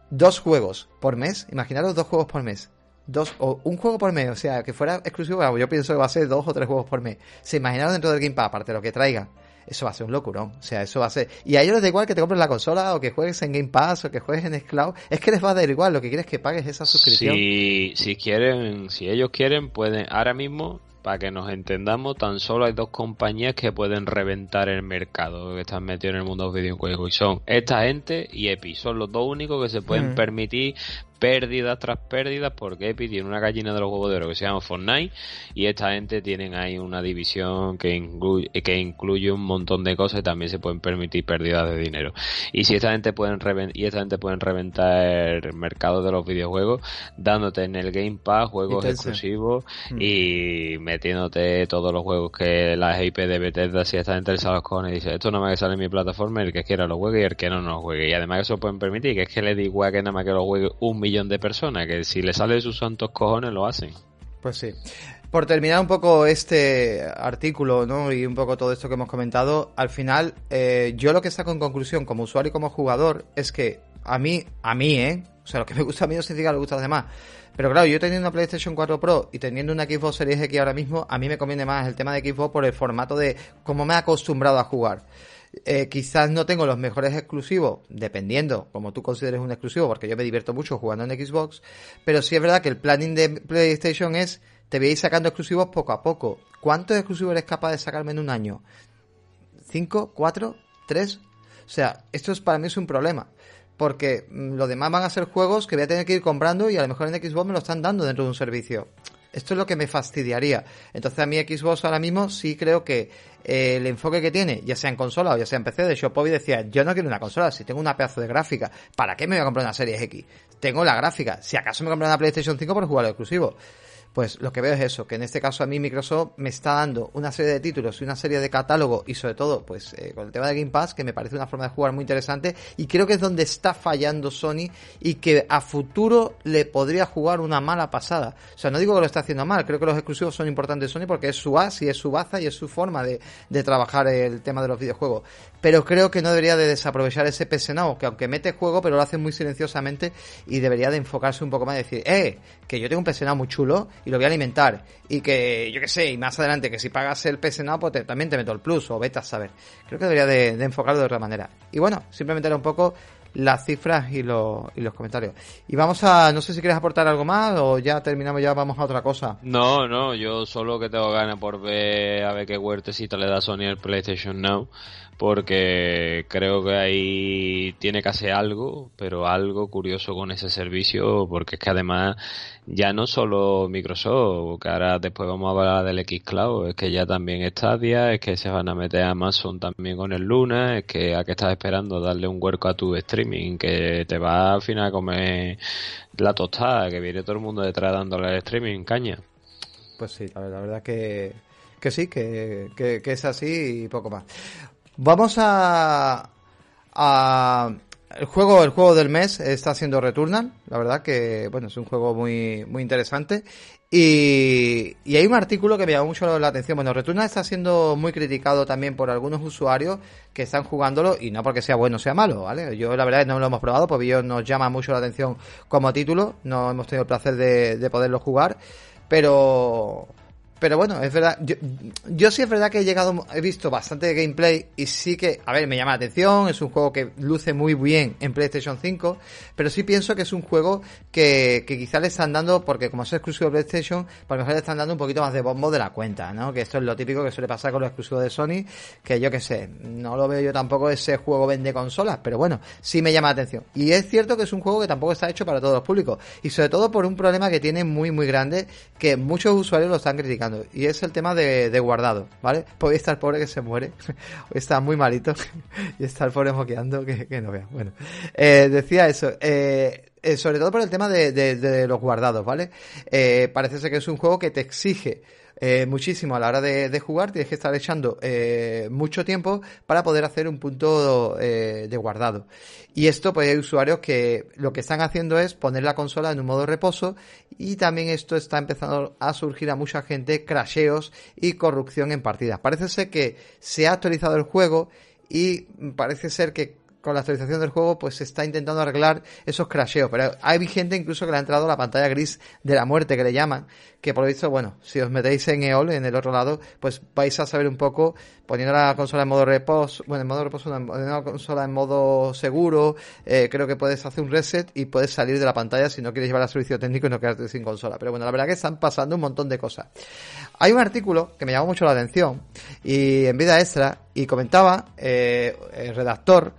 Dos juegos por mes. Imaginaros dos juegos por mes. Dos, o un juego por mes, o sea, que fuera exclusivo, yo pienso que va a ser dos o tres juegos por mes. Se imaginaron dentro del Game Pass, aparte de lo que traigan. Eso va a ser un locurón. O sea, eso va a ser. Y a ellos les da igual que te compres la consola o que juegues en Game Pass o que juegues en Xcloud. Es que les va a dar igual. Lo que quieres es que pagues esa suscripción. Si, si quieren, si ellos quieren, pueden. Ahora mismo para que nos entendamos, tan solo hay dos compañías que pueden reventar el mercado, que están metidos en el mundo de los videojuegos, y son esta gente y Epi. Son los dos únicos que se pueden mm. permitir pérdidas tras pérdidas porque Epic tiene una gallina de los huevos de oro que se llama Fortnite y esta gente tienen ahí una división que incluye, que incluye un montón de cosas y también se pueden permitir pérdidas de dinero. Y si esta gente pueden y esta gente pueden reventar el mercado de los videojuegos dándote en el Game Pass juegos exclusivos mm. y metiéndote todos los juegos que las IP de Bethesda si esta gente les sale los cojones y dice esto no más que sale en mi plataforma el que quiera lo juegue y el que no no lo juegue y además eso pueden permitir que es que le digo a que nada más que lo juegue un millón de personas que si le sale sus santos cojones lo hacen. Pues sí. Por terminar un poco este artículo, ¿no? Y un poco todo esto que hemos comentado, al final, eh, yo lo que saco en conclusión como usuario y como jugador es que a mí, a mí, ¿eh? O sea, lo que me gusta a mí no significa que gusta a los demás. Pero claro, yo teniendo una PlayStation 4 Pro y teniendo una Xbox Series X ahora mismo, a mí me conviene más el tema de Xbox por el formato de cómo me he acostumbrado a jugar. Eh, quizás no tengo los mejores exclusivos, dependiendo como tú consideres un exclusivo, porque yo me divierto mucho jugando en Xbox, pero sí es verdad que el planning de PlayStation es, te voy a ir sacando exclusivos poco a poco. ¿Cuántos exclusivos eres capaz de sacarme en un año? ¿Cinco? ¿Cuatro? ¿Tres? O sea, esto es, para mí es un problema. Porque mm, lo demás van a ser juegos que voy a tener que ir comprando y a lo mejor en Xbox me lo están dando dentro de un servicio. Esto es lo que me fastidiaría. Entonces a mí Xbox ahora mismo sí creo que el enfoque que tiene, ya sea en consola o ya sea en PC, de hecho Poby decía, yo no quiero una consola, si tengo una pedazo de gráfica, ¿para qué me voy a comprar una serie X? Tengo la gráfica, si acaso me compro una PlayStation 5 por jugar exclusivo. Pues lo que veo es eso, que en este caso a mí Microsoft me está dando una serie de títulos y una serie de catálogo y sobre todo pues eh, con el tema de Game Pass que me parece una forma de jugar muy interesante y creo que es donde está fallando Sony y que a futuro le podría jugar una mala pasada. O sea, no digo que lo está haciendo mal, creo que los exclusivos son importantes Sony porque es su as y es su baza y es su forma de, de trabajar el tema de los videojuegos. Pero creo que no debería de desaprovechar ese PS que aunque mete juego, pero lo hace muy silenciosamente y debería de enfocarse un poco más y decir, eh, que yo tengo un PS muy chulo y lo voy a alimentar. Y que, yo qué sé, y más adelante, que si pagas el PS Now, pues también te meto el plus o vete a saber. Creo que debería de, enfocarlo de otra manera. Y bueno, simplemente era un poco las cifras y, los, y los comentarios. Y vamos a, no sé si quieres aportar algo más o ya terminamos, ya vamos a otra cosa. No, no, yo solo que tengo ganas por ver a ver qué huertecito le da Sony al PlayStation Now porque creo que ahí tiene que hacer algo, pero algo curioso con ese servicio, porque es que además ya no solo Microsoft, que ahora después vamos a hablar del Xcloud, es que ya también Stadia, es que se van a meter a Amazon también con el Luna, es que a qué estás esperando darle un huerco a tu streaming, que te va al final a comer la tostada, que viene todo el mundo detrás dándole al streaming caña. Pues sí, la, verdad que, que sí, que, que, que es así y poco más. Vamos a, a el juego, el juego del mes está siendo Returnal, la verdad que bueno es un juego muy muy interesante y, y hay un artículo que me llama mucho la atención. Bueno, Returnal está siendo muy criticado también por algunos usuarios que están jugándolo y no porque sea bueno o sea malo, ¿vale? Yo la verdad no lo hemos probado porque ellos nos llama mucho la atención como título, no hemos tenido el placer de poderlo jugar, pero pero bueno, es verdad. Yo, yo, sí es verdad que he llegado, he visto bastante gameplay y sí que, a ver, me llama la atención. Es un juego que luce muy bien en PlayStation 5, pero sí pienso que es un juego que, que quizá le están dando, porque como es exclusivo de PlayStation, pues a lo mejor le están dando un poquito más de bombo de la cuenta, ¿no? Que esto es lo típico que suele pasar con los exclusivos de Sony, que yo que sé, no lo veo yo tampoco ese juego vende consolas, pero bueno, sí me llama la atención. Y es cierto que es un juego que tampoco está hecho para todos los públicos, y sobre todo por un problema que tiene muy, muy grande, que muchos usuarios lo están criticando y es el tema de, guardado, ¿vale? Pues estar pobre que se muere, está muy malito y está el pobre moqueando que, no vea. Bueno, eh, decía eso, eh, eh, sobre todo por el tema de, de los guardados, ¿vale? parece ser que es un juego que te exige eh, muchísimo a la hora de, jugar, tienes que estar echando eh, mucho tiempo para poder hacer un punto eh, de guardado. Y esto, pues hay usuarios que lo que están haciendo es poner la consola en un modo reposo y también esto está empezando a surgir a mucha gente crasheos y corrupción en partidas. Parece ser que se ha actualizado el juego y parece ser que con la actualización del juego, pues se está intentando arreglar esos crasheos. Pero hay gente incluso que le ha entrado la pantalla gris de la muerte, que le llaman, que por lo visto, bueno, si os metéis en EOL, en el otro lado, pues vais a saber un poco, poniendo la consola en modo reposo, bueno, en modo reposo, consola en modo seguro, eh, creo que puedes hacer un reset y puedes salir de la pantalla si no quieres llevar al servicio técnico y no quedarte sin consola. Pero bueno, la verdad que están pasando un montón de cosas. Hay un artículo que me llamó mucho la atención y en vida extra y comentaba eh, el redactor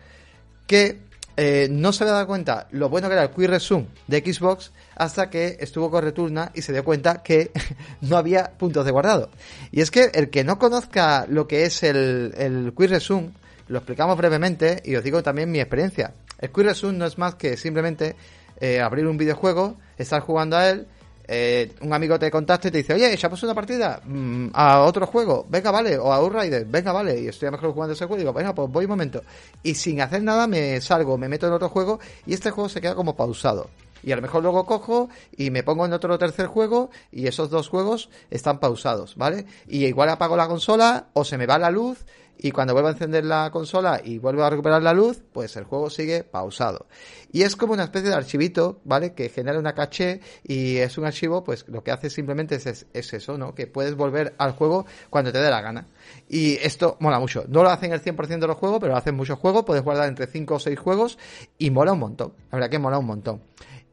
que eh, no se había dado cuenta lo bueno que era el Quick Resume de Xbox hasta que estuvo con Returna y se dio cuenta que no había puntos de guardado. Y es que el que no conozca lo que es el, el Quick Resume, lo explicamos brevemente y os digo también mi experiencia. El Quick Resume no es más que simplemente eh, abrir un videojuego, estar jugando a él eh, un amigo te contacta y te dice, oye, echamos una partida mm, a otro juego, venga, vale, o a Rider, venga, vale, y estoy a mejor jugando ese juego, y digo, venga, pues voy un momento. Y sin hacer nada me salgo, me meto en otro juego y este juego se queda como pausado. Y a lo mejor luego cojo y me pongo en otro tercer juego y esos dos juegos están pausados, ¿vale? Y igual apago la consola o se me va la luz y cuando vuelvo a encender la consola y vuelvo a recuperar la luz, pues el juego sigue pausado. Y es como una especie de archivito, ¿vale? Que genera una caché y es un archivo, pues lo que hace simplemente es, eso, ¿no? Que puedes volver al juego cuando te dé la gana. Y esto mola mucho. No lo hacen el 100% de los juegos, pero lo hacen muchos juegos. Puedes guardar entre 5 o 6 juegos y mola un montón. La verdad que mola un montón.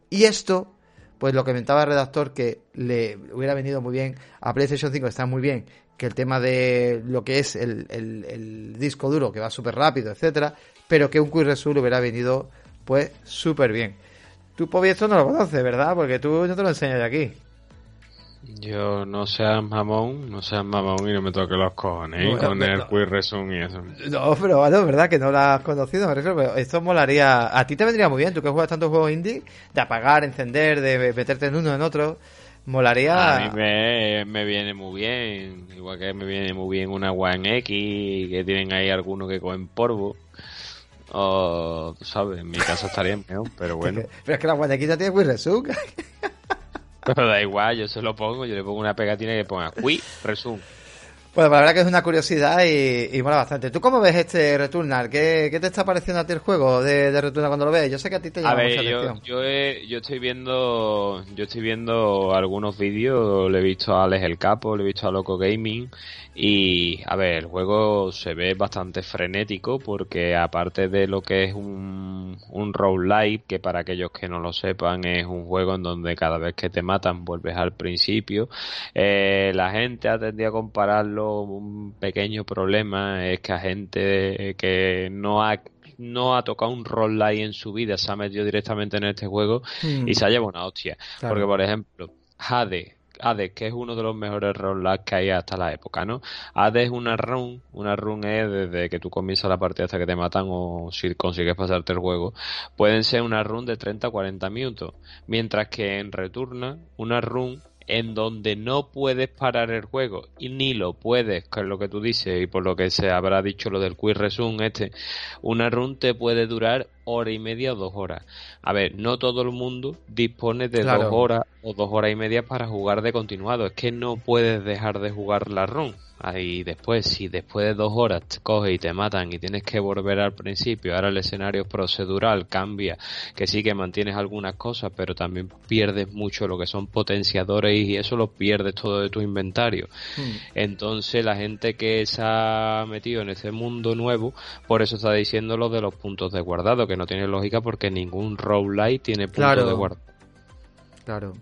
Y esto pues lo que comentaba el redactor que le hubiera venido muy bien a PlayStation 5, está muy bien que el tema de lo que es el, el, disco duro, que va súper rápido, etcétera, pero que un Quick Resume hubiera venido pues súper bien. Tú, Pobi, esto no lo conoces, ¿verdad? Porque tú no te lo enseñas de aquí. Yo no seas mamón, no seas mamón y no me toque los cojones ¿eh? con el Resume y eso. No, pero bueno, verdad que no lo has conocido, me refiero, esto molaría, a ti te vendría muy bien, tú que juegas tantos juegos indie, de apagar, encender, de meterte en uno, en otro, Molaría. A mí me, me, viene muy bien. Igual que me viene muy bien una One X, que tienen ahí algunos que cogen polvo. O, ¿sabes? En mi caso estaría mejor, pero bueno. pero es que la One X ya tiene Wii Resume. pero da igual, yo se lo pongo, yo le pongo una pegatina que ponga Wii Resume. Pues la verdad que es una curiosidad y, mola bastante. ¿Tú cómo ves este Returnal? ¿Qué, ¿Qué, te está pareciendo a ti el juego de, de, Returnal cuando lo ves? Yo sé que a ti te llama a ver, mucha yo, atención. Yo, yo estoy viendo yo estoy viendo algunos vídeos, le he visto a Alex el Capo, le he visto a Loco Gaming y a ver, el juego se ve bastante frenético porque aparte de lo que es un, un roguelike, que para aquellos que no lo sepan es un juego en donde cada vez que te matan vuelves al principio, eh, la gente ha tendido a compararlo, un pequeño problema es que a gente que no ha no ha tocado un roguelike en su vida, se ha metido directamente en este juego hmm. y se ha llevado una hostia. Porque, por ejemplo, Jade, Hades, que es uno de los mejores roguelikes que hay hasta la época, ¿no? Hades es una run, una run es desde que tú comienzas la partida hasta que te matan o si consigues pasarte el juego, pueden ser una run de 30 o 40 minutos, mientras que en Returna, una run en donde no puedes parar el juego y ni lo puedes, que es lo que tú dices y por lo que se habrá dicho lo del quiz resume este, una run te puede durar hora y media o dos horas. A ver, no todo el mundo dispone de dos horas o dos horas y media para jugar de continuado. Es que no puedes dejar de jugar la run. Ahí después, si después de dos horas te coges y te matan y tienes que volver al principio, ahora el escenario procedural cambia, que sí que mantienes algunas cosas, pero también pierdes mucho lo que son potenciadores y eso lo pierdes todo de tu inventario. Hmm. Entonces la gente que se ha metido en ese mundo nuevo, por eso está diciendo lo de los puntos de guardado, que no tiene lógica porque ningún roguelite tiene puntos de guardado. Claro.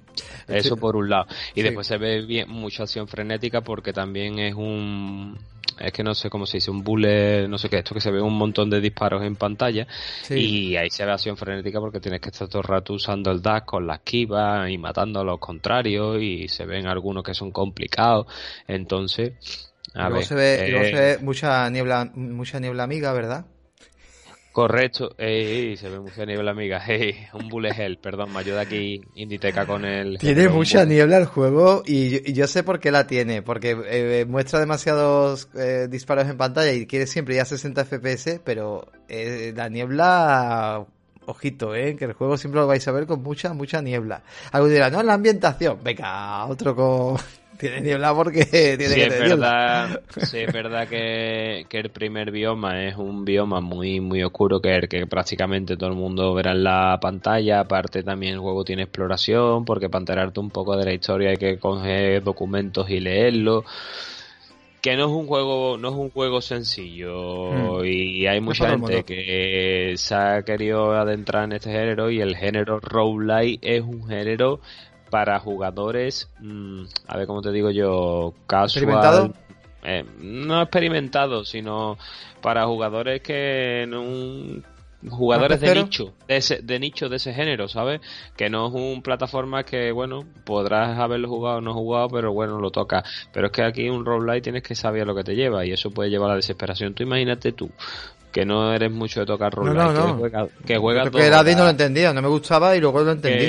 Eso por un lado. Y después se ve bien mucha acción frenética porque también es un es que no sé cómo se dice, un bullet, no sé qué, esto que se ve un montón de disparos en pantalla y ahí se ve acción frenética porque tienes que estar todo el rato usando el dash con la esquiva y matando a los contrarios y se ven algunos que son complicados, entonces a ver, se ve, se ve eh, mucha niebla, mucha niebla amiga, ¿verdad? Correcto, se ve mucha niebla, amiga. un bullet hell, perdón, me ayuda aquí Inditeca con el. Tiene mucha niebla el juego y yo, sé por qué la tiene, porque eh, muestra demasiados eh, disparos en pantalla y quiere siempre ya 60 FPS, pero eh, la niebla ojito, ¿eh? que el juego siempre lo vais a ver con mucha, mucha niebla. Algo dirá, no, la ambientación, venga, otro con, tiene niebla porque tiene sí, es verdad, Sí, es verdad que, el primer bioma es un bioma muy muy oscuro que, el que prácticamente todo el mundo verá en la pantalla. Aparte también el juego tiene exploración porque para enterarte un poco de la historia hay que coger documentos y leerlos que no es un juego no es un juego sencillo hmm. y hay mucha gente que se ha querido adentrar en este género y el género roguelike es un género para jugadores, mm, a ver cómo te digo yo, casual. Eh, no experimentado, sino para jugadores que no jugadores de nicho, de, ese, de nicho de ese género, ¿sabes? Que no es un plataforma que, bueno, podrás haberlo jugado o no jugado, pero bueno, lo toca. Pero es que aquí un roguelike tienes que saber lo que te lleva y eso puede llevar a la desesperación. Tú imagínate tú, que no eres mucho de tocar roguelike, no, no, no. que, juegas que era no lo entendía, no me gustaba y luego lo entendí.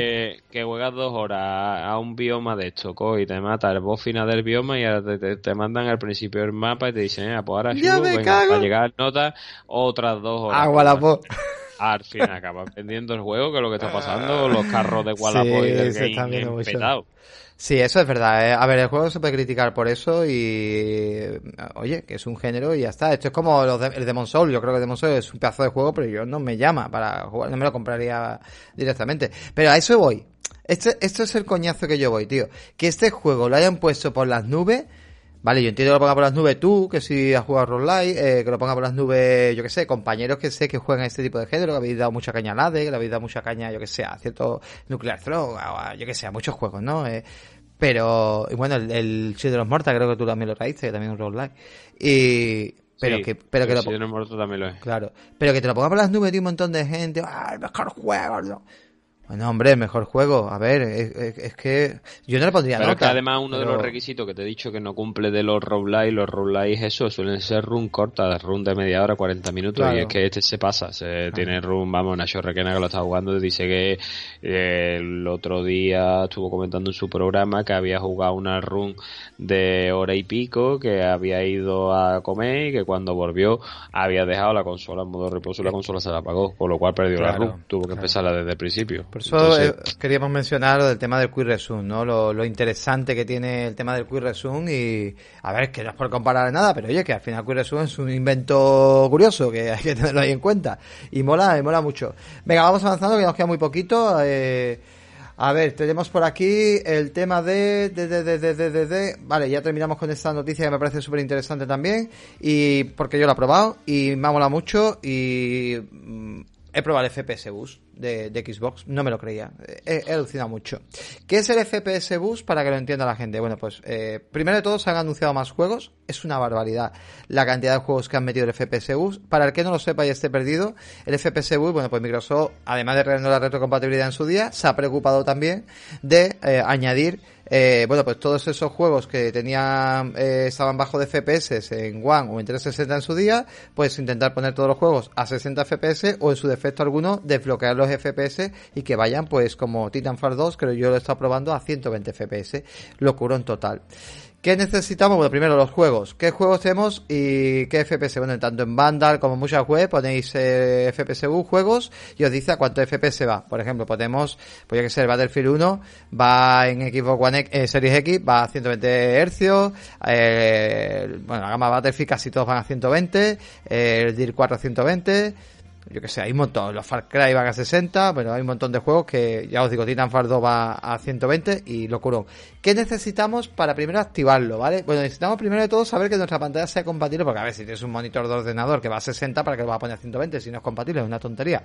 Que, juegas dos horas a un bioma de esto, y te mata el boss final del bioma y ahora te, mandan al principio del mapa y te dicen, eh, pues ahora me cago. para llegar nota otras dos horas. Agua la voz. Al fin acabas vendiendo el juego, que es lo que está pasando, los carros de Wallapop y del game. Sí, eso es verdad. ¿eh? A ver, el juego se puede criticar por eso y... Oye, que es un género y ya está. Esto es como los de, el Demon Soul. Yo creo que Demon Soul es un pedazo de juego, pero yo no me llama para jugar. No me lo compraría directamente. Pero a eso voy. Este, esto es el coñazo que yo voy, tío. Que este juego lo hayan puesto por las nubes... Vale, yo entiendo que lo ponga por las nubes tú, que si has jugado roguelike, eh, que lo ponga por las nubes, yo que sé, compañeros que sé que juegan este tipo de género, que habéis dado mucha caña a NADE, que le habéis dado mucha caña, yo que sé, a cierto Nuclear Throne, yo que sé, a muchos juegos, ¿no? Eh, pero, bueno, el, el de los Morta creo que tú también lo traíste, que también es un roguelike. Y, pero que, pero que lo de los Morta también lo es. Claro. Pero que te lo ponga por las nubes de un montón de gente, ¡ah, el mejor juego! Bueno, hombre, mejor juego. A ver, es, que yo no le pondría pero nota. que además uno de los requisitos que te he dicho que no cumple de los roguelike, los roguelike eso suelen ser run cortas, run de media hora, 40 minutos y es que este se pasa, se tiene run, vamos, Nacho Requena que lo está jugando dice que eh, el otro día estuvo comentando en su programa que había jugado una run de hora y pico, que había ido a comer y que cuando volvió había dejado la consola en modo reposo y la consola se la apagó, con lo cual perdió la run, tuvo que empezarla desde el principio. Por eso eh, queríamos mencionar del tema del Quick Resume, ¿no? Lo, interesante que tiene el tema del Quick Resume y, a ver, que no es por comparar nada, pero oye, que al final Quick Resume es un invento curioso que hay que tenerlo ahí en cuenta. Y mola, y mola mucho. Venga, vamos avanzando, que nos queda muy poquito. Eh, a ver, tenemos por aquí el tema de, de, de, de, de, de, Vale, ya terminamos con esta noticia que me parece súper interesante también. Y porque yo la he probado y me ha molado mucho y mm, he probado el FPS Boost de, Xbox, no me lo creía, he, alucinado mucho. ¿Qué es el FPS Boost para que lo entienda la gente? Bueno, pues eh, primero de todo se han anunciado más juegos, es una barbaridad la cantidad de juegos que han metido el FPS Boost. Para el que no lo sepa y esté perdido, el FPS Boost, bueno, pues Microsoft, además de renovar la retrocompatibilidad en su día, se ha preocupado también de eh, añadir eh, bueno, pues todos esos juegos que tenían, eh, estaban bajo de FPS en One o en 360 en su día, pues intentar poner todos los juegos a 60 FPS o en su defecto alguno desbloquear los FPS y que vayan pues como Titanfall 2, creo yo lo he estado probando a 120 FPS, locuro en total. ¿Qué necesitamos? Bueno, primero los juegos. ¿Qué juegos tenemos y qué FPS? Bueno, tanto en Vandal como en muchas web ponéis eh, FPSU juegos y os dice a cuánto FPS va. Por ejemplo, podemos, pues ya que ser Battlefield 1 va en Xbox One X, eh, Series X, va a 120 Hz, eh, bueno, la gama Battlefield casi todos van a 120, eh, el DIR 4 a 120, yo que sé, hay un montón. Los Far Cry van a 60, pero hay un montón de juegos que, ya os digo, Titanfall 2 va a 120 y locurón. ¿Qué necesitamos para primero activarlo, vale? Bueno, necesitamos primero de todo saber que nuestra pantalla sea compatible, porque a ver, si tienes un monitor de ordenador que va a 60, ¿para que lo va a poner a 120? Si no es compatible, es una tontería.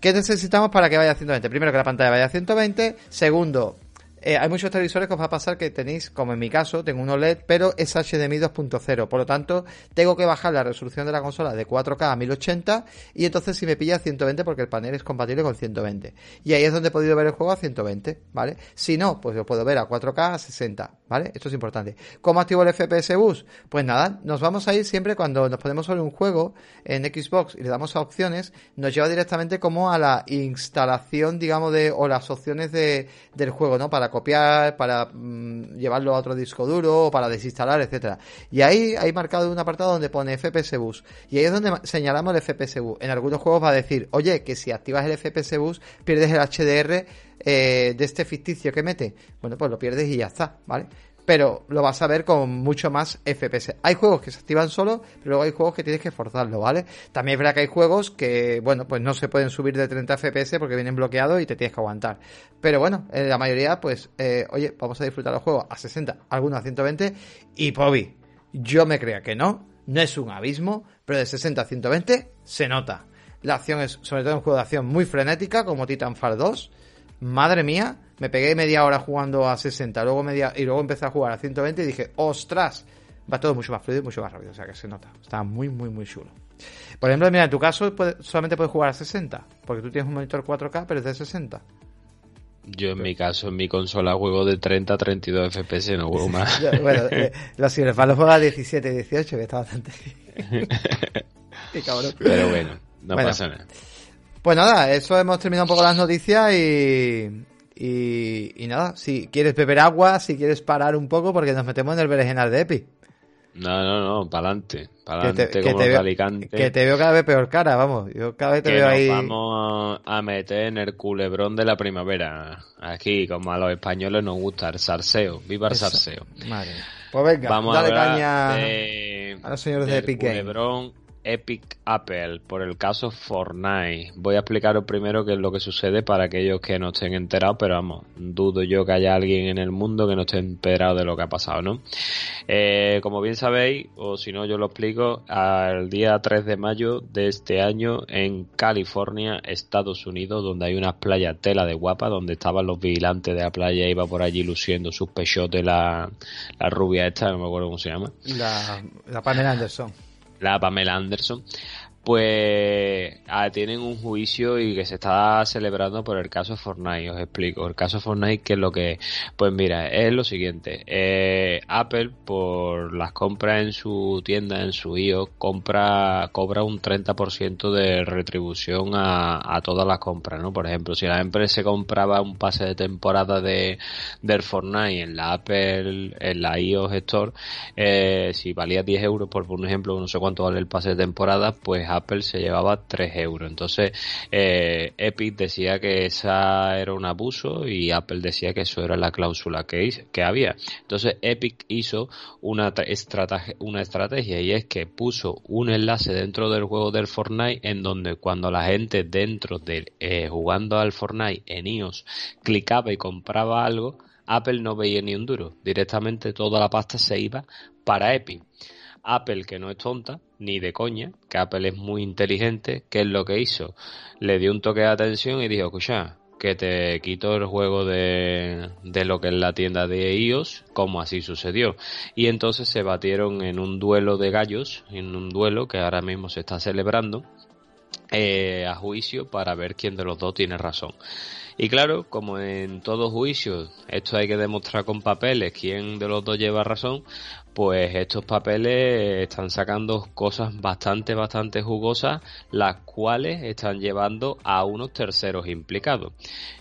¿Qué necesitamos para que vaya a 120? Primero que la pantalla vaya a 120. Segundo, eh, hay muchos televisores que os va a pasar que tenéis, como en mi caso, tengo un OLED, pero es HDMI 2.0. Por lo tanto, tengo que bajar la resolución de la consola de 4K a 1080 y entonces si me pilla 120 porque el panel es compatible con 120. Y ahí es donde he podido ver el juego a 120, ¿vale? Si no, pues lo puedo ver a 4K a 60, ¿vale? Esto es importante. ¿Cómo activo el FPS Boost? Pues nada, nos vamos a ir siempre cuando nos ponemos sobre un juego en Xbox y le damos a opciones, nos lleva directamente como a la instalación, digamos, de, o las opciones de, del juego, ¿no? Para copiar, para mm, llevarlo a otro disco duro, para desinstalar, etcétera. Y ahí hay marcado un apartado donde pone FPS Bus. Y ahí es donde señalamos el FPS Bus. En algunos juegos va a decir, oye, que si activas el FPS Bus, pierdes el HDR eh, de este ficticio que mete. Bueno, pues lo pierdes y ya está, ¿vale? Pero lo vas a ver con mucho más FPS. Hay juegos que se activan solo, pero luego hay juegos que tienes que forzarlo, ¿vale? También es verdad que hay juegos que, bueno, pues no se pueden subir de 30 FPS porque vienen bloqueados y te tienes que aguantar. Pero bueno, en la mayoría, pues, eh, oye, vamos a disfrutar los juegos a 60, algunos a 120 y Pobi, yo me creía que no, no es un abismo, pero de 60 a 120 se nota. La acción es, sobre todo un juego de acción muy frenética como Titanfall 2. Madre mía, me pegué media hora jugando a 60, luego media, y luego empecé a jugar a 120 y dije, ostras, va todo mucho más fluido y mucho más rápido, o sea que se nota, está muy, muy, muy chulo. Por ejemplo, mira, en tu caso solamente puedes jugar a 60, porque tú tienes un monitor 4K, pero es de 60. Yo en mi caso, en mi consola juego de 30 a 32 FPS, no juego más. bueno, eh, los los juega a 17 y 18, que está bastante... Qué cabrón. Pero bueno, no pasa nada. Pues nada, eso hemos terminado un poco las noticias y, y, nada, si quieres beber agua, si quieres parar un poco, porque nos metemos en el berenjenal de Epi. No, no, no, para adelante, para adelante que te, veo, Que te veo cada vez peor cara, vamos. Yo cada vez te veo ahí. Vamos a meter en el culebrón de la primavera. Aquí, como a los españoles nos gusta el sarseo. Viva el sarseo. Madre. Pues venga, vamos dale caña a los señores de Epic Culebrón Epic Apple por el caso Fortnite. Voy a explicaros primero qué es lo que sucede para aquellos que no estén enterados, pero vamos, dudo yo que haya alguien en el mundo que no esté enterado de lo que ha pasado, ¿no? Eh, como bien sabéis, o si no yo lo explico, al día 3 de mayo de este año en California, Estados Unidos, donde hay unas playas tela de guapa, donde estaban los vigilantes de la playa, iba por allí luciendo sus pechotes la, la rubia esta, no me acuerdo cómo se llama. La, la Pamela Anderson la Pamela Anderson, pues tienen un juicio y que se está celebrando por el caso Fortnite. Os explico. El caso Fortnite, que es lo que Pues mira, es lo siguiente. Eh, Apple, por las compras en su tienda, en su iOS, compra, cobra un 30% de retribución a, a todas las compras, ¿no? Por ejemplo, si la empresa compraba un pase de temporada de, del Fortnite en la Apple, en la iOS Store, eh, si valía 10 euros, por, por ejemplo, no sé cuánto vale el pase de temporada, pues Apple se llevaba 3 euros. Entonces, eh, Epic decía que esa era un abuso y Apple decía que eso era la cláusula que, que había. Entonces, Epic hizo una estrategia, una estrategia y es que puso un enlace dentro del juego del Fortnite en donde cuando la gente dentro de eh, jugando al Fortnite en iOS clicaba y compraba algo, Apple no veía ni un duro. Directamente toda la pasta se iba para Epic. Apple, que no es tonta, ni de coña, que Apple es muy inteligente, ¿qué es lo que hizo? Le dio un toque de atención y dijo, escucha, que te quito el juego de, de lo que es la tienda de iOS, como así sucedió. Y entonces se batieron en un duelo de gallos, en un duelo que ahora mismo se está celebrando, eh, a juicio para ver quién de los dos tiene razón. Y claro, como en todo juicio, esto hay que demostrar con papeles quién de los dos lleva razón, pues estos papeles están sacando cosas bastante, bastante jugosas, las cuales están llevando a unos terceros implicados.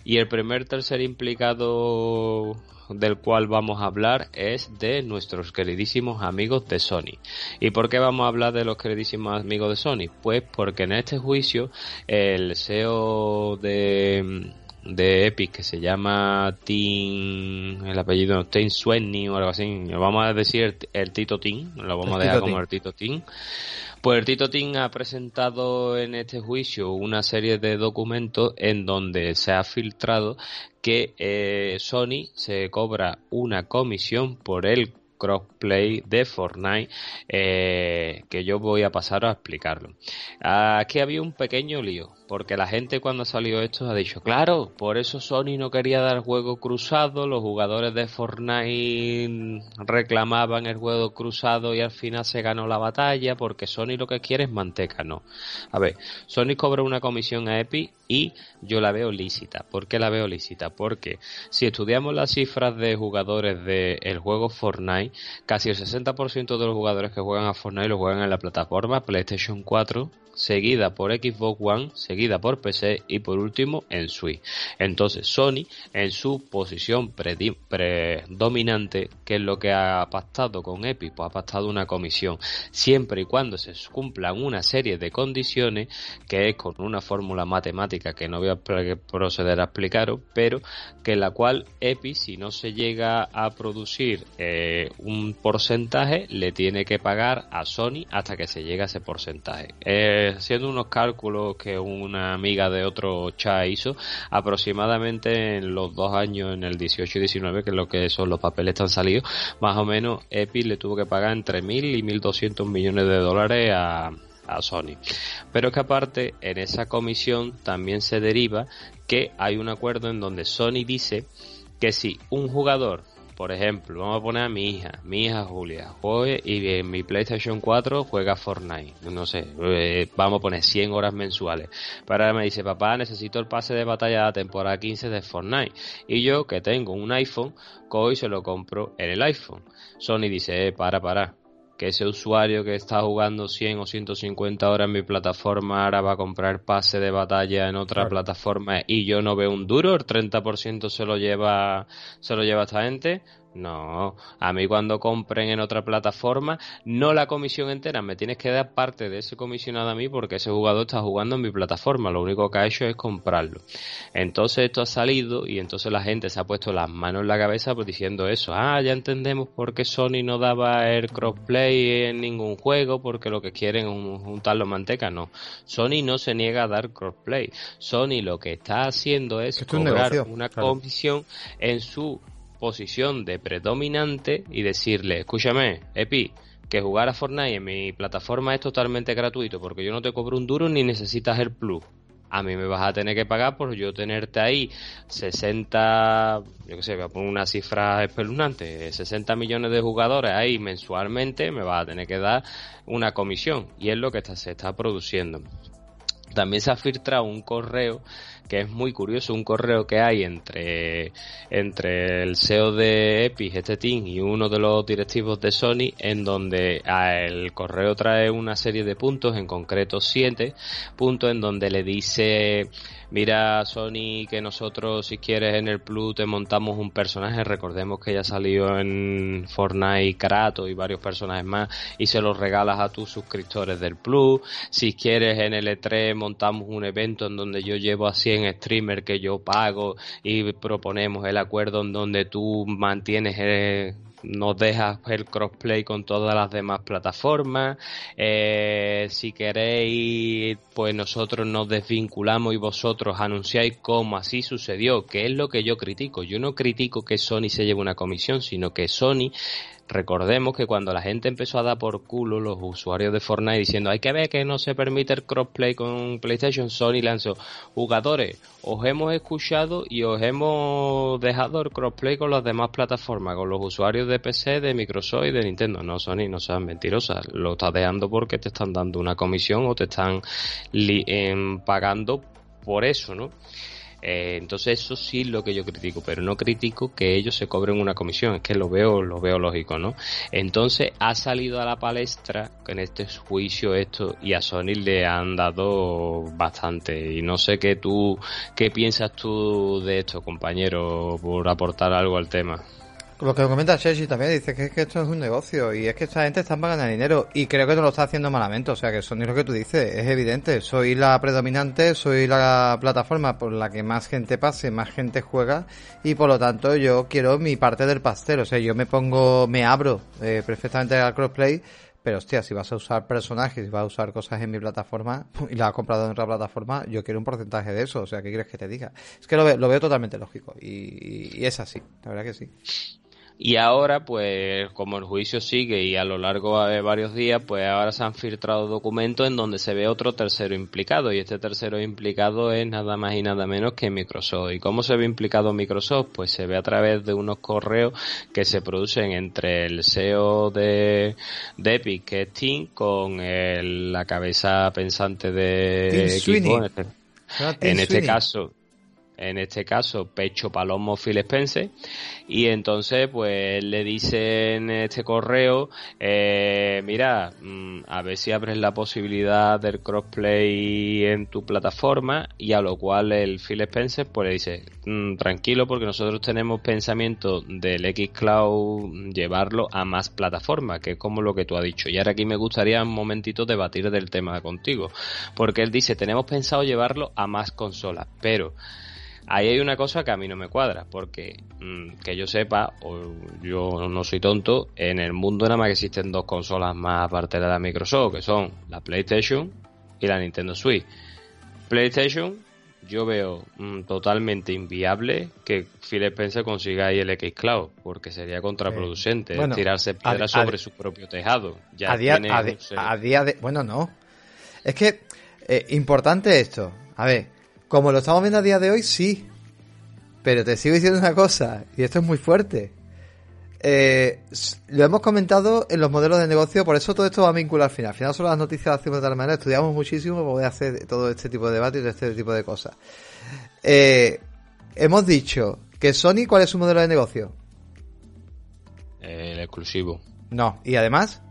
Y el primer tercer implicado del cual vamos a hablar es de nuestros queridísimos amigos de Sony. ¿Y por qué vamos a hablar de los queridísimos amigos de Sony? Pues porque en este juicio el SEO de de Epic que se llama Tim, el apellido no, Tim Sweeney o algo así, vamos a decir el, Tito Tim, lo vamos a dejar como el Tito Tim. Pues el Tito Tim ha presentado en este juicio una serie de documentos en donde se ha filtrado que eh, Sony se cobra una comisión por el crossplay de Fortnite eh, que yo voy a pasar a explicarlo. Aquí había un pequeño lío porque la gente cuando salió esto ha dicho, claro, por eso Sony no quería dar juego cruzado, los jugadores de Fortnite reclamaban el juego cruzado y al final se ganó la batalla porque Sony lo que quiere es manteca, no. A ver, Sony cobra una comisión a Epic y yo la veo lícita. ¿Por qué la veo lícita? Porque si estudiamos las cifras de jugadores del juego Fortnite, casi el 60% de los jugadores que juegan a Fortnite lo juegan en la plataforma PlayStation 4, seguida por Xbox One, seguida por PC y por último en Switch. Entonces Sony en su posición predominante, que es lo que ha pactado con Epic, pues ha pactado una comisión, siempre y cuando se cumplan una serie de condiciones, que es con una fórmula matemática que no voy a proceder a explicaros, pero que la cual Epic, si no se llega a producir eh, un porcentaje, le tiene que pagar a Sony hasta que se llegue a ese porcentaje. Eh, haciendo unos cálculos que una amiga de otro chat hizo, aproximadamente en los dos años, en el 18 y 19, que es lo que son los papeles están salidos, más o menos Epic le tuvo que pagar entre mil y 1.200 millones de dólares a, a Sony. Pero es que aparte, en esa comisión también se deriva que hay un acuerdo en donde Sony dice que si un jugador por ejemplo, vamos a poner a mi hija, mi hija Julia, juegue y en mi PlayStation 4 juega Fortnite, no sé, eh, vamos a poner 100 horas mensuales. Para me dice, papá, necesito el pase de batalla de la temporada 15 de Fortnite. Y yo, que tengo un iPhone, cojo y se lo compro en el iPhone. Sony dice, eh, para, para, que ese usuario que está jugando 100 o 150 horas en mi plataforma ahora va a comprar pase de batalla en otra plataforma y yo no veo un duro, el 30% se lo lleva se lo lleva esta gente, no, a mí cuando compren en otra plataforma, no la comisión entera, me tienes que dar parte de ese comisionado a mí porque ese jugador está jugando en mi plataforma, lo único que ha hecho es comprarlo. Entonces esto ha salido y entonces la gente se ha puesto las manos en la cabeza pues diciendo eso, ah, ya entendemos por qué Sony no daba el crossplay en ningún juego porque lo que quieren es juntarlo manteca, no. Sony no se niega a dar crossplay. Sony lo que está haciendo es cobrar una comisión en su posición de predominante y decirle, escúchame, Epi, que jugar a Fortnite en mi plataforma es totalmente gratuito porque yo no te cobro un duro ni necesitas el plus. a mí me vas a tener que pagar por yo tenerte ahí 60, yo qué sé, voy a poner una cifra espeluznante, 60 millones de jugadores ahí mensualmente, me vas a tener que dar una comisión. Y es lo que está, se está produciendo. También se ha filtrado un correo que es muy curioso, un correo que hay entre, entre el CEO de Epic, este team, y uno de los directivos de Sony, en donde el correo trae una serie de puntos, en concreto siete puntos, en donde le dice mira Sony que nosotros si quieres en el Plus te montamos un personaje, recordemos que ya salió en Fortnite Kratos y varios personajes más y se los regalas a tus suscriptores del Plus, si quieres en el E3 montamos un evento en donde yo llevo a 100 streamers que yo pago y proponemos el acuerdo en donde tú mantienes el nos dejas el crossplay con todas las demás plataformas. Eh, si queréis, pues nosotros nos desvinculamos y vosotros anunciáis cómo así sucedió, que es lo que yo critico. Yo no critico que Sony se lleve una comisión, sino que Sony Recordemos que cuando la gente empezó a dar por culo los usuarios de Fortnite diciendo hay que ver que no se permite el crossplay con PlayStation, Sony lanzó jugadores, os hemos escuchado y os hemos dejado el crossplay con las demás plataformas, con los usuarios de PC, de Microsoft y de Nintendo. No, Sony, no sean mentirosas, lo estás dejando porque te están dando una comisión o te están em, pagando por eso, ¿no? Eh, entonces eso sí es lo que yo critico, pero no critico que ellos se cobren una comisión, es que lo veo, lo veo lógico, ¿no? Entonces ha salido a la palestra en este juicio esto y a Sony le han dado bastante y no sé qué tú, qué piensas tú de esto, compañero, por aportar algo al tema. Lo que comenta Chechi también dice que es que esto es un negocio y es que esta gente está pagando dinero y creo que no lo está haciendo malamente, o sea que eso es lo que tú dices, es evidente, soy la predominante, soy la plataforma por la que más gente pase, más gente juega y por lo tanto yo quiero mi parte del pastel, o sea, yo me pongo, me abro eh, perfectamente al crossplay, pero hostia, si vas a usar personajes, vas a usar cosas en mi plataforma y la has comprado en otra plataforma, yo quiero un porcentaje de eso, o sea, ¿qué quieres que te diga? Es que lo veo, lo veo totalmente lógico y es así, la verdad que sí. Y ahora, pues, como el juicio sigue y a lo largo de varios días, pues ahora se han filtrado documentos en donde se ve otro tercero implicado. Y este tercero implicado es nada más y nada menos que Microsoft. ¿Y cómo se ve implicado Microsoft? Pues se ve a través de unos correos que se producen entre el CEO de, de Epic, que es Tim, con la cabeza pensante de Xbox. En este, este caso, en este caso Pecho Palomo Phil Spencer. Y entonces pues le dice en este correo eh, mira mm, a ver si abres la posibilidad del crossplay en tu plataforma. Y a lo cual el Phil Spencer pues le dice mm, tranquilo porque nosotros tenemos pensamiento del Xcloud llevarlo a más plataformas que es como lo que tú has dicho. Y ahora aquí me gustaría un momentito debatir del tema contigo porque él dice tenemos pensado llevarlo a más consolas pero Ahí hay una cosa que a mí no me cuadra, porque mm, que yo sepa, o yo no soy tonto, en el mundo nada más que existen dos consolas más aparte de la Microsoft, que son la PlayStation y la Nintendo Switch. PlayStation, yo veo mm, totalmente inviable que Phil Spencer consiga ahí el X Cloud, porque sería contraproducente tirarse piedras sobre su propio tejado. Ya a, día, a, día de. Bueno, no. Es que, eh, importante esto. A ver, como lo estamos viendo a día de hoy, sí. Pero te sigo diciendo una cosa, y esto es muy fuerte. Eh, lo hemos comentado en los modelos de negocio, por eso todo esto va a vincular al final. Al final son las noticias las hacemos de tal manera, estudiamos muchísimo para poder hacer todo este tipo de debates y este tipo de cosas. Eh, hemos dicho que Sony, ¿cuál es su modelo de negocio? El exclusivo. No, y además.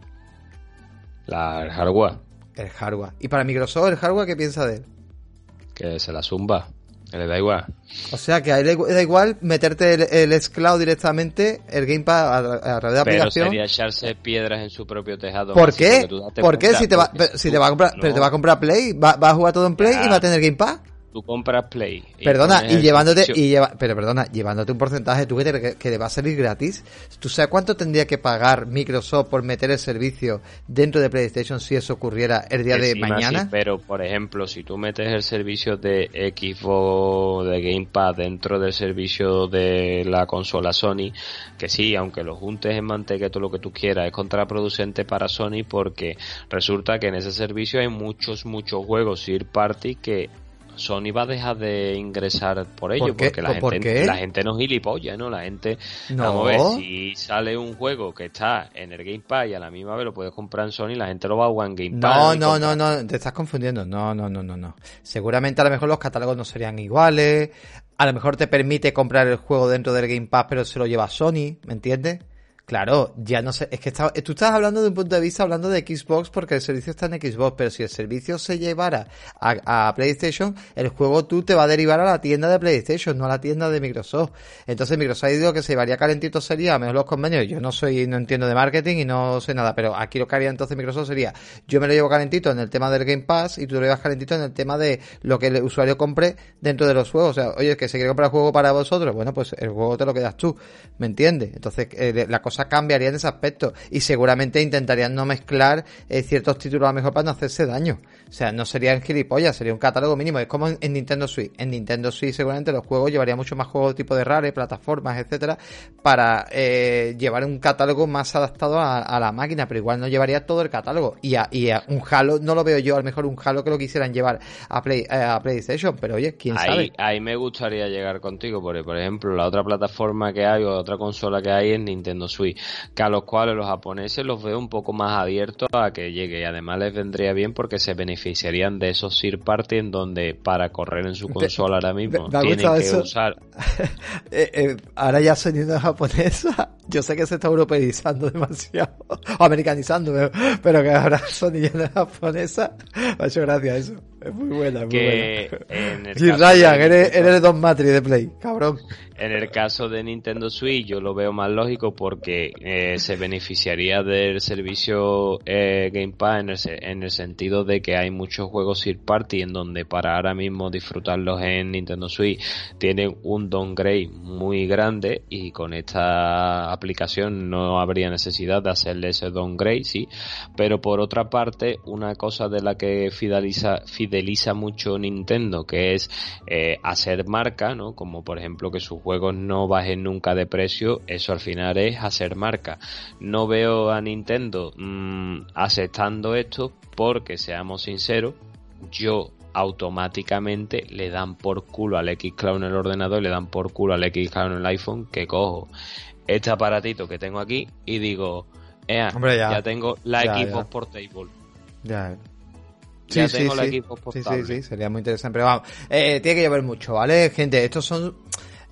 La, el hardware. El hardware. ¿Y para Microsoft el hardware qué piensa de él? Que se la zumba. Que le da igual. O sea, que a él le da igual meterte el, el xCloud directamente, el Gamepad a, a través de la aplicación. sería echarse piedras en su propio tejado. ¿Por qué? ¿Por qué? Si te va, si te va a comprar, pero te va a comprar Play, va, va a jugar todo en Play y va a tener Gamepad tú compras Play. perdona, y llevándote, y lleva, pero perdona, llevándote un porcentaje, tú que, que, le va a salir gratis. ¿Tú sabes cuánto tendría que pagar Microsoft por meter el servicio dentro de PlayStation si eso ocurriera el día de mañana? pero, por ejemplo, si tú metes el servicio de Xbox, de Gamepad dentro del servicio de la consola Sony, que sí, aunque lo juntes en manteca, todo lo que tú quieras, es contraproducente para Sony porque resulta que en ese servicio hay muchos, muchos juegos third party que Sony va a dejar de ingresar por ello, porque la gente, la gente no gilipollas, ¿no? La gente, no. vamos a ver, si sale un juego que está en el Game Pass y a la misma vez lo puedes comprar en Sony, la gente lo va a jugar en Game Pass. No, no, no, no, te estás confundiendo. No, no, no, no, no. Seguramente a lo mejor los catálogos no serían iguales. A lo mejor te permite comprar el juego dentro del Game Pass, pero se lo lleva Sony, ¿me entiendes? Claro, ya no sé, es que tú estás hablando de un punto de vista hablando de Xbox porque el servicio está en Xbox, pero si el servicio se llevara a, PlayStation, el juego tú te va a derivar a la tienda de PlayStation, no a la tienda de Microsoft. Entonces Microsoft ha dicho que se llevaría calentito sería, menos los convenios, yo no soy, no entiendo de marketing y no sé nada, pero aquí lo que haría entonces Microsoft sería, yo me lo llevo calentito en el tema del Game Pass y tú lo llevas calentito en el tema de lo que el usuario compre dentro de los juegos. O sea, oye, que se quiere comprar juego para vosotros, bueno, pues el juego te lo quedas tú, ¿me entiendes? Entonces, eh, la cosa cambiarían ese aspecto y seguramente intentarían no mezclar eh, ciertos títulos a lo mejor para no hacerse daño. O sea, no serían gilipollas, sería un catálogo mínimo. Es como en, Nintendo Switch. En Nintendo Switch seguramente los juegos llevarían mucho más juegos tipo de rare, plataformas, etcétera, para eh, llevar un catálogo más adaptado a, la máquina, pero igual no llevaría todo el catálogo. Y a, y a un Halo, no lo veo yo, a lo mejor un Halo que lo quisieran llevar a, Play, eh, a PlayStation, pero oye, quién sabe. Ahí me gustaría llegar contigo, porque por ejemplo, la otra plataforma que hay o otra consola que hay es Nintendo Switch, que a los cuales los japoneses los veo un poco más abiertos a que llegue y además les vendría bien porque se benefician beneficiarían de esos third party en donde para correr en su consola ahora mismo tienen que usar. Eh, eh, ahora ya sonido japonesa, yo sé que se está europeizando demasiado, o americanizando, pero, que ahora sonido japonesa, me ha hecho gracia eso. Es muy buena, muy que buena. Ryan, eres, eres el Don Matri de Play, cabrón. En el caso de Nintendo Switch yo lo veo más lógico porque eh, se beneficiaría del servicio eh, Game Pass en el, en el, sentido de que hay muchos juegos third party en donde para ahora mismo disfrutarlos en Nintendo Switch tienen un downgrade muy grande y con esta aplicación no habría necesidad de hacerle ese downgrade, sí. Pero por otra parte, una cosa de la que fideliza, mucho Nintendo, que es eh, hacer marca, ¿no? Como por ejemplo que su juego juegos no bajen nunca de precio, eso al final es hacer marca. No veo a Nintendo mm, aceptando esto porque, seamos sinceros, yo automáticamente le dan por culo al X-Cloud en el ordenador y le dan por culo al X-Cloud en el iPhone que cojo este aparatito que tengo aquí y digo, ya, ya. tengo la Xbox Portable. Ya. Sí, sí, tengo la Xbox Portable. Sí, sí, sería muy interesante. Pero vamos, eh, tiene que llover mucho, ¿vale? Gente, estos son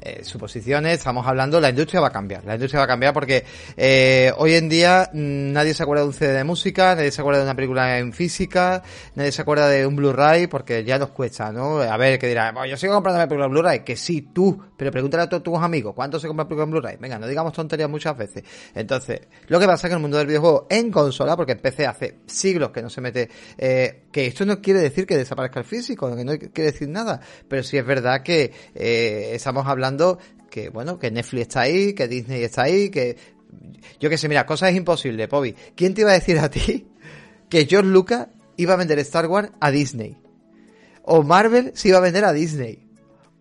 eh, suposiciones, estamos hablando, la industria va a cambiar. La industria va a cambiar porque eh, hoy en día mm, nadie se acuerda de un CD de música, nadie se acuerda de una película en física, nadie se acuerda de un Blu-ray porque ya nos cuesta, ¿no? A ver, que dirá, yo sigo comprando película en Blu-ray, que sí, tú, pero pregúntale a todos tus amigos, ¿cuánto se compra película en Blu-ray? Venga, no digamos tonterías muchas veces. Entonces, lo que pasa es que en el mundo del videojuego en consola, porque en PC hace siglos que no se mete, eh, que esto no quiere decir que desaparezca el físico, que no quiere decir nada, pero sí es verdad que eh, estamos hablando que, bueno, que Netflix está ahí, que Disney está ahí, que... Yo qué sé, mira, cosas imposibles, Pobi. ¿Quién te iba a decir a ti que George Lucas iba a vender Star Wars a Disney? O Marvel se iba a vender a Disney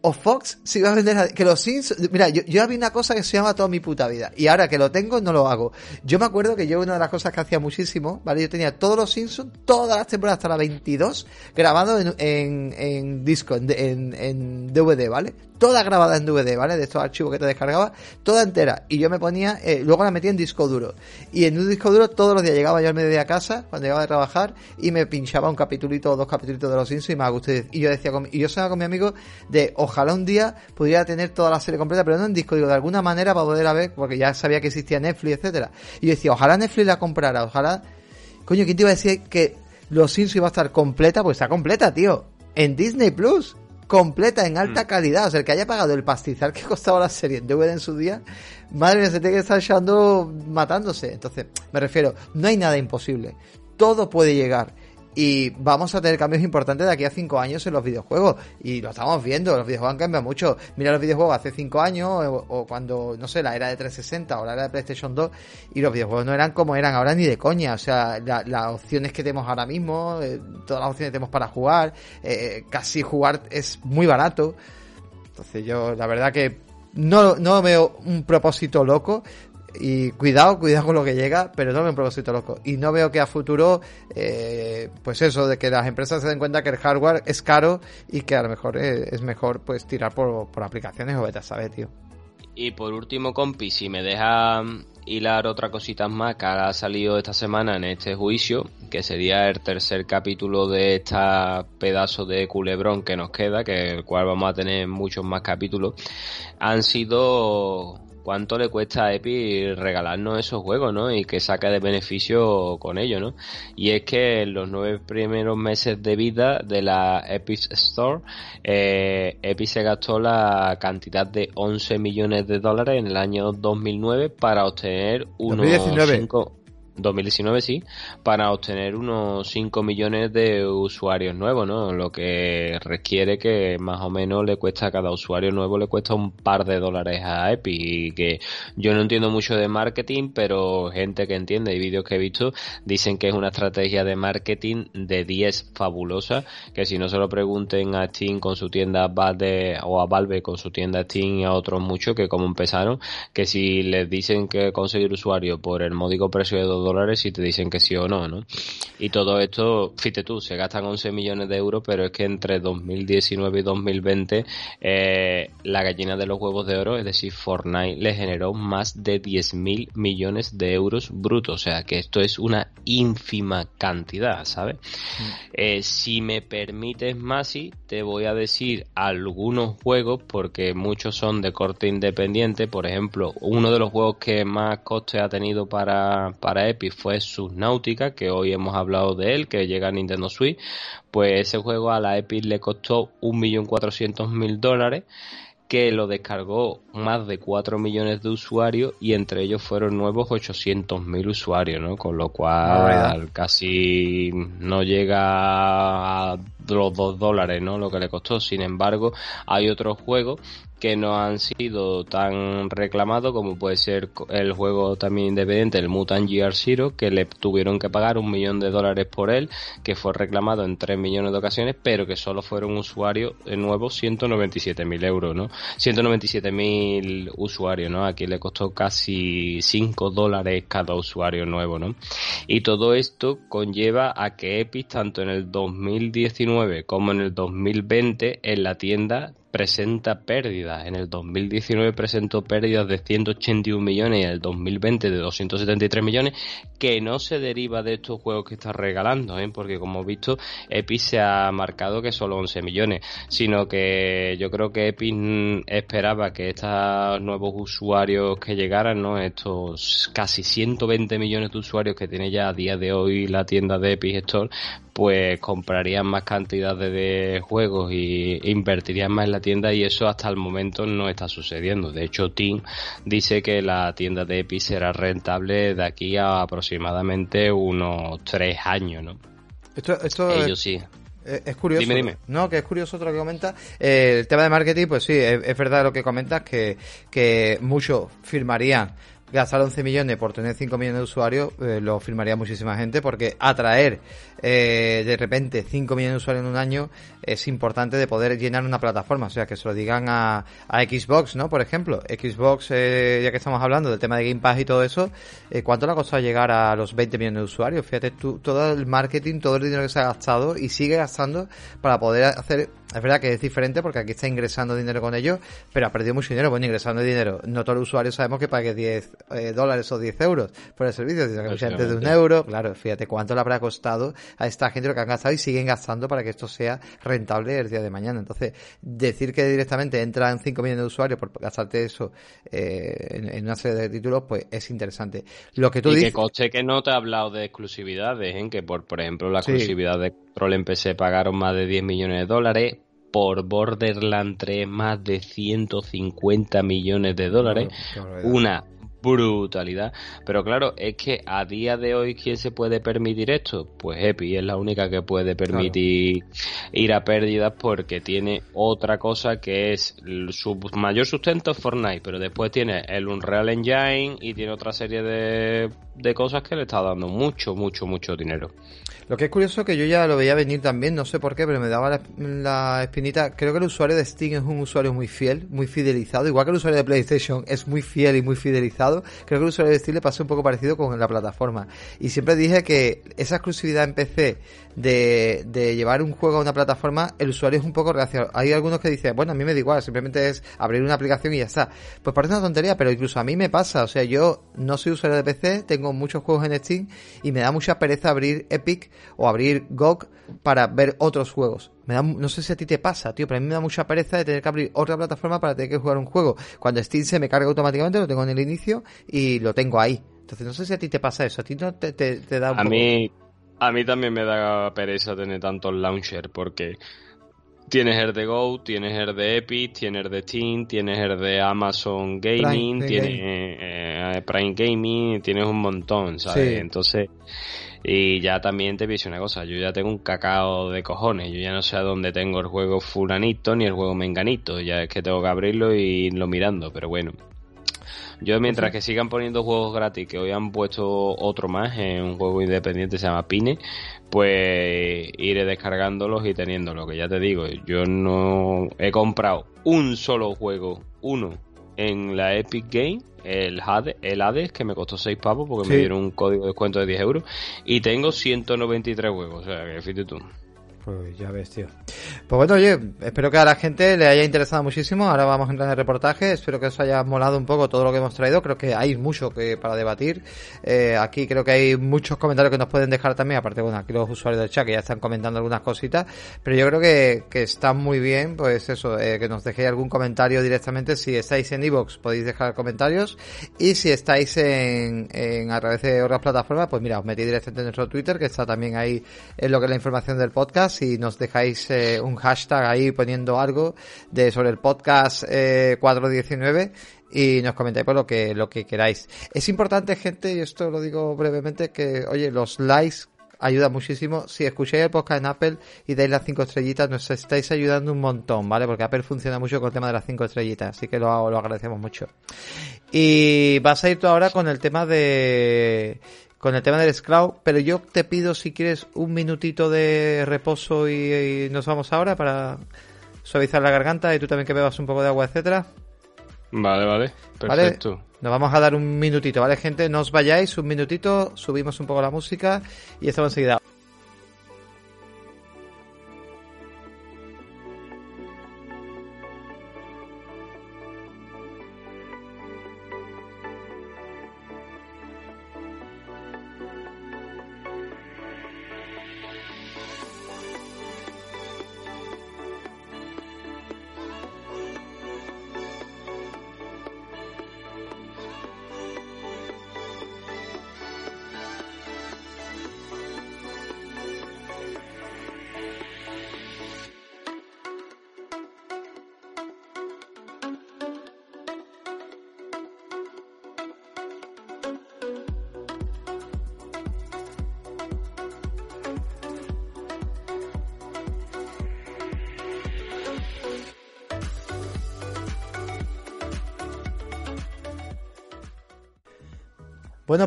o Fox se iba a vender a, que los Simpsons mira yo, yo había una cosa que se llama toda mi puta vida y ahora que lo tengo no lo hago yo me acuerdo que yo una de las cosas que hacía muchísimo vale yo tenía todos los Simpsons todas las temporadas hasta la 22 grabado en, en, en disco en, en, DVD vale toda grabada en DVD vale de estos archivos que te descargaba toda entera y yo me ponía eh, luego la metía en disco duro y en un disco duro todos los días llegaba yo al mediodía a casa cuando llegaba de trabajar y me pinchaba un capitulito o dos capítulos de los Simpsons y me gustó y yo decía y yo estaba con mi amigo de ojalá un día pudiera tener toda la serie completa, pero no en disco, digo, de alguna manera para poder ver, porque ya sabía que existía Netflix, etcétera. Y yo decía, ojalá Netflix la comprara, ojalá. Coño, ¿quién te iba a decir que Los Simpsons iba a estar completa? Pues está completa, tío. En Disney Plus. Completa, en alta mm. calidad. O sea, el que haya pagado el pastizal que costaba la serie en DVD en su día, madre mía, se tiene que estar echando matándose. Entonces, me refiero, no hay nada imposible. Todo puede llegar y vamos a tener cambios importantes de aquí a cinco años en los videojuegos. Y lo estamos viendo, los videojuegos han cambiado mucho. Mira los videojuegos hace cinco años, o, cuando, no sé, la era de 360 o la era de PlayStation 2, y los videojuegos no eran como eran ahora ni de coña. O sea, las opciones que tenemos ahora mismo, eh, todas las opciones que tenemos para jugar, eh, casi jugar es muy barato. Entonces yo, la verdad que no, no veo un propósito loco y cuidado, cuidado con lo que llega, pero no me un propósito loco. Y no veo que a futuro, eh, pues eso, de que las empresas se den cuenta que el hardware es caro y que a lo mejor es, mejor pues tirar por, por aplicaciones o beta, ¿sabes, tío? Y por último, compi, si me deja hilar otra cosita más que ha salido esta semana en este juicio, que sería el tercer capítulo de este pedazo de culebrón que nos queda, que el cual vamos a tener muchos más capítulos, han sido cuánto le cuesta a Epic regalarnos esos juegos, ¿no? Y que saca de beneficio con ello, ¿no? Y es que en los nueve primeros meses de vida de la Epic Store, eh, Epic se gastó la cantidad de 11 millones de dólares en el año 2009 para obtener unos 2019 sí, para obtener unos 5 millones de usuarios nuevos, ¿no? Lo que requiere que más o menos le cuesta a cada usuario nuevo le cuesta un par de dólares a Epic y que yo no entiendo mucho de marketing, pero gente que entiende y vídeos que he visto dicen que es una estrategia de marketing de 10 fabulosa, que si no se lo pregunten a Steam con su tienda Valve o a Valve con su tienda Steam y a otros muchos que como empezaron, que si les dicen que conseguir usuario por el módico precio de 2 dólares y te dicen que sí o no, ¿no? Y todo esto, fíjate tú, se gastan 11 millones de euros, pero es que entre 2019 y 2020 eh, la gallina de los huevos de oro, es decir, Fortnite, le generó más de 10 mil millones de euros brutos, o sea que esto es una ínfima cantidad, ¿sabes? Mm. Eh, si me permites, Masi, te voy a decir algunos juegos, porque muchos son de corte independiente, por ejemplo, uno de los juegos que más coste ha tenido para, para Epic fue Subnautica, que hoy hemos hablado de él, que llega a Nintendo Switch, pues ese juego a la Epic le costó 1.400.000 dólares que lo descargó más de 4 millones de usuarios y entre ellos fueron nuevos 800.000 usuarios, ¿no? Con lo cual casi no llega a los 2 dólares, ¿no? Lo que le costó. Sin embargo, hay otros juegos que no han sido tan reclamados como puede ser el juego también independiente, el Mutant Gear Zero, que le tuvieron que pagar un millón de dólares por él, que fue reclamado en 3 millones de ocasiones, pero que solo fueron usuarios nuevos 197 mil euros, ¿no? 197 mil usuarios, ¿no? Aquí le costó casi 5 dólares cada usuario nuevo, ¿no? Y todo esto conlleva a que Epic, tanto en el 2019 como en el 2020, en la tienda presenta pérdidas. En el 2019 presentó pérdidas de 181 millones y en el 2020 de 273 millones, que no se deriva de estos juegos que está regalando, ¿eh? porque como he visto, Epic se ha marcado que solo 11 millones, sino que yo creo que Epic esperaba que estos nuevos usuarios que llegaran, ¿no? estos casi 120 millones de usuarios que tiene ya a día de hoy la tienda de Epic Store, pues comprarían más cantidades de juegos y invertirían más en la tienda y eso hasta el momento no está sucediendo. De hecho, Tim dice que la tienda de Epic será rentable de aquí a aproximadamente unos tres años, ¿no? Esto, esto Ellos sí. Es curioso. Dime, dime. No, que es curioso otro que comenta. Eh, el tema de marketing, pues sí, es, es, verdad lo que comentas, que, que muchos firmarían gastar 11 millones por tener 5 millones de usuarios eh, lo firmaría muchísima gente porque atraer eh, de repente 5 millones de usuarios en un año es importante de poder llenar una plataforma. O sea, que se lo digan a, a Xbox, ¿no? Por ejemplo, Xbox, eh, ya que estamos hablando del tema de Game Pass y todo eso, eh, ¿cuánto le ha costado llegar a los 20 millones de usuarios? Fíjate tú, todo el marketing, todo el dinero que se ha gastado y sigue gastando para poder hacer es verdad que es diferente porque aquí está ingresando dinero con ellos, pero ha perdido mucho dinero. Bueno, ingresando dinero. No todos los usuarios sabemos que pague 10 eh, dólares o 10 euros por el servicio, sino que antes de un euro. Claro, fíjate cuánto le habrá costado a esta gente lo que han gastado y siguen gastando para que esto sea rentable el día de mañana. Entonces, decir que directamente entran 5 millones de usuarios por gastarte eso eh, en, una serie de títulos, pues es interesante. Lo que tú y dices. que coste que no te ha hablado de exclusividades, en que por, por ejemplo la exclusividad de Control en PC pagaron más de 10 millones de dólares por Borderland 3 más de 150 millones de dólares. una brutalidad. Pero claro, es que a día de hoy, ¿quién se puede permitir esto? Pues Epi es la única que puede permitir ir a pérdidas porque tiene otra cosa que es su mayor sustento es Fortnite, pero después tiene el Unreal Engine y tiene otra serie de, de cosas que le está dando mucho, mucho, mucho dinero. Lo que es curioso que yo ya lo veía venir también, no sé por qué, pero me daba la, espinita. Creo que el usuario de Steam es un usuario muy fiel, muy fidelizado, igual que el usuario de PlayStation es muy fiel y muy fidelizado creo que el usuario de Steam le pasó un poco parecido con la plataforma. Y siempre dije que esa exclusividad en PC de, de llevar un juego a una plataforma, el usuario es un poco reaccionario. Hay algunos que dicen, bueno, a mí me da igual, simplemente es abrir una aplicación y ya está. Pues parece una tontería, pero incluso a mí me pasa. O sea, yo no soy usuario de PC, tengo muchos juegos en Steam y me da mucha pereza abrir Epic o abrir GOG para ver otros juegos. Me da, no sé si a ti te pasa, tío, pero a mí me da mucha pereza de tener que abrir otra plataforma para tener que jugar un juego. Cuando Steam se me carga automáticamente, lo tengo en el inicio y lo tengo ahí. Entonces no sé si a ti te pasa eso, a ti no te, te, da un A mí a mí también me da pereza tener tantos launcher porque tienes el de Go, tienes el de Epic, tienes el de Steam, tienes el de Amazon Gaming, tienes eh, Prime Gaming, tienes un montón, ¿sabes? Entonces, y ya también te pienso una cosa, yo ya tengo un cacao de cojones, yo ya no sé a dónde tengo el juego fulanito ni el juego menganito, ya es que tengo que abrirlo y irlo mirando, pero bueno. Yo mientras que sigan poniendo juegos gratis, que hoy han puesto otro más, en un juego independiente se llama Pine, pues iré descargándolos y teniéndolos, que ya te digo, yo no he comprado un solo juego, uno, en la Epic Game, el Hades, el Hades que me costó 6 pavos porque me dieron un código de descuento de 10 euros, y tengo 193 juegos, o sea, que fíjate tú. Pues ya ves, tío. Pues bueno, oye, espero que a la gente le haya interesado muchísimo. Ahora vamos a entrar en el reportaje. Espero que os haya molado un poco todo lo que hemos traído. Creo que hay mucho que para debatir. Eh, aquí creo que hay muchos comentarios que nos pueden dejar también. Aparte, bueno, aquí los usuarios del chat que ya están comentando algunas cositas. Pero yo creo que, que está muy bien, pues eso, eh, que nos dejéis algún comentario directamente. Si estáis en Evox, podéis dejar comentarios. Y si estáis en, en a través de otras plataformas, pues mira, os metí directamente en nuestro Twitter, que está también ahí en lo que es la información del podcast si nos dejáis eh, un hashtag ahí poniendo algo de sobre el podcast 419 eh, y nos comentáis por lo que lo que queráis. Es importante, gente, y esto lo digo brevemente, que oye, los likes ayudan muchísimo. Si escucháis el podcast en Apple y dais las cinco estrellitas, nos estáis ayudando un montón, ¿vale? Porque Apple funciona mucho con el tema de las cinco estrellitas, así que lo, lo agradecemos mucho. Y vas a ir tú ahora con el tema de con el tema del Scloud, pero yo te pido si quieres un minutito de reposo y, nos vamos ahora para suavizar la garganta y tú también que bebas un poco de agua, etcétera. Vale, vale, perfecto. Nos vamos a dar un minutito, ¿vale, gente? No os vayáis, un minutito, subimos un poco la música y estamos enseguida.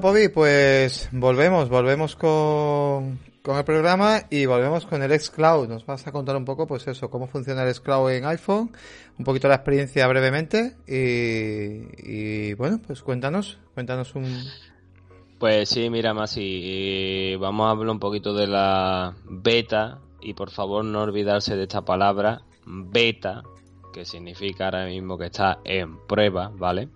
Pobi, pues volvemos, volvemos con, con el programa y volvemos con el xCloud. Nos vas a contar un poco, pues eso, cómo funciona el xCloud en iPhone, un poquito la experiencia brevemente y, bueno, pues cuéntanos, cuéntanos un... Pues sí, mira, Masi, vamos a hablar un poquito de la beta y por favor no olvidarse de esta palabra, beta, que significa ahora mismo que está en prueba, ¿vale?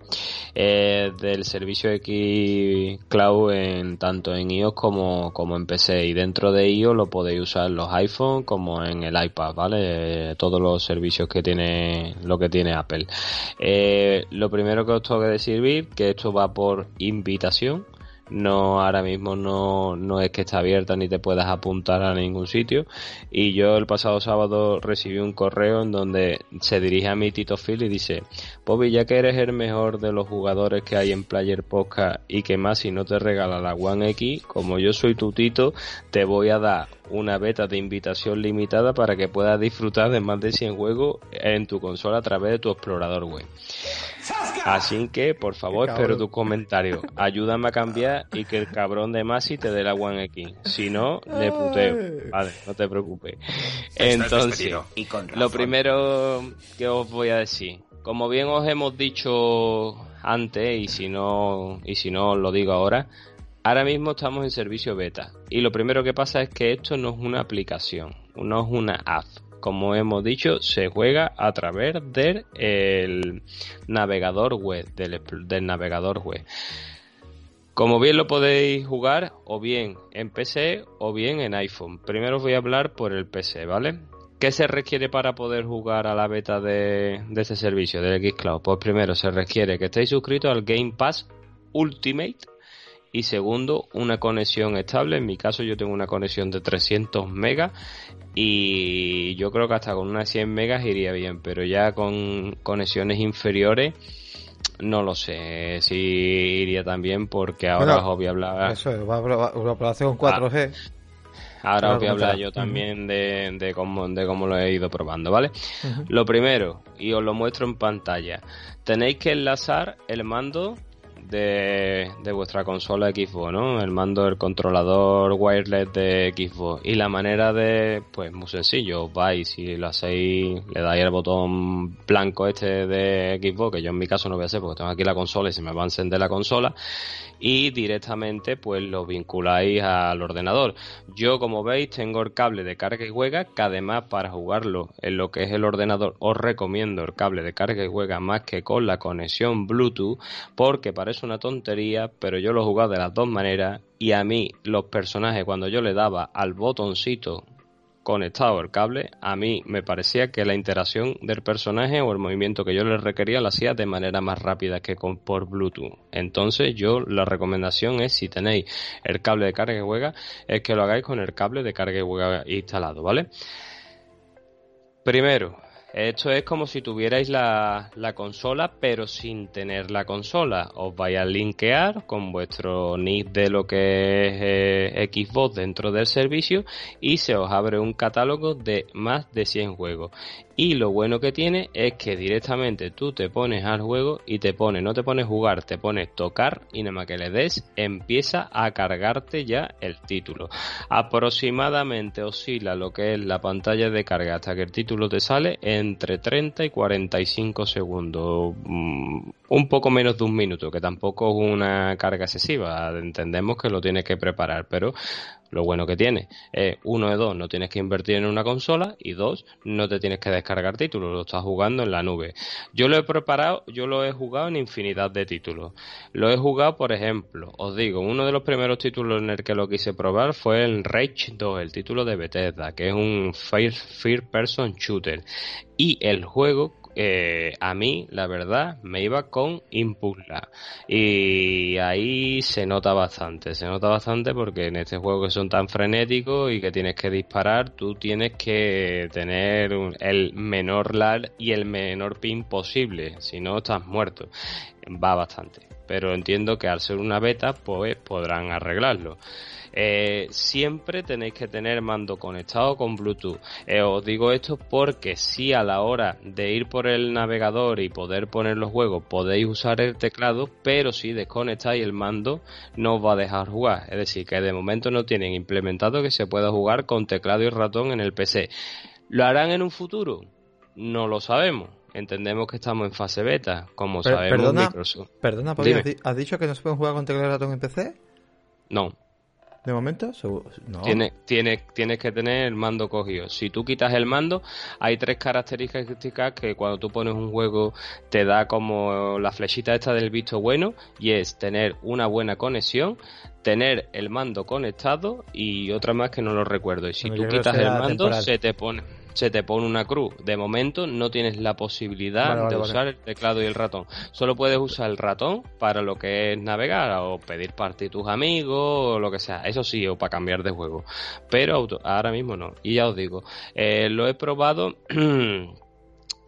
Eh, del servicio X Cloud en tanto en iOS como, como en PC y dentro de iOS lo podéis usar los iPhone como en el iPad, ¿vale? todos los servicios que tiene lo que tiene Apple. Eh, lo primero que os tengo que decir que esto va por invitación no ahora mismo no, no es que está abierta ni te puedas apuntar a ningún sitio. Y yo el pasado sábado recibí un correo en donde se dirige a mi Tito Phil y dice Bobby ya que eres el mejor de los jugadores que hay en Player Podcast y que más si no te regala la One X como yo soy tu Tito te voy a dar una beta de invitación limitada para que puedas disfrutar de más de 100 juegos en tu consola a través de tu explorador web Así que, por favor, espero tu comentario. Ayúdame a cambiar y que el cabrón de Masi te dé la One X. Si no, le puteo. Vale, no te preocupes. Entonces, lo primero que os voy a decir, como bien os hemos dicho antes y si no y si no os lo digo ahora, ahora mismo estamos en servicio beta y lo primero que pasa es que esto no es una aplicación, no es una app. Como hemos dicho, se juega a través del navegador web, del, navegador web. Como bien lo podéis jugar o bien en PC o bien en iPhone. Primero os voy a hablar por el PC, ¿vale? ¿Qué se requiere para poder jugar a la beta de, este servicio, del Xcloud? Pues primero se requiere que estéis suscritos al Game Pass Ultimate y segundo, una conexión estable. En mi caso yo tengo una conexión de 300 megas y yo creo que hasta con unas 100 megas iría bien, pero ya con conexiones inferiores no lo sé si iría también porque ahora os voy a hablar... Eso, va a hacer con 4G. Ahora os voy a hablar yo también de, cómo, de cómo lo he ido probando, ¿vale? Lo primero, y os lo muestro en pantalla, tenéis que enlazar el mando de, vuestra consola Xbox, ¿no? El mando del controlador wireless de Xbox. Y la manera de, pues muy sencillo, vais y lo hacéis, le dais el botón blanco este de Xbox, que yo en mi caso no voy a hacer porque tengo aquí la consola y se me va a encender la consola y directamente pues lo vinculáis al ordenador. Yo como veis tengo el cable de carga y juega que además para jugarlo en lo que es el ordenador os recomiendo el cable de carga y juega más que con la conexión Bluetooth porque parece una tontería pero yo lo he jugado de las dos maneras y a mí los personajes cuando yo le daba al botoncito conectado el cable, a mí me parecía que la interacción del personaje o el movimiento que yo le requería lo hacía de manera más rápida que con, por Bluetooth. Entonces yo la recomendación es si tenéis el cable de carga y juega, es que lo hagáis con el cable de carga y juega instalado, ¿vale? Primero, esto es como si tuvierais la, consola, pero sin tener la consola. Os vais a linkear con vuestro nick de lo que es eh, Xbox dentro del servicio y se os abre un catálogo de más de 100 juegos. Y lo bueno que tiene es que directamente tú te pones al juego y te pone, no te pones jugar, te pones tocar y nada más que le des, empieza a cargarte ya el título. Aproximadamente oscila lo que es la pantalla de carga hasta que el título te sale entre 30 y 45 segundos. Un poco menos de un minuto, que tampoco es una carga excesiva. Entendemos que lo tienes que preparar, pero lo bueno que tiene es, uno de dos, no tienes que invertir en una consola y dos, no te tienes que descargar títulos, lo estás jugando en la nube. Yo lo he preparado, yo lo he jugado en infinidad de títulos. Lo he jugado, por ejemplo, os digo, uno de los primeros títulos en el que lo quise probar fue el Rage 2, el título de Bethesda, que es un First Person Shooter. Y el juego eh, a mí, la verdad, me iba con Impulsa. Y ahí se nota bastante, se nota bastante porque en este juego que son tan frenéticos y que tienes que disparar, tú tienes que tener el menor lag y el menor pin posible, si no estás muerto. Va bastante. Pero entiendo que al ser una beta, pues podrán arreglarlo. Eh, siempre tenéis que tener mando conectado con Bluetooth. Eh, os digo esto porque si a la hora de ir por el navegador y poder poner los juegos podéis usar el teclado, pero si desconectáis el mando no os va a dejar jugar. Es decir, que de momento no tienen implementado que se pueda jugar con teclado y ratón en el PC. ¿Lo harán en un futuro? No lo sabemos entendemos que estamos en fase beta, como sabemos perdona, Perdona, ¿has dicho que no se puede jugar con teclado y ratón en PC? No de momento? No. Tienes, tiene, que tener el mando cogido. Si tú quitas el mando, hay tres características que cuando tú pones un juego te da como la flechita esta del visto bueno y es tener una buena conexión, tener el mando conectado y otra más que no lo recuerdo. Y si tú quitas el mando, se te pone se te pone una cruz. De momento no tienes la posibilidad de usar el teclado y el ratón. Solo puedes usar el ratón para lo que es navegar o pedir parte de tus amigos o lo que sea. Eso sí, o para cambiar de juego. Pero ahora mismo no. Y ya os digo, eh, lo he probado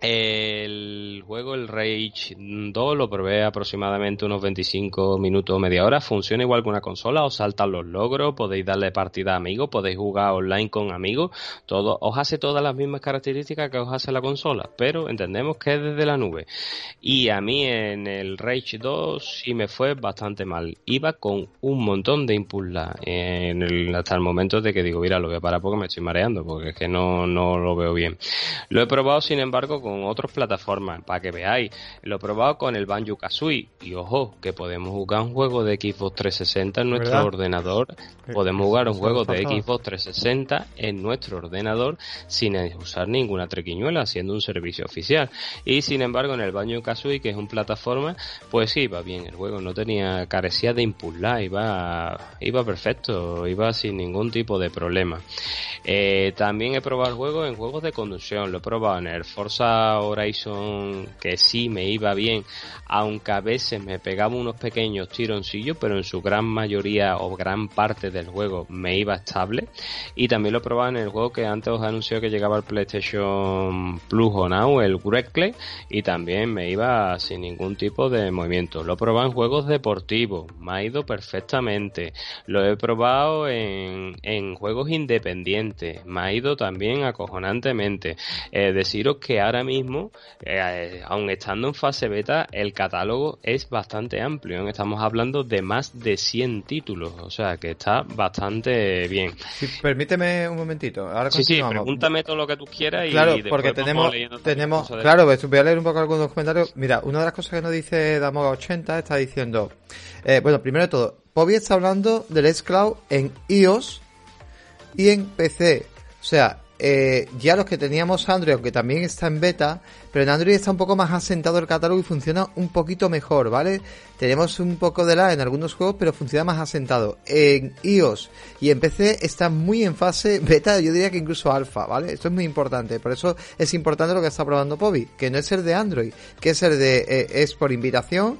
El juego, el Rage 2, lo probé aproximadamente unos 25 minutos o media hora. Funciona igual que una consola, os saltan los logros, podéis darle partida a amigos, podéis jugar online con amigos. Todo, os hace todas las mismas características que os hace la consola, pero entendemos que es desde la nube. Y a mí en el Rage 2 sí me fue bastante mal. Iba con un montón de impulsa en el, hasta el momento de que digo, mira, lo voy a parar porque me estoy mareando, porque es que no, no lo veo bien. Lo he probado, sin embargo, con otras plataformas, para que veáis. Lo he probado con el Banjo Kazooie y ojo, que podemos jugar un juego de Xbox 360 en nuestro ordenador. Podemos jugar un juego de Xbox 360 en nuestro ordenador sin usar ninguna trequiñuela, siendo un servicio oficial. Y sin embargo, en el Banjo Kazooie, que es un plataforma, pues sí, iba bien el juego, no tenía, carecía de impulsar, iba, iba perfecto, iba sin ningún tipo de problema. Eh, también he probado el juego en juegos de conducción, lo he probado en el Forza Horizon, que sí me iba bien, aunque a veces me pegaba unos pequeños tironcillos, pero en su gran mayoría o gran parte del juego me iba estable. Y también lo he probado en el juego que antes os anunció que llegaba al PlayStation Plus o Now, el Greckle, y también me iba sin ningún tipo de movimiento. Lo he probado en juegos deportivos, me ha ido perfectamente. Lo he probado en, en juegos independientes, me ha ido también acojonantemente. Eh, deciros que ahora mismo, eh, aun estando en fase beta, el catálogo es bastante amplio. Estamos hablando de más de 100 títulos, o sea que está bastante bien. permíteme un momentito. Ahora sí, sí, pregúntame todo lo que tú quieras y Claro, porque tenemos, tenemos claro, pues voy a leer un poco algunos comentarios. Mira, una de las cosas que nos dice Damoga80 está diciendo, eh, bueno, primero de todo, Bobby está hablando del Cloud en iOS y en PC. O sea, eh, ya los que teníamos Android, aunque también está en beta, pero en Android está un poco más asentado el catálogo y funciona un poquito mejor, ¿vale? Tenemos un poco de la en algunos juegos, pero funciona más asentado. En iOS y en PC está muy en fase beta, yo diría que incluso alfa, ¿vale? Esto es muy importante, por eso es importante lo que está probando Pobi, que no es el de Android, que es el de, eh, es por invitación,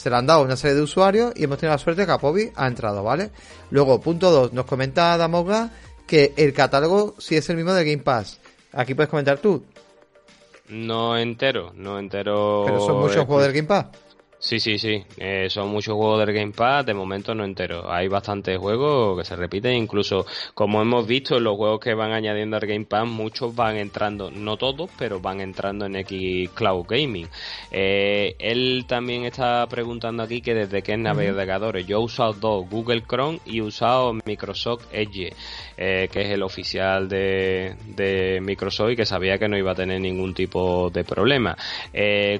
se le han dado una serie de usuarios y hemos tenido la suerte que a Pobi ha entrado, ¿vale? Luego, punto 2, nos comenta Damoga que el catálogo sí es el mismo de Game Pass. Aquí puedes comentar tú. No entero, no entero. Pero son muchos juegos del Game Pass. Sí, sí, sí. Eh, son muchos juegos del Game Pass, de momento no entero. Hay bastantes juegos que se repiten, incluso como hemos visto los juegos que van añadiendo al Game Pass, muchos van entrando, no todos, pero van entrando en X Cloud Gaming. Eh, él también está preguntando aquí que desde qué navegadores. Yo he usado dos, Google Chrome y he usado Microsoft Edge, eh, que es el oficial de, de, Microsoft y que sabía que no iba a tener ningún tipo de problema.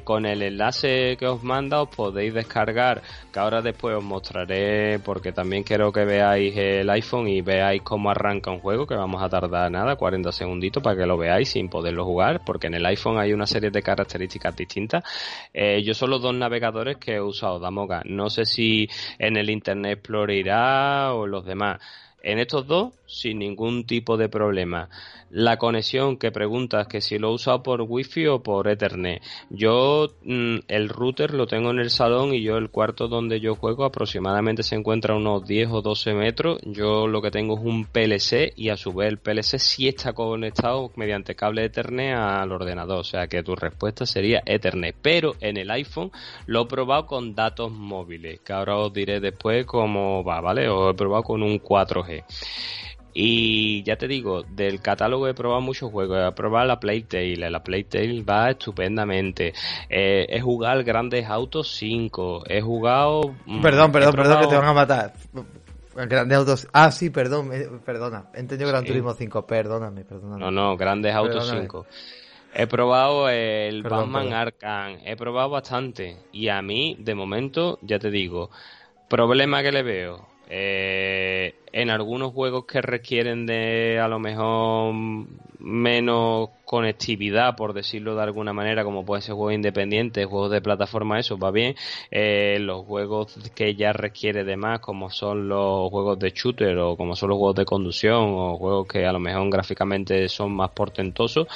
con el enlace que os manda podéis descargar, que ahora después os mostraré porque también quiero que veáis el iPhone y veáis cómo arranca un juego, que vamos a tardar nada, 40 segunditos para que lo veáis sin poderlo jugar, porque en el iPhone hay una serie de características distintas. Eh, yo son los dos navegadores que he usado, Damoga. No sé si en el Internet Explorer irá o los demás. En estos dos, sin ningún tipo de problema. La conexión que preguntas que si lo he usado por wifi o por ethernet. Yo mm, el router lo tengo en el salón y yo el cuarto donde yo juego aproximadamente se encuentra a unos 10 o 12 metros. Yo lo que tengo es un PLC y a su vez el PLC sí está conectado mediante cable ethernet al ordenador. O sea que tu respuesta sería ethernet. Pero en el iPhone lo he probado con datos móviles, que ahora os diré después cómo va, ¿vale? Os he probado con un 4G. Y ya te digo, del catálogo he probado muchos juegos. He probado la Playtale, la Playtale va estupendamente. Eh, he jugado Grandes Autos 5. He jugado. Mm, perdón, perdón, perdón, que te van a matar. Grandes Autos. Ah, sí, perdón, perdona. He entendido Gran Turismo 5. Perdóname, perdóname. No, no, Grandes Autos 5. He probado el Batman Arkham. He probado bastante. Y a mí, de momento, ya te digo, problema que le veo eh, en algunos juegos que requieren de a lo mejor menos conectividad, por decirlo de alguna manera, como puede ser juegos independientes, juegos de plataforma, eso va bien. Eh, los juegos que ya requiere de más, como son los juegos de shooter o como son los juegos de conducción o juegos que a lo mejor gráficamente son más portentosos,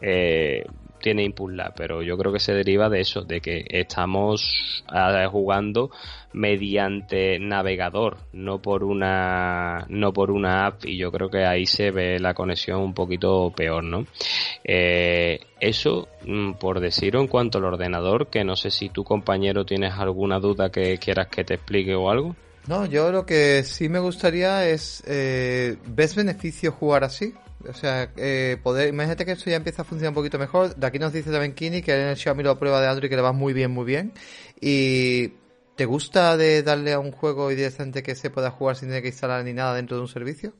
eh, tiene impulsar, pero yo creo que se deriva de eso, de que estamos ah, jugando mediante navegador, no por una no por una app y yo creo que ahí se ve la conexión un poquito peor, ¿no? Eh, eso mm, por decirlo en cuanto al ordenador, que no sé si tu compañero tienes alguna duda que quieras que te explique o algo. No, yo lo que sí me gustaría es, eh, ¿ves beneficio jugar así? O sea, eh, poder, imagínate que esto ya empieza a funcionar un poquito mejor. De aquí nos dice también Kini que en el Xiaomi lo prueba de Android que le va muy bien, muy bien. Y ¿Te gusta de darle a un juego y directamente que se pueda jugar sin tener que instalar ni nada dentro de un servicio?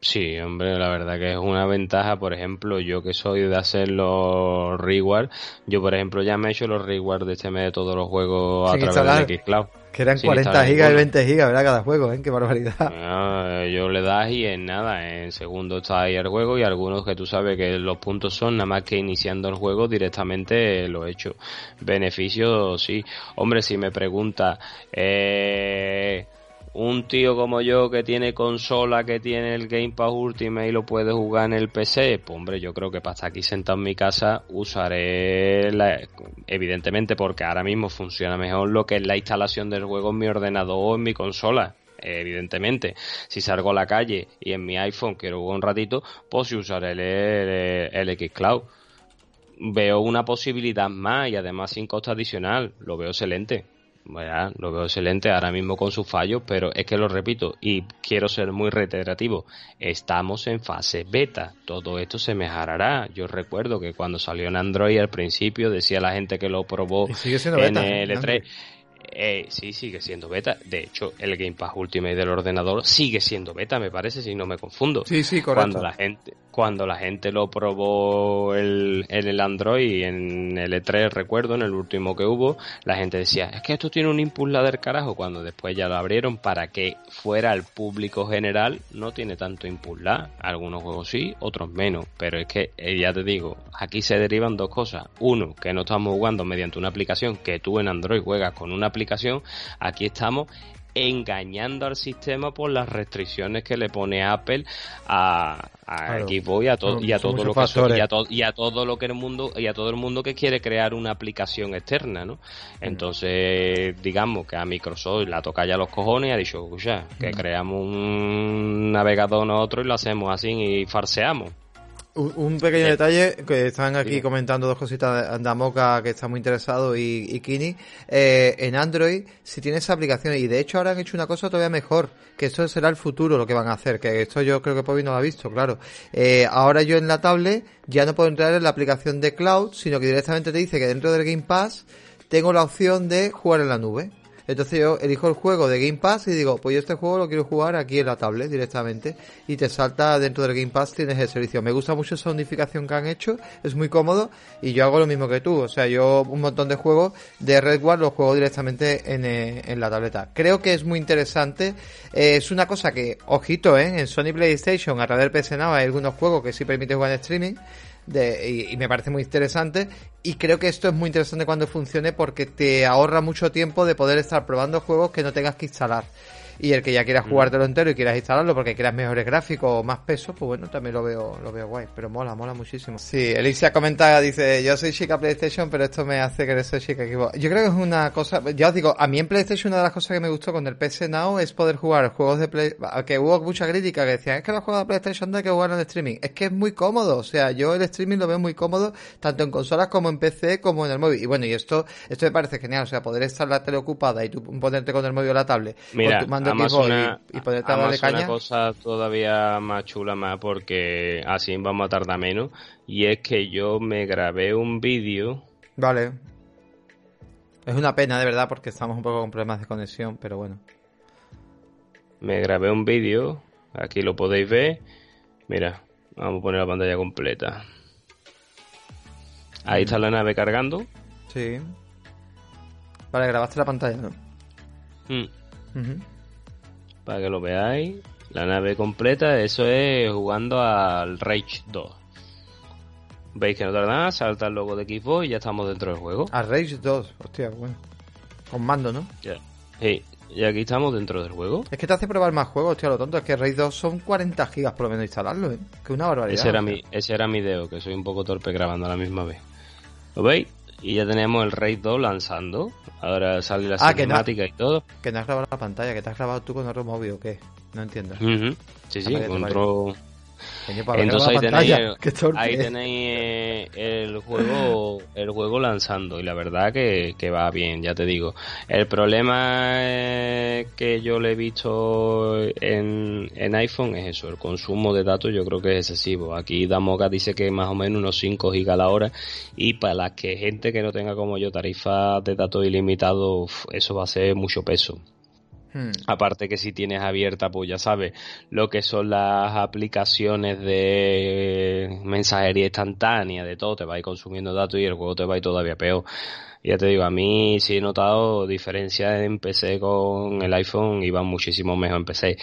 Sí, hombre, la verdad que es una ventaja. Por ejemplo, yo que soy de hacer los rewards, yo por ejemplo ya me he hecho los rewards de este mes de todos los juegos a través de Xcloud. Que eran 40 gigas y 20 gigas, ¿verdad? Cada juego, ¿eh? Qué barbaridad. yo le das y en nada, en segundo está ahí el juego y algunos que tú sabes que los puntos son nada más que iniciando el juego directamente lo he hecho. Beneficio, sí. Hombre, si me pregunta, eh un tío como yo que tiene consola, que tiene el Game Pass Ultimate y lo puede jugar en el PC, pues hombre, yo creo que para estar aquí sentado en mi casa usaré, la, evidentemente porque ahora mismo funciona mejor lo que es la instalación del juego en mi ordenador o en mi consola evidentemente. Si salgo a la calle y en mi iPhone quiero jugar un ratito, pues usaré el, el, el Xcloud. Veo una posibilidad más y además sin costo adicional. Lo veo excelente. Bueno, lo veo excelente ahora mismo con sus fallos, pero es que lo repito y quiero ser muy reiterativo. Estamos en fase beta. Todo esto se mejorará. Yo recuerdo que cuando salió en Android al principio decía la gente que lo probó en el E3 eh, sí, sigue siendo beta. De hecho, el Game Pass Ultimate del ordenador sigue siendo beta, me parece, si no me confundo. Sí, sí, correcto. Cuando la gente, cuando la gente lo probó el, en el Android, en el E3, recuerdo, en el último que hubo, la gente decía, es que esto tiene un impulso del carajo, cuando después ya lo abrieron para que fuera al público general, no tiene tanto impulso. Algunos juegos sí, otros menos. Pero es que, eh, ya te digo, aquí se derivan dos cosas. Uno, que no estamos jugando mediante una aplicación que tú en Android juegas con una aplicación aquí estamos engañando al sistema por las restricciones que le pone Apple a, a Xbox y a, todo y a todo lo que y a, todo lo que el mundo y a todo el mundo que quiere crear una aplicación externa, ¿no? Entonces, digamos que a Microsoft la toca ya los cojones y ha dicho, escucha, que creamos un navegador nosotros y lo hacemos así y farseamos. Un, pequeño detalle, que están aquí comentando dos cositas de Andamoca que está muy interesado y, Kini. Eh, en Android, si tienes aplicaciones, y de hecho ahora han hecho una cosa todavía mejor, que esto será el futuro lo que van a hacer, que esto yo creo que Pobi no lo ha visto, claro. Eh, ahora yo en la tablet ya no puedo entrar en la aplicación de Cloud, sino que directamente te dice que dentro del Game Pass tengo la opción de jugar en la nube. Entonces yo elijo el juego de Game Pass y digo, pues yo este juego lo quiero jugar aquí en la tablet directamente. Y te salta dentro del Game Pass, tienes el servicio. Me gusta mucho esa unificación que han hecho, es muy cómodo y yo hago lo mismo que tú. O sea, yo un montón de juegos de Redward los juego directamente en, eh, en la tableta. Creo que es muy interesante. Eh, es una cosa que, ojito, ¿eh? en Sony PlayStation, a través del PC hay algunos juegos que sí permiten jugar en streaming y, me parece muy interesante. Y creo que esto es muy interesante cuando funcione porque te ahorra mucho tiempo de poder estar probando juegos que no tengas que instalar y el que ya quieras mm. jugártelo entero y quieras instalarlo porque quieras mejores gráficos o más peso, pues bueno, también lo veo, lo veo guay, pero mola, mola muchísimo. Sí, Elixia comenta, dice, yo soy chica PlayStation, pero esto me hace querer ser chica Xbox. Yo creo que es una cosa, ya os digo, a mí en PlayStation una de las cosas que me gustó con el PS Now es poder jugar juegos de Play, que hubo mucha crítica que decían, es que los juegos de PlayStation no hay que jugar en streaming. Es que es muy cómodo, o sea, yo el streaming lo veo muy cómodo, tanto en consolas como en PC como en el móvil. Y bueno, y esto, esto me parece genial, o sea, poder estar la tele ocupada y tú ponerte con el móvil o la tablet, Mira, con tu mando y poder darle caña. una cosa todavía más chula más porque así vamos a tardar menos y es que yo me grabé un vídeo. Vale. Es una pena de verdad porque estamos un poco con problemas de conexión, pero bueno. Me grabé un vídeo, aquí lo podéis ver. Mira, vamos a poner la pantalla completa. Ahí está la nave cargando. Sí. Vale, grabaste la pantalla, ¿no? Mm para que lo veáis. La nave completa, eso es jugando al Rage 2. Veis que no tarda nada, salta el logo de Xbox y ya estamos dentro del juego. Al Rage 2, hostia, bueno. Con mando, ¿no? Ya. Sí, y aquí estamos dentro del juego. Es que te hace probar más juegos, hostia, lo tonto. Es que Rage 2 son 40 gigas por lo menos instalarlo, ¿eh? Que una barbaridad. Ese era, mi, ese era mi dedo, que soy un poco torpe grabando a la misma vez. ¿Lo veis? Y ya tenemos el Raid 2 lanzando. Ahora sale la ah, cinemática y todo. Que no has grabado la pantalla, que te has grabado tú con otro móvil o qué. No entiendo. Sí, sí, con otro, entonces ahí tenéis, ahí tenéis el juego el juego lanzando y la verdad que, va bien, ya te digo. El problema que yo le he visto en, en iPhone es eso, el consumo de datos yo creo que es excesivo. Aquí Damoga dice que más o menos unos 5 gigas a la hora y para la que gente que no tenga como yo tarifa de datos ilimitados, eso va a ser mucho peso. Hmm. Aparte que si tienes abierta, pues ya sabes, lo que son las aplicaciones de mensajería instantánea, de todo, te va a ir consumiendo datos y el juego te va a ir todavía peor. Ya te digo, a mí sí he notado diferencias en PC con el iPhone van muchísimo mejor en PC.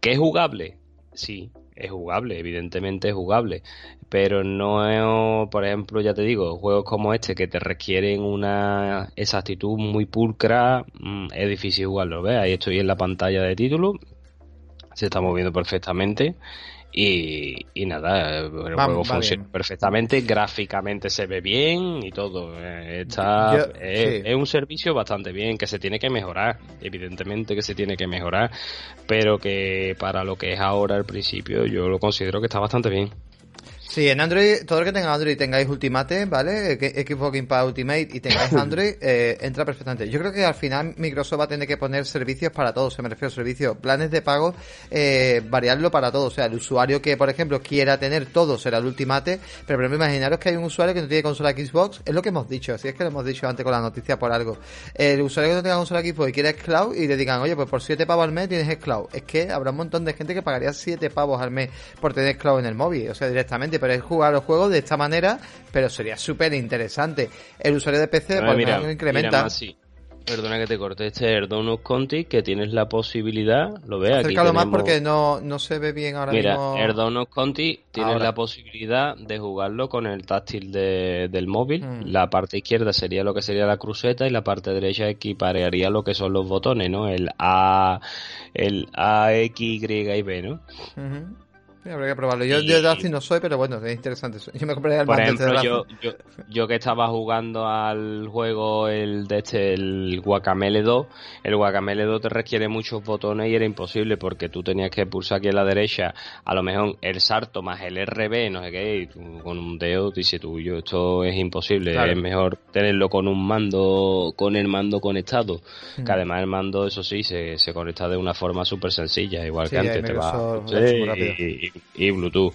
¿Qué es jugable? Sí, es jugable, evidentemente es jugable, pero no, por ejemplo, ya te digo, juegos como este que te requieren una exactitud muy pulcra, mm, es difícil jugarlo, ¿ves? Ahí estoy en la pantalla de título, se está moviendo perfectamente y, y nada, el juego funciona perfectamente, gráficamente se ve bien y todo. Eh, está, es, es, un servicio bastante bien, que se tiene que mejorar, evidentemente que se tiene que mejorar, pero que para lo que es ahora al principio yo lo considero que está bastante bien. Sí, en Android, todo lo que tenga Android tengáis Ultimate, ¿vale? Xbox Game Pass Ultimate y tengáis Android, eh, entra perfectamente. Yo creo que al final Microsoft va a tener que poner servicios para todos, se me refiero a servicios, planes de pago, eh, variarlo para todos. O sea, el usuario que, por ejemplo, quiera tener todo será el Ultimate, pero por ejemplo, imaginaros que hay un usuario que no tiene consola Xbox, es lo que hemos dicho, así es que lo hemos dicho antes con la noticia por algo. El usuario que no tenga consola Xbox y quiere Xcloud y le digan, oye, pues por 7 pavos al mes tienes Xcloud. Es que habrá un montón de gente que pagaría 7 pavos al mes por tener Xcloud en el móvil, o sea, directamente pero es jugar los juegos de esta manera, pero sería súper interesante. El usuario de PC, pues mira, incrementa. Perdona que te corte, este Erdonus Conti, que tienes la posibilidad, lo ve aquí. más porque no, no se ve bien ahora Mira, mismo. Erdonus Conti, tienes la posibilidad de jugarlo con el táctil de, del móvil. Mm. La parte izquierda sería lo que sería la cruceta y la parte derecha equipararía lo que son los botones, ¿no? El A, el A, X, Y y B, ¿no? Habría que probarlo. Yo, yo de no soy, pero bueno, es interesante. Yo me compré el Por ejemplo, yo, yo, yo, que estaba jugando al juego el de este, el Guacamele 2, el Guacamele 2 te requiere muchos botones y era imposible porque tú tenías que pulsar aquí a la derecha, a lo mejor el salto más el RB, no sé qué, y tú, con un dedo dices tú, yo, esto es imposible, es mejor tenerlo con un mando, con el mando conectado, que mm. además el mando, eso sí, se, se conecta de una forma súper sencilla, igual que antes te va, sí, y Bluetooth.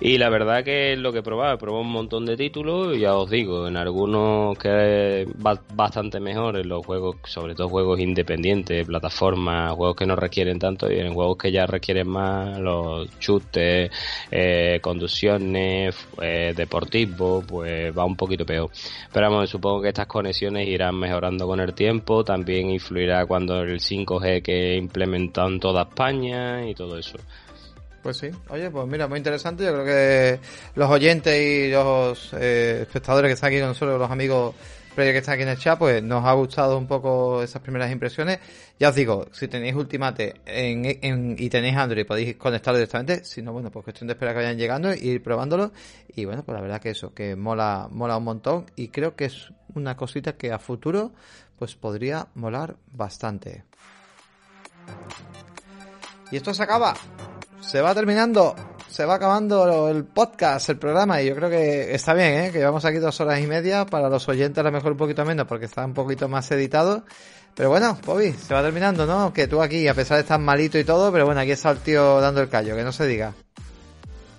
Y la verdad que es lo que he probado, he probado un montón de títulos y ya os digo, en algunos que bastante mejores, los juegos, sobre todo juegos independientes, plataformas, juegos que no requieren tanto y en juegos que ya requieren más, los chutes, eh, conducciones, eh, deportivos, pues va un poquito peor. Pero vamos, supongo que estas conexiones irán mejorando con el tiempo, también influirá cuando el 5G que implementado en toda España y todo eso. Pues sí, oye, pues mira, muy interesante. Yo creo que los oyentes y los eh, espectadores que están aquí con nosotros, los amigos que están aquí en el chat, pues nos ha gustado un poco esas primeras impresiones. Ya os digo, si tenéis Ultimate en, y tenéis Android, podéis conectarlo directamente. Si no, bueno, pues cuestión de esperar que vayan llegando y ir probándolo. Y bueno, pues la verdad que eso, que mola, mola un montón. Y creo que es una cosita que a futuro, pues podría molar bastante. Y esto se acaba se va terminando, se va acabando el podcast, el programa, y yo creo que está bien, ¿eh? que llevamos aquí dos horas y media, para los oyentes a lo mejor un poquito menos, porque está un poquito más editado. Pero bueno, Bobby, se va terminando, ¿no? Que tú aquí, a pesar de estar malito y todo, pero bueno, aquí está el tío dando el callo, que no se diga.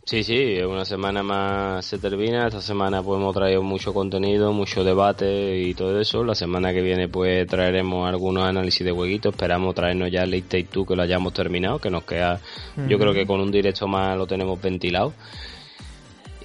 Sí, sí, una semana más se termina. Esta semana pues hemos traído mucho contenido, mucho debate y todo eso. La semana que viene pues traeremos algunos análisis de jueguitos. Esperamos traernos ya el Late Take 2 que lo hayamos terminado, que nos queda, yo creo que con un directo más lo tenemos ventilado.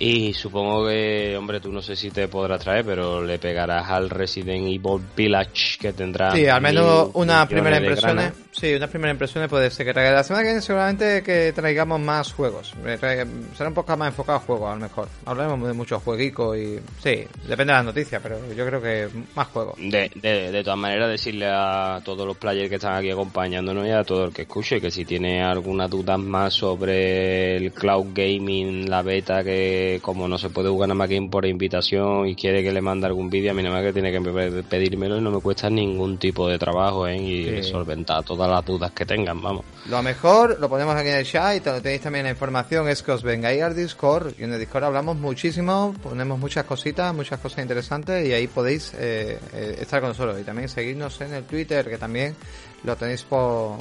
Y supongo que, hombre, tú no sé si te podrás traer, pero le pegarás al Resident Evil Village que tendrá. Sí, al menos una primera impresión. Sí, una primera impresión puede ser que traiga. La semana que viene seguramente que traigamos más juegos. Será un poco más enfocado a juegos, a lo mejor. Hablaremos de muchos jueguicos y. Sí, depende de las noticias, pero yo creo que más juegos. De, de, de todas maneras, decirle a todos los players que están aquí acompañándonos y a todo el que escuche que si tiene alguna duda más sobre el cloud gaming, la beta que como no se puede jugar nada más que por invitación y quiere que le mande algún vídeo, a mí nada más que tiene que pedírmelo y no me cuesta ningún tipo de trabajo ¿eh? y solventar todas las dudas que tengan, vamos. Lo mejor, lo ponemos aquí en el chat y tenéis también la información, es que os vengáis al Discord y en el Discord hablamos muchísimo, ponemos muchas cositas, muchas cosas interesantes y ahí podéis eh, eh, estar con nosotros y también seguirnos en el Twitter que también lo tenéis por,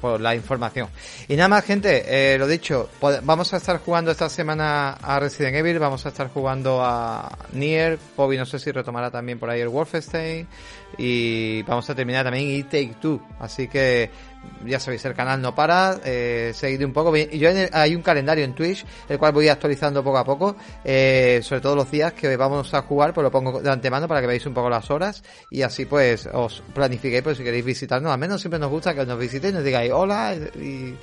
por la información. Y nada más, gente, eh, lo dicho, vamos a estar jugando esta semana a Resident Evil, vamos a estar jugando a Nier, Bobby no sé si retomará también por ahí el Wolfenstein, y vamos a terminar también y Take Two. Así que ya sabéis, el canal no para, eh, seguid un poco. Yo hay un calendario en Twitch, el cual voy actualizando poco a poco, eh, sobre todo los días que vamos a jugar, pues lo pongo de antemano para que veáis un poco las horas y así pues os planifiquéis, pues si queréis visitarnos, al menos siempre nos gusta que nos visitéis, nos digáis hola y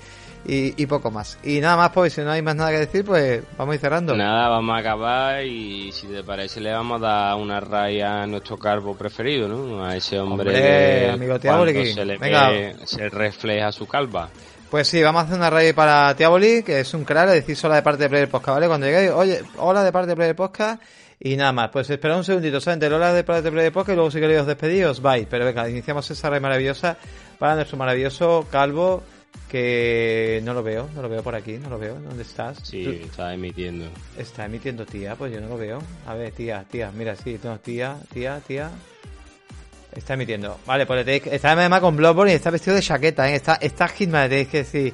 y, poco más. Y nada más, pues si no hay más nada que decir, pues vamos a ir cerrando. Nada, vamos a acabar y si te parece le vamos a dar una raya a nuestro carbo preferido, ¿no? A ese hombre, que amigo se le se refleja su calva. Pues sí, vamos a hacer una raya para Tiaboli, que es un crack, le decís hola de parte de Player Podcast, ¿vale? Cuando llegáis, oye, hola de parte de Player Podcast y nada más. Pues esperad un segundito. El hola de parte de Player Podcast y luego si queréis os despedís, bye. Pero venga, iniciamos esa raya maravillosa para nuestro maravilloso calvo que no lo veo, no lo veo por aquí, no lo veo. ¿Dónde estás? Sí, está emitiendo. Está emitiendo, tía, pues yo no lo veo. A ver, tía, tía, mira, sí, no, tía, tía, tía. Está emitiendo. Vale, pues le está además con Bloodborne y está vestido de chaqueta, ¿eh? Está, está Hitman, le tenéis que decir.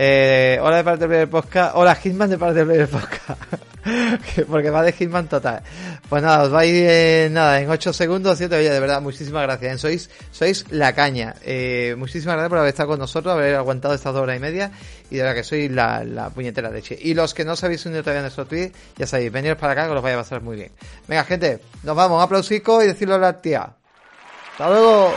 Eh, hola de parte del podcast. Hola Hitman de parte del podcast. Porque va de Hitman total. Pues nada, os vais eh, nada, en 8 segundos, 7, oye, de verdad, muchísimas gracias. ¿eh? Sois, sois la caña. Eh, muchísimas gracias por haber estado con nosotros, haber aguantado estas dos horas y media. Y de verdad que sois la, la puñetera leche. Y los que no sabéis unido todavía en nuestro tweet, ya sabéis, veniros para acá que os vaya a pasar muy bien. Venga, gente, nos vamos, un aplausico y decirlo a la tía. ¡Hasta luego!